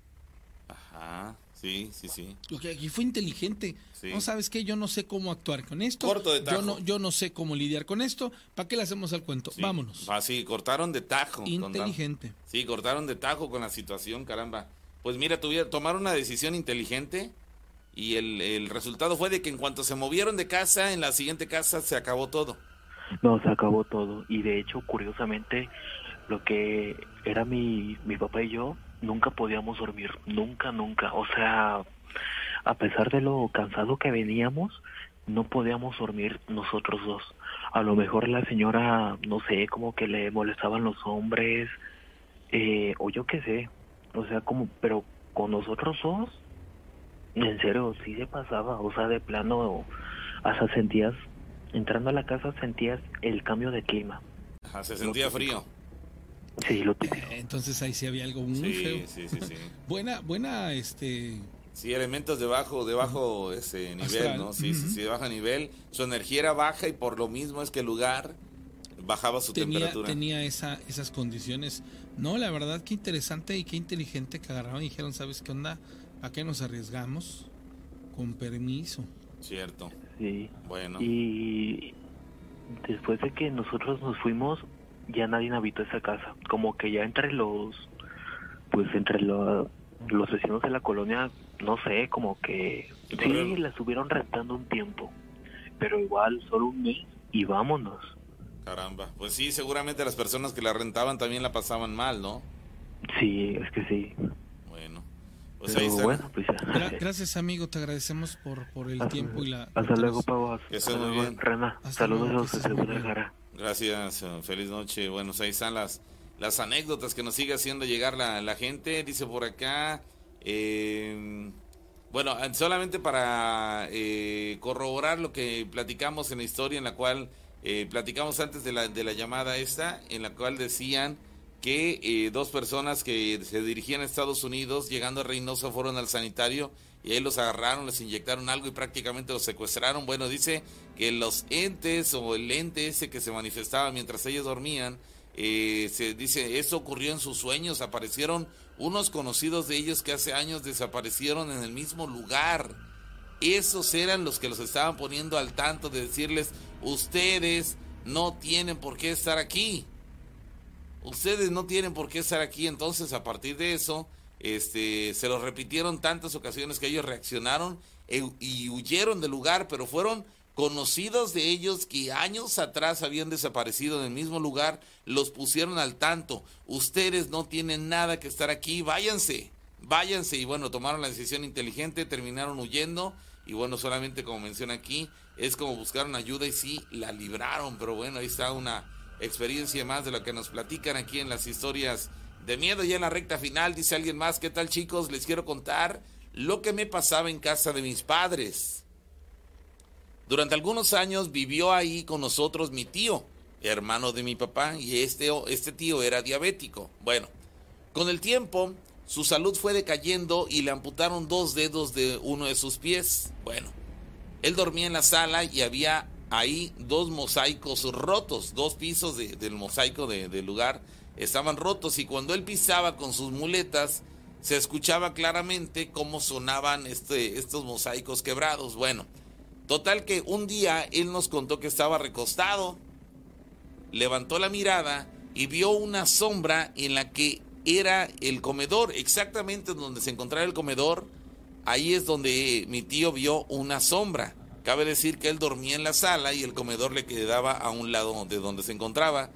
Ajá. Sí, sí, sí. Lo que aquí fue inteligente. Sí. No sabes qué, yo no sé cómo actuar con esto. Corto de tajo. Yo no, yo no sé cómo lidiar con esto. ¿Para qué le hacemos al cuento? Sí. Vámonos. Ah, sí, cortaron de tajo. con- Inteligente. Sí, cortaron de tajo con la situación, caramba. Pues mira, tuvieron, tomaron una decisión inteligente y el, el resultado fue de que en cuanto se movieron de casa, en la siguiente casa se acabó todo. No, se acabó todo. Y de hecho, curiosamente, lo que era mi, mi papá y yo, nunca podíamos dormir. Nunca, nunca. O sea, a pesar de lo cansado que veníamos, no podíamos dormir nosotros dos. A lo mejor la señora, no sé, como que le molestaban los hombres, eh, o yo qué sé. O sea, como, pero con nosotros dos, en serio, sí se pasaba. O sea, de plano, hasta sentías, entrando a la casa sentías el cambio de clima. Se sentía frío. Sí, lo típico. Eh, Entonces ahí sí había algo muy Sí, feo. sí, sí, sí. Buena, buena, este... Sí, elementos de bajo, de bajo ese nivel, Astral. ¿no? Sí, sí, Ujú. sí, de bajo nivel. Su energía era baja y por lo mismo es que el lugar bajaba su tenía, temperatura. tenía esa, esas condiciones. No, la verdad, qué interesante y qué inteligente que agarraron y dijeron, ¿sabes qué onda? ¿A qué nos arriesgamos? Con permiso. Cierto. Sí. Bueno. Y después de que nosotros nos fuimos, ya nadie habitó esa casa. Como que ya entre los, pues entre lo- los vecinos de la colonia, no sé, como que sí, la estuvieron rentando un tiempo. Pero igual, solo un mes y vámonos. Caramba. Pues sí, seguramente las personas que la rentaban también la pasaban mal, ¿no? Sí, es que sí. Pues Pero ahí está. bueno, pues ya. Gra- gracias, amigo, te agradecemos por, por el Hasta- tiempo y la... Hasta luego, Pavos. Que Hasta luego, bien. Rena. Hasta luego, Saludos bien. Guadalajara. Gracias, eh, feliz noche. Bueno, pues ahí están las, las anécdotas que nos sigue haciendo llegar la, la gente. Dice por acá, eh, bueno, eh, solamente para eh, corroborar lo que platicamos en la historia en la cual eh, platicamos antes de la, de la llamada esta, en la cual decían que eh, dos personas que se dirigían a Estados Unidos, llegando a Reynosa, fueron al sanitario y ahí los agarraron, les inyectaron algo y prácticamente los secuestraron. Bueno, dice que los entes o el ente ese que se manifestaba mientras ellos dormían, eh, se dice, eso ocurrió en sus sueños, aparecieron unos conocidos de ellos que hace años desaparecieron en el mismo lugar. Esos eran los que los estaban poniendo al tanto de decirles, ustedes no tienen por qué estar aquí. Ustedes no tienen por qué estar aquí. Entonces, a partir de eso, Este, se lo repitieron tantas ocasiones que ellos reaccionaron e- y huyeron del lugar, pero fueron conocidos de ellos que años atrás habían desaparecido en el mismo lugar, los pusieron al tanto. Ustedes no tienen nada que estar aquí, váyanse, váyanse. Y bueno, tomaron la decisión inteligente, terminaron huyendo. Y bueno, solamente como menciona aquí, es como buscaron ayuda y sí, la libraron. Pero bueno, ahí está una experiencia más de lo que nos platican aquí en las historias de miedo. Ya en la recta final, dice alguien más, ¿qué tal chicos? Les quiero contar lo que me pasaba en casa de mis padres. Durante algunos años vivió ahí con nosotros mi tío, hermano de mi papá, y este, este tío era diabético. Bueno, con el tiempo su salud fue decayendo y le amputaron dos dedos de uno de sus pies. Bueno, él dormía en la sala y había ahí dos mosaicos rotos, dos pisos de- del mosaico de- del lugar estaban rotos y cuando él pisaba con sus muletas se escuchaba claramente cómo sonaban este, estos mosaicos quebrados. Bueno, total que un día él nos contó que estaba recostado, levantó la mirada y vio una sombra en la que era el comedor, exactamente donde se encontraba el comedor, ahí es donde mi tío vio una sombra. Cabe decir que él dormía en la sala y el comedor le quedaba a un lado de donde se encontraba.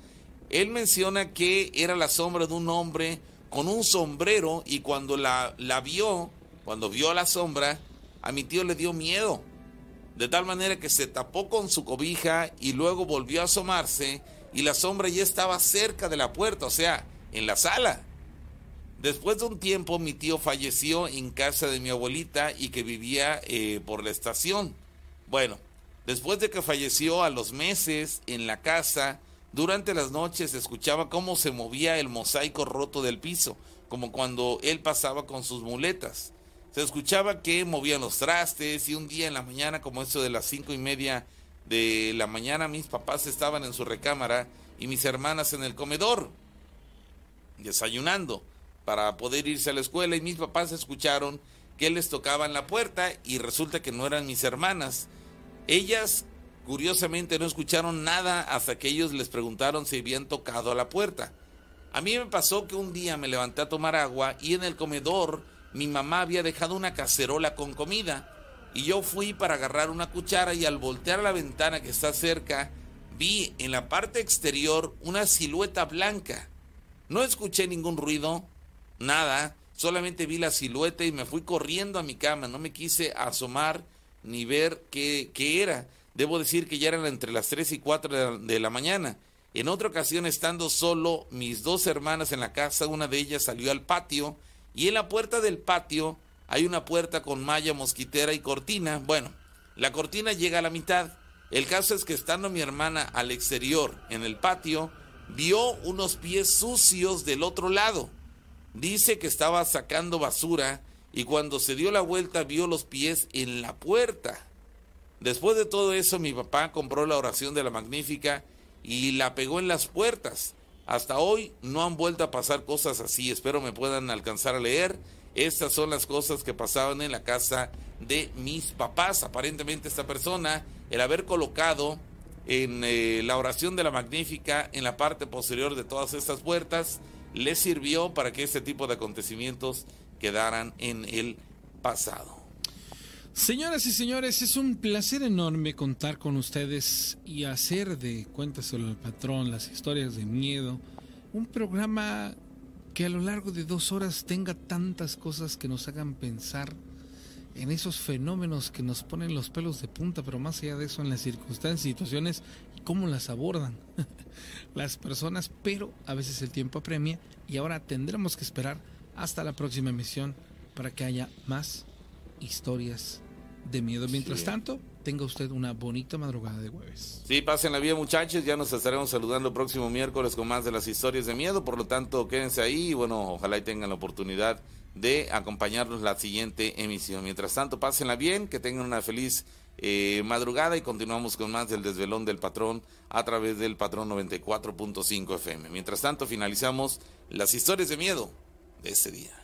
Él menciona que era la sombra de un hombre con un sombrero y cuando la, la vio, cuando vio la sombra, a mi tío le dio miedo. De tal manera que se tapó con su cobija y luego volvió a asomarse y la sombra ya estaba cerca de la puerta, o sea, en la sala. Después de un tiempo mi tío falleció en casa de mi abuelita y que vivía eh, por la estación. Bueno, después de que falleció a los meses en la casa, durante las noches se escuchaba cómo se movía el mosaico roto del piso, como cuando él pasaba con sus muletas. Se escuchaba que movían los trastes y un día en la mañana, como eso de las cinco y media de la mañana, mis papás estaban en su recámara y mis hermanas en el comedor desayunando para poder irse a la escuela y mis papás escucharon que les tocaban la puerta y resulta que no eran mis hermanas. Ellas curiosamente no escucharon nada hasta que ellos les preguntaron si habían tocado a la puerta. A mí me pasó que un día me levanté a tomar agua y en el comedor mi mamá había dejado una cacerola con comida y yo fui para agarrar una cuchara y al voltear la ventana que está cerca vi en la parte exterior una silueta blanca. No escuché ningún ruido, nada, solamente vi la silueta y me fui corriendo a mi cama, no me quise asomar ni ver qué, era. Debo decir que ya eran entre las 3 y 4 de la, de la mañana. En otra ocasión, estando solo, mis dos hermanas en la casa, una de ellas salió al patio y en la puerta del patio hay una puerta con malla mosquitera y cortina. Bueno, la cortina llega a la mitad. El caso es que estando mi hermana al exterior, en el patio, vio unos pies sucios del otro lado. Dice que estaba sacando basura y cuando se dio la vuelta vio los pies en la puerta. Después de todo eso, mi papá compró la oración de la Magnífica y la pegó en las puertas. Hasta hoy no han vuelto a pasar cosas así. Espero me puedan alcanzar a leer. Estas son las cosas que pasaban en la casa de mis papás. Aparentemente esta persona, el haber colocado en eh, la oración de la Magnífica en la parte posterior de todas estas puertas, le sirvió para que este tipo de acontecimientos quedaran en el pasado. Señoras y señores, es un placer enorme contar con ustedes y hacer de Cuéntaselo al Patrón las historias de miedo, un programa que a lo largo de dos horas tenga tantas cosas que nos hagan pensar en esos fenómenos que nos ponen los pelos de punta, pero más allá de eso, en las circunstancias, situaciones cómo las abordan las personas, pero a veces el tiempo apremia y ahora tendremos que esperar hasta la próxima emisión para que haya más historias de miedo. Mientras Sí. tanto, tenga usted una bonita madrugada de jueves. Sí, pásenla bien muchachos, ya nos estaremos saludando el próximo miércoles con más de las historias de miedo, por lo tanto quédense ahí y bueno, ojalá y tengan la oportunidad de acompañarnos la siguiente emisión. Mientras tanto, pásenla bien, que tengan una feliz eh, madrugada y continuamos con más del desvelón del patrón a través del patrón 94.5 FM. Mientras tanto, finalizamos las historias de miedo de ese día.